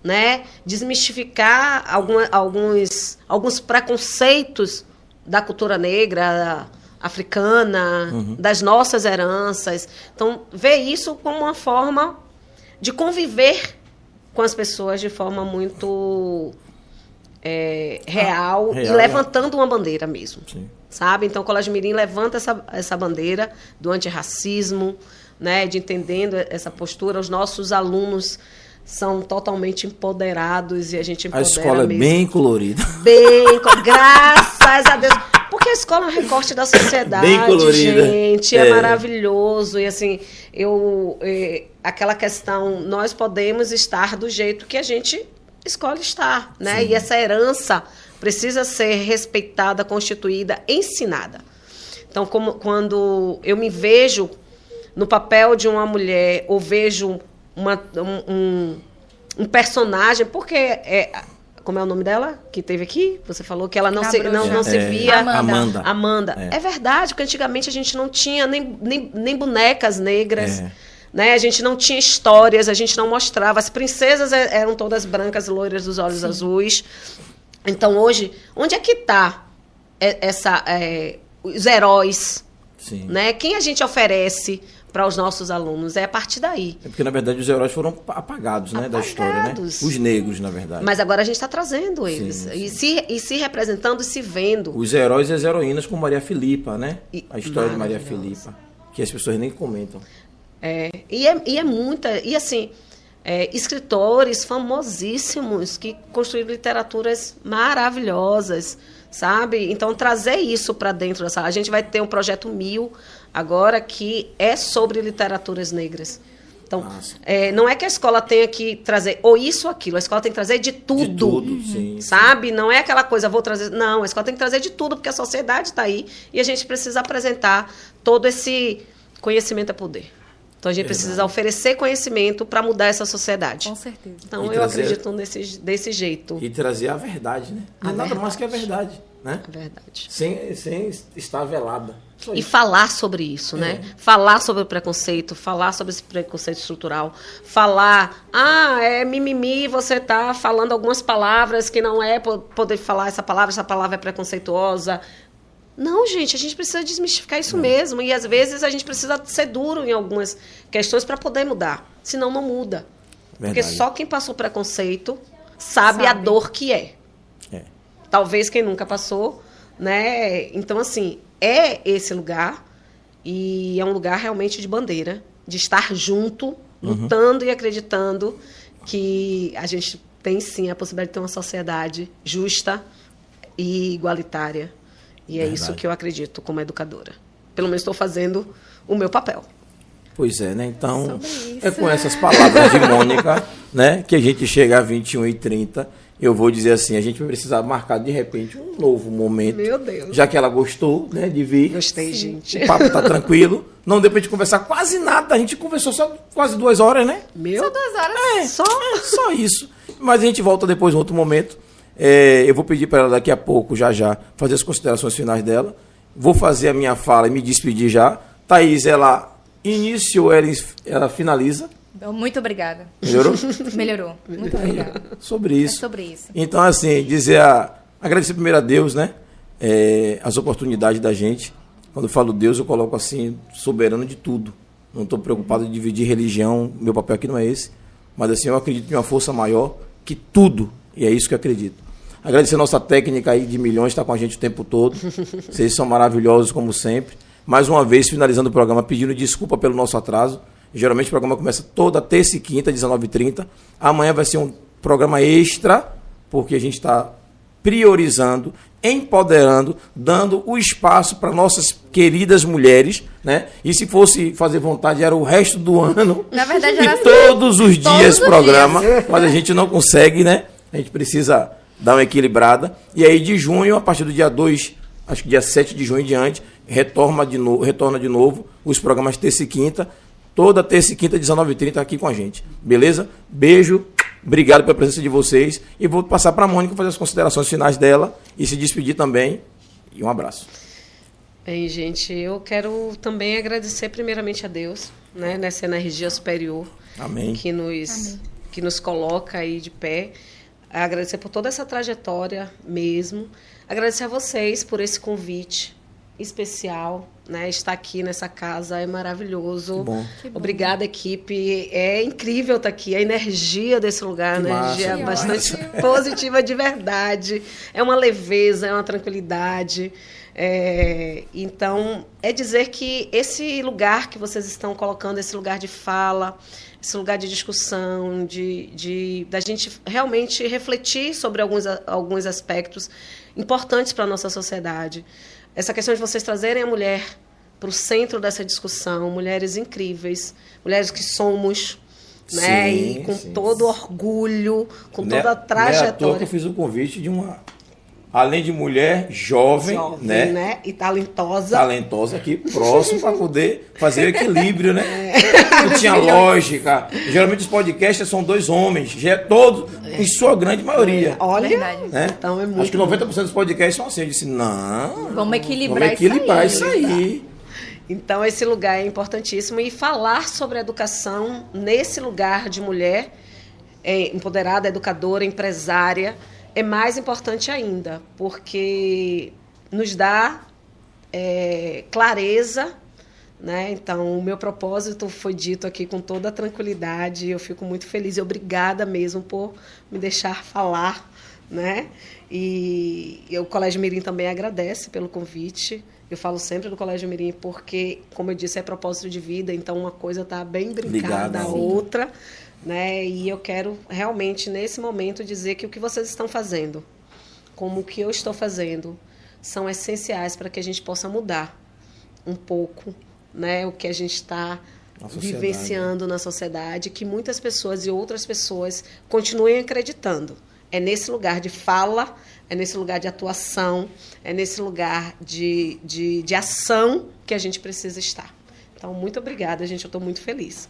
né? Desmistificar alguma, alguns, alguns preconceitos da cultura negra, africana, uhum. das nossas heranças. Então, ver isso como uma forma de conviver com as pessoas de forma muito é, real, ah, real, e levantando é. uma bandeira mesmo. Sim. Sabe? Então, o Colégio Mirim levanta essa, essa bandeira do antirracismo, né, de entendendo essa postura. Os nossos alunos são totalmente empoderados e a gente empodera A escola é mesmo. bem colorida. Bem, graças a Deus. Porque a escola é um recorte da sociedade, bem colorida. gente, é. é. maravilhoso. E assim, eu é, aquela questão, nós podemos estar do jeito que a gente escolhe estar, né? Sim. E essa herança precisa ser respeitada, constituída, ensinada. Então, como, quando eu me vejo no papel de uma mulher ou vejo uma, um, um, personagem, porque é, como é o nome dela que teve aqui? Você falou que ela não, se, não, não se é, via. Amanda. Amanda. É. é. verdade, porque antigamente a gente não tinha nem, nem, nem bonecas negras. É. Né? A gente não tinha histórias, a gente não mostrava. As princesas é, eram todas brancas, loiras, dos olhos Sim. azuis. Então hoje, onde é que está essa, é, os heróis? Sim. Né? Quem a gente oferece? Para os nossos alunos. É a partir daí. É porque, na verdade, os heróis foram apagados, né, apagados. da história, né? Os negros, na verdade. Mas agora a gente está trazendo eles. Sim, sim. E, se, e se representando e se vendo. Os heróis e as heroínas com Maria Filipa, né? E, a história de Maria Filipa. Que as pessoas nem comentam. É, e, é, e é muita. E assim. É, escritores famosíssimos que construíram literaturas maravilhosas, sabe? Então, trazer isso para dentro dessa. A gente vai ter um projeto Mil agora que é sobre literaturas negras. Então, é, não é que a escola tenha que trazer ou isso ou aquilo, a escola tem que trazer de tudo. De tudo, sim. Sabe? Não é aquela coisa, vou trazer. Não, a escola tem que trazer de tudo, porque a sociedade está aí e a gente precisa apresentar todo esse conhecimento a poder. Então a gente Verdade. precisa oferecer conhecimento para mudar essa sociedade. Com certeza. Então e eu trazer, acredito nesse, desse jeito. E trazer a verdade, né? Não a é nada verdade. mais que a verdade. Né? A verdade. Sem, sem estar velada. E falar sobre isso, né? é. né? Falar sobre o preconceito, falar sobre esse preconceito estrutural, falar, ah, é mimimi, você está falando algumas palavras que não é poder falar essa palavra, essa palavra é preconceituosa. Não, gente, a gente precisa desmistificar isso não. mesmo. E às vezes a gente precisa ser duro em algumas questões para poder mudar. Senão não muda. Verdade. Porque só quem passou preconceito sabe, sabe, a dor que é. é. Talvez quem nunca passou, né? Então, assim, é esse lugar e é um lugar realmente de bandeira, de estar junto, uhum. lutando e acreditando que a gente tem sim a possibilidade de ter uma sociedade justa e igualitária. E é Verdade. isso que eu acredito como educadora. Pelo menos estou fazendo o meu papel. Pois é, né? Então, é com essas palavras de Mônica, né, que a gente chega a 21 e 30 eu vou dizer assim, a gente vai precisar marcar de repente um novo momento. Meu Deus. Já que ela gostou, né, de vir. Gostei, Sim. gente. O papo tá tranquilo. Não deu pra gente conversar quase nada. A gente conversou só quase duas horas, né? Meu? Só duas horas. É, só, é, só isso. Mas a gente volta depois em outro momento. É, eu vou pedir para ela daqui a pouco, já já, fazer as considerações finais dela. Vou fazer a minha fala e me despedir já. Thaís, ela inicia ou ela, ela finaliza? Muito obrigada. Melhorou? Melhorou. Muito obrigada. sobre isso. É sobre isso. Então, assim, dizer a. Agradecer primeiro a Deus, né? É, as oportunidades da gente. Quando eu falo Deus, eu coloco assim, soberano de tudo. não estou preocupado em dividir religião, meu papel aqui não é esse, mas assim, eu acredito em uma força maior que tudo, e é isso que eu acredito. Agradecer a nossa técnica aí de milhões, está com a gente o tempo todo. Vocês são maravilhosos, como sempre. Mais uma vez, finalizando o programa, pedindo desculpa pelo nosso atraso. Geralmente o programa começa toda terça e quinta, 19h30. Amanhã vai ser um programa extra, porque a gente está priorizando, empoderando, dando o espaço para nossas queridas mulheres, né? E se fosse fazer vontade, era o resto do ano. Na verdade, era e todos os todos dias os programa, mas a gente não consegue, né? A gente precisa dar uma equilibrada. E aí de junho, a partir do dia 2, acho que dia 7 de junho em diante, retorna de, no, retorna de novo os programas terça e quinta. Toda terça e quinta, 19h30, aqui com a gente. Beleza? Beijo. Obrigado pela presença de vocês. E vou passar para a Mônica fazer as considerações finais dela e se despedir também. E um abraço. Bem, gente, eu quero também agradecer primeiramente a Deus, né, nessa energia superior Amém. que nos que nos coloca aí de pé. Agradecer por toda essa trajetória mesmo. Agradecer a vocês por esse convite especial, né? Estar aqui nessa casa é maravilhoso. Que bom. Obrigada, equipe. É incrível estar aqui. A energia desse lugar, Que né? massa, energia que bastante positiva de verdade. É uma leveza, é uma tranquilidade. É, então, é dizer que esse lugar que vocês estão colocando, esse lugar de fala, esse lugar de discussão, de, de da gente realmente refletir sobre alguns, alguns aspectos importantes para a nossa sociedade. Essa questão de vocês trazerem a mulher para o centro dessa discussão, mulheres incríveis, mulheres que somos, né? Sim, E com sim. todo orgulho, com Né- toda a não é à toa que trajetória. eu fiz o convite de uma. Além de mulher jovem, jovem, né? né? E talentosa. talentosa aqui próximo para poder fazer o equilíbrio, né? É. Não tinha lógica. Geralmente os podcasts são dois homens, já é todos, em sua grande maioria. Olha, Verdade. Né? então é muito Acho que 90% dos podcasts são assim. Eu disse, não. Vamos equilibrar, Vamos equilibrar isso isso aí. aí. Então, esse lugar é importantíssimo. E falar sobre educação nesse lugar de mulher é, empoderada, educadora, empresária, é mais importante ainda, porque nos dá é, clareza. Né? Então, o meu propósito foi dito aqui com toda a tranquilidade. Eu fico muito feliz e obrigada mesmo por me deixar falar. Né? E, e o Colégio Mirim também agradece pelo convite. Eu falo sempre do Colégio Mirim porque, como eu disse, é propósito de vida, então uma coisa está bem brincada à outra. Né? E eu quero realmente, nesse momento, dizer que o que vocês estão fazendo, como o que eu estou fazendo, são essenciais para que a gente possa mudar um pouco né, o que a gente está vivenciando na sociedade, que muitas pessoas e outras pessoas continuem acreditando. É nesse lugar de fala, é nesse lugar de atuação, é nesse lugar de, de, de ação que a gente precisa estar. Então, muito obrigada, gente. Eu estou muito feliz.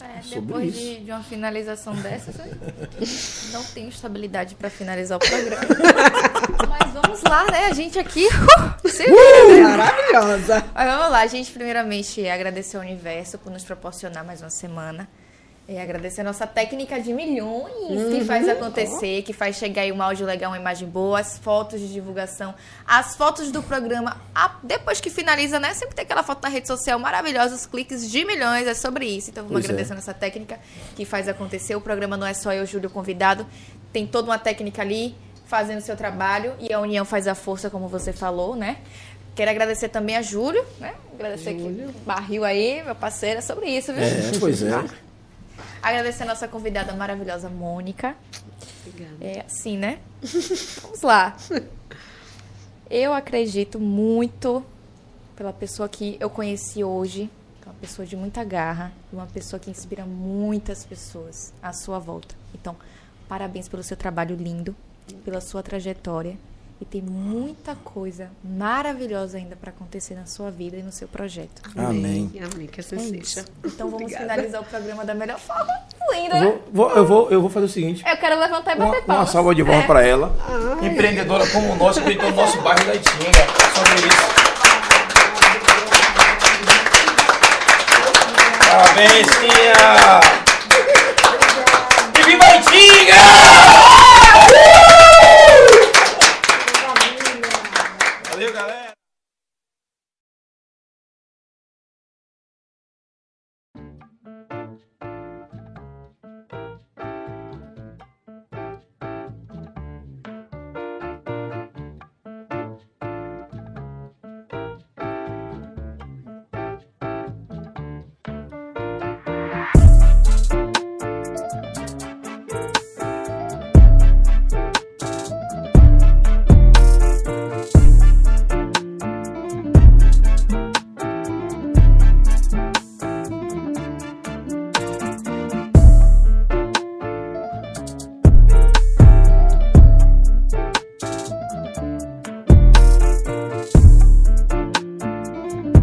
É, Sobre depois de, de uma finalização dessas, eu não tenho estabilidade para finalizar o programa. Mas vamos lá, né? A gente aqui. uh, se vira, né? Maravilhosa! Mas vamos lá, a gente primeiramente agradecer ao universo por nos proporcionar mais uma semana. É, agradecer a nossa técnica de milhões que faz acontecer, que faz chegar aí um áudio legal, uma imagem boa, as fotos de divulgação, as fotos do programa. a- depois que finaliza, né? Sempre tem aquela foto na rede social maravilhosa, os cliques de milhões, é sobre isso. Então vamos Pois é. agradecer a nossa técnica que faz acontecer. O programa não é só eu, Júlio, convidado. Tem toda uma técnica ali fazendo o seu trabalho e a união faz a força, como você falou, né? Quero agradecer também a Júlio, né? Agradecer que barril aí, meu parceiro, é sobre isso, viu? É, pois é. Agradecer a nossa convidada maravilhosa, Mônica. Obrigada. É assim, né? Vamos lá. Eu acredito muito pela pessoa que eu conheci hoje, que é uma pessoa de muita garra, uma pessoa que inspira muitas pessoas à sua volta. Então, parabéns pelo seu trabalho lindo, pela sua trajetória. E tem muita coisa maravilhosa ainda para acontecer na sua vida e no seu projeto. Amém. Amém, que assim É seja. Então vamos Obrigada. finalizar o programa da melhor forma. Lindo, Eu né? vou, vou- eu, vou, eu vou fazer o seguinte. Eu quero levantar e Uma, bater uma palmas. salva de palmas É. para ela. Empreendedora como nós, que no nosso bairro da Itinga. Sobre isso. Parabéns, Tinha! E viva a Itinga!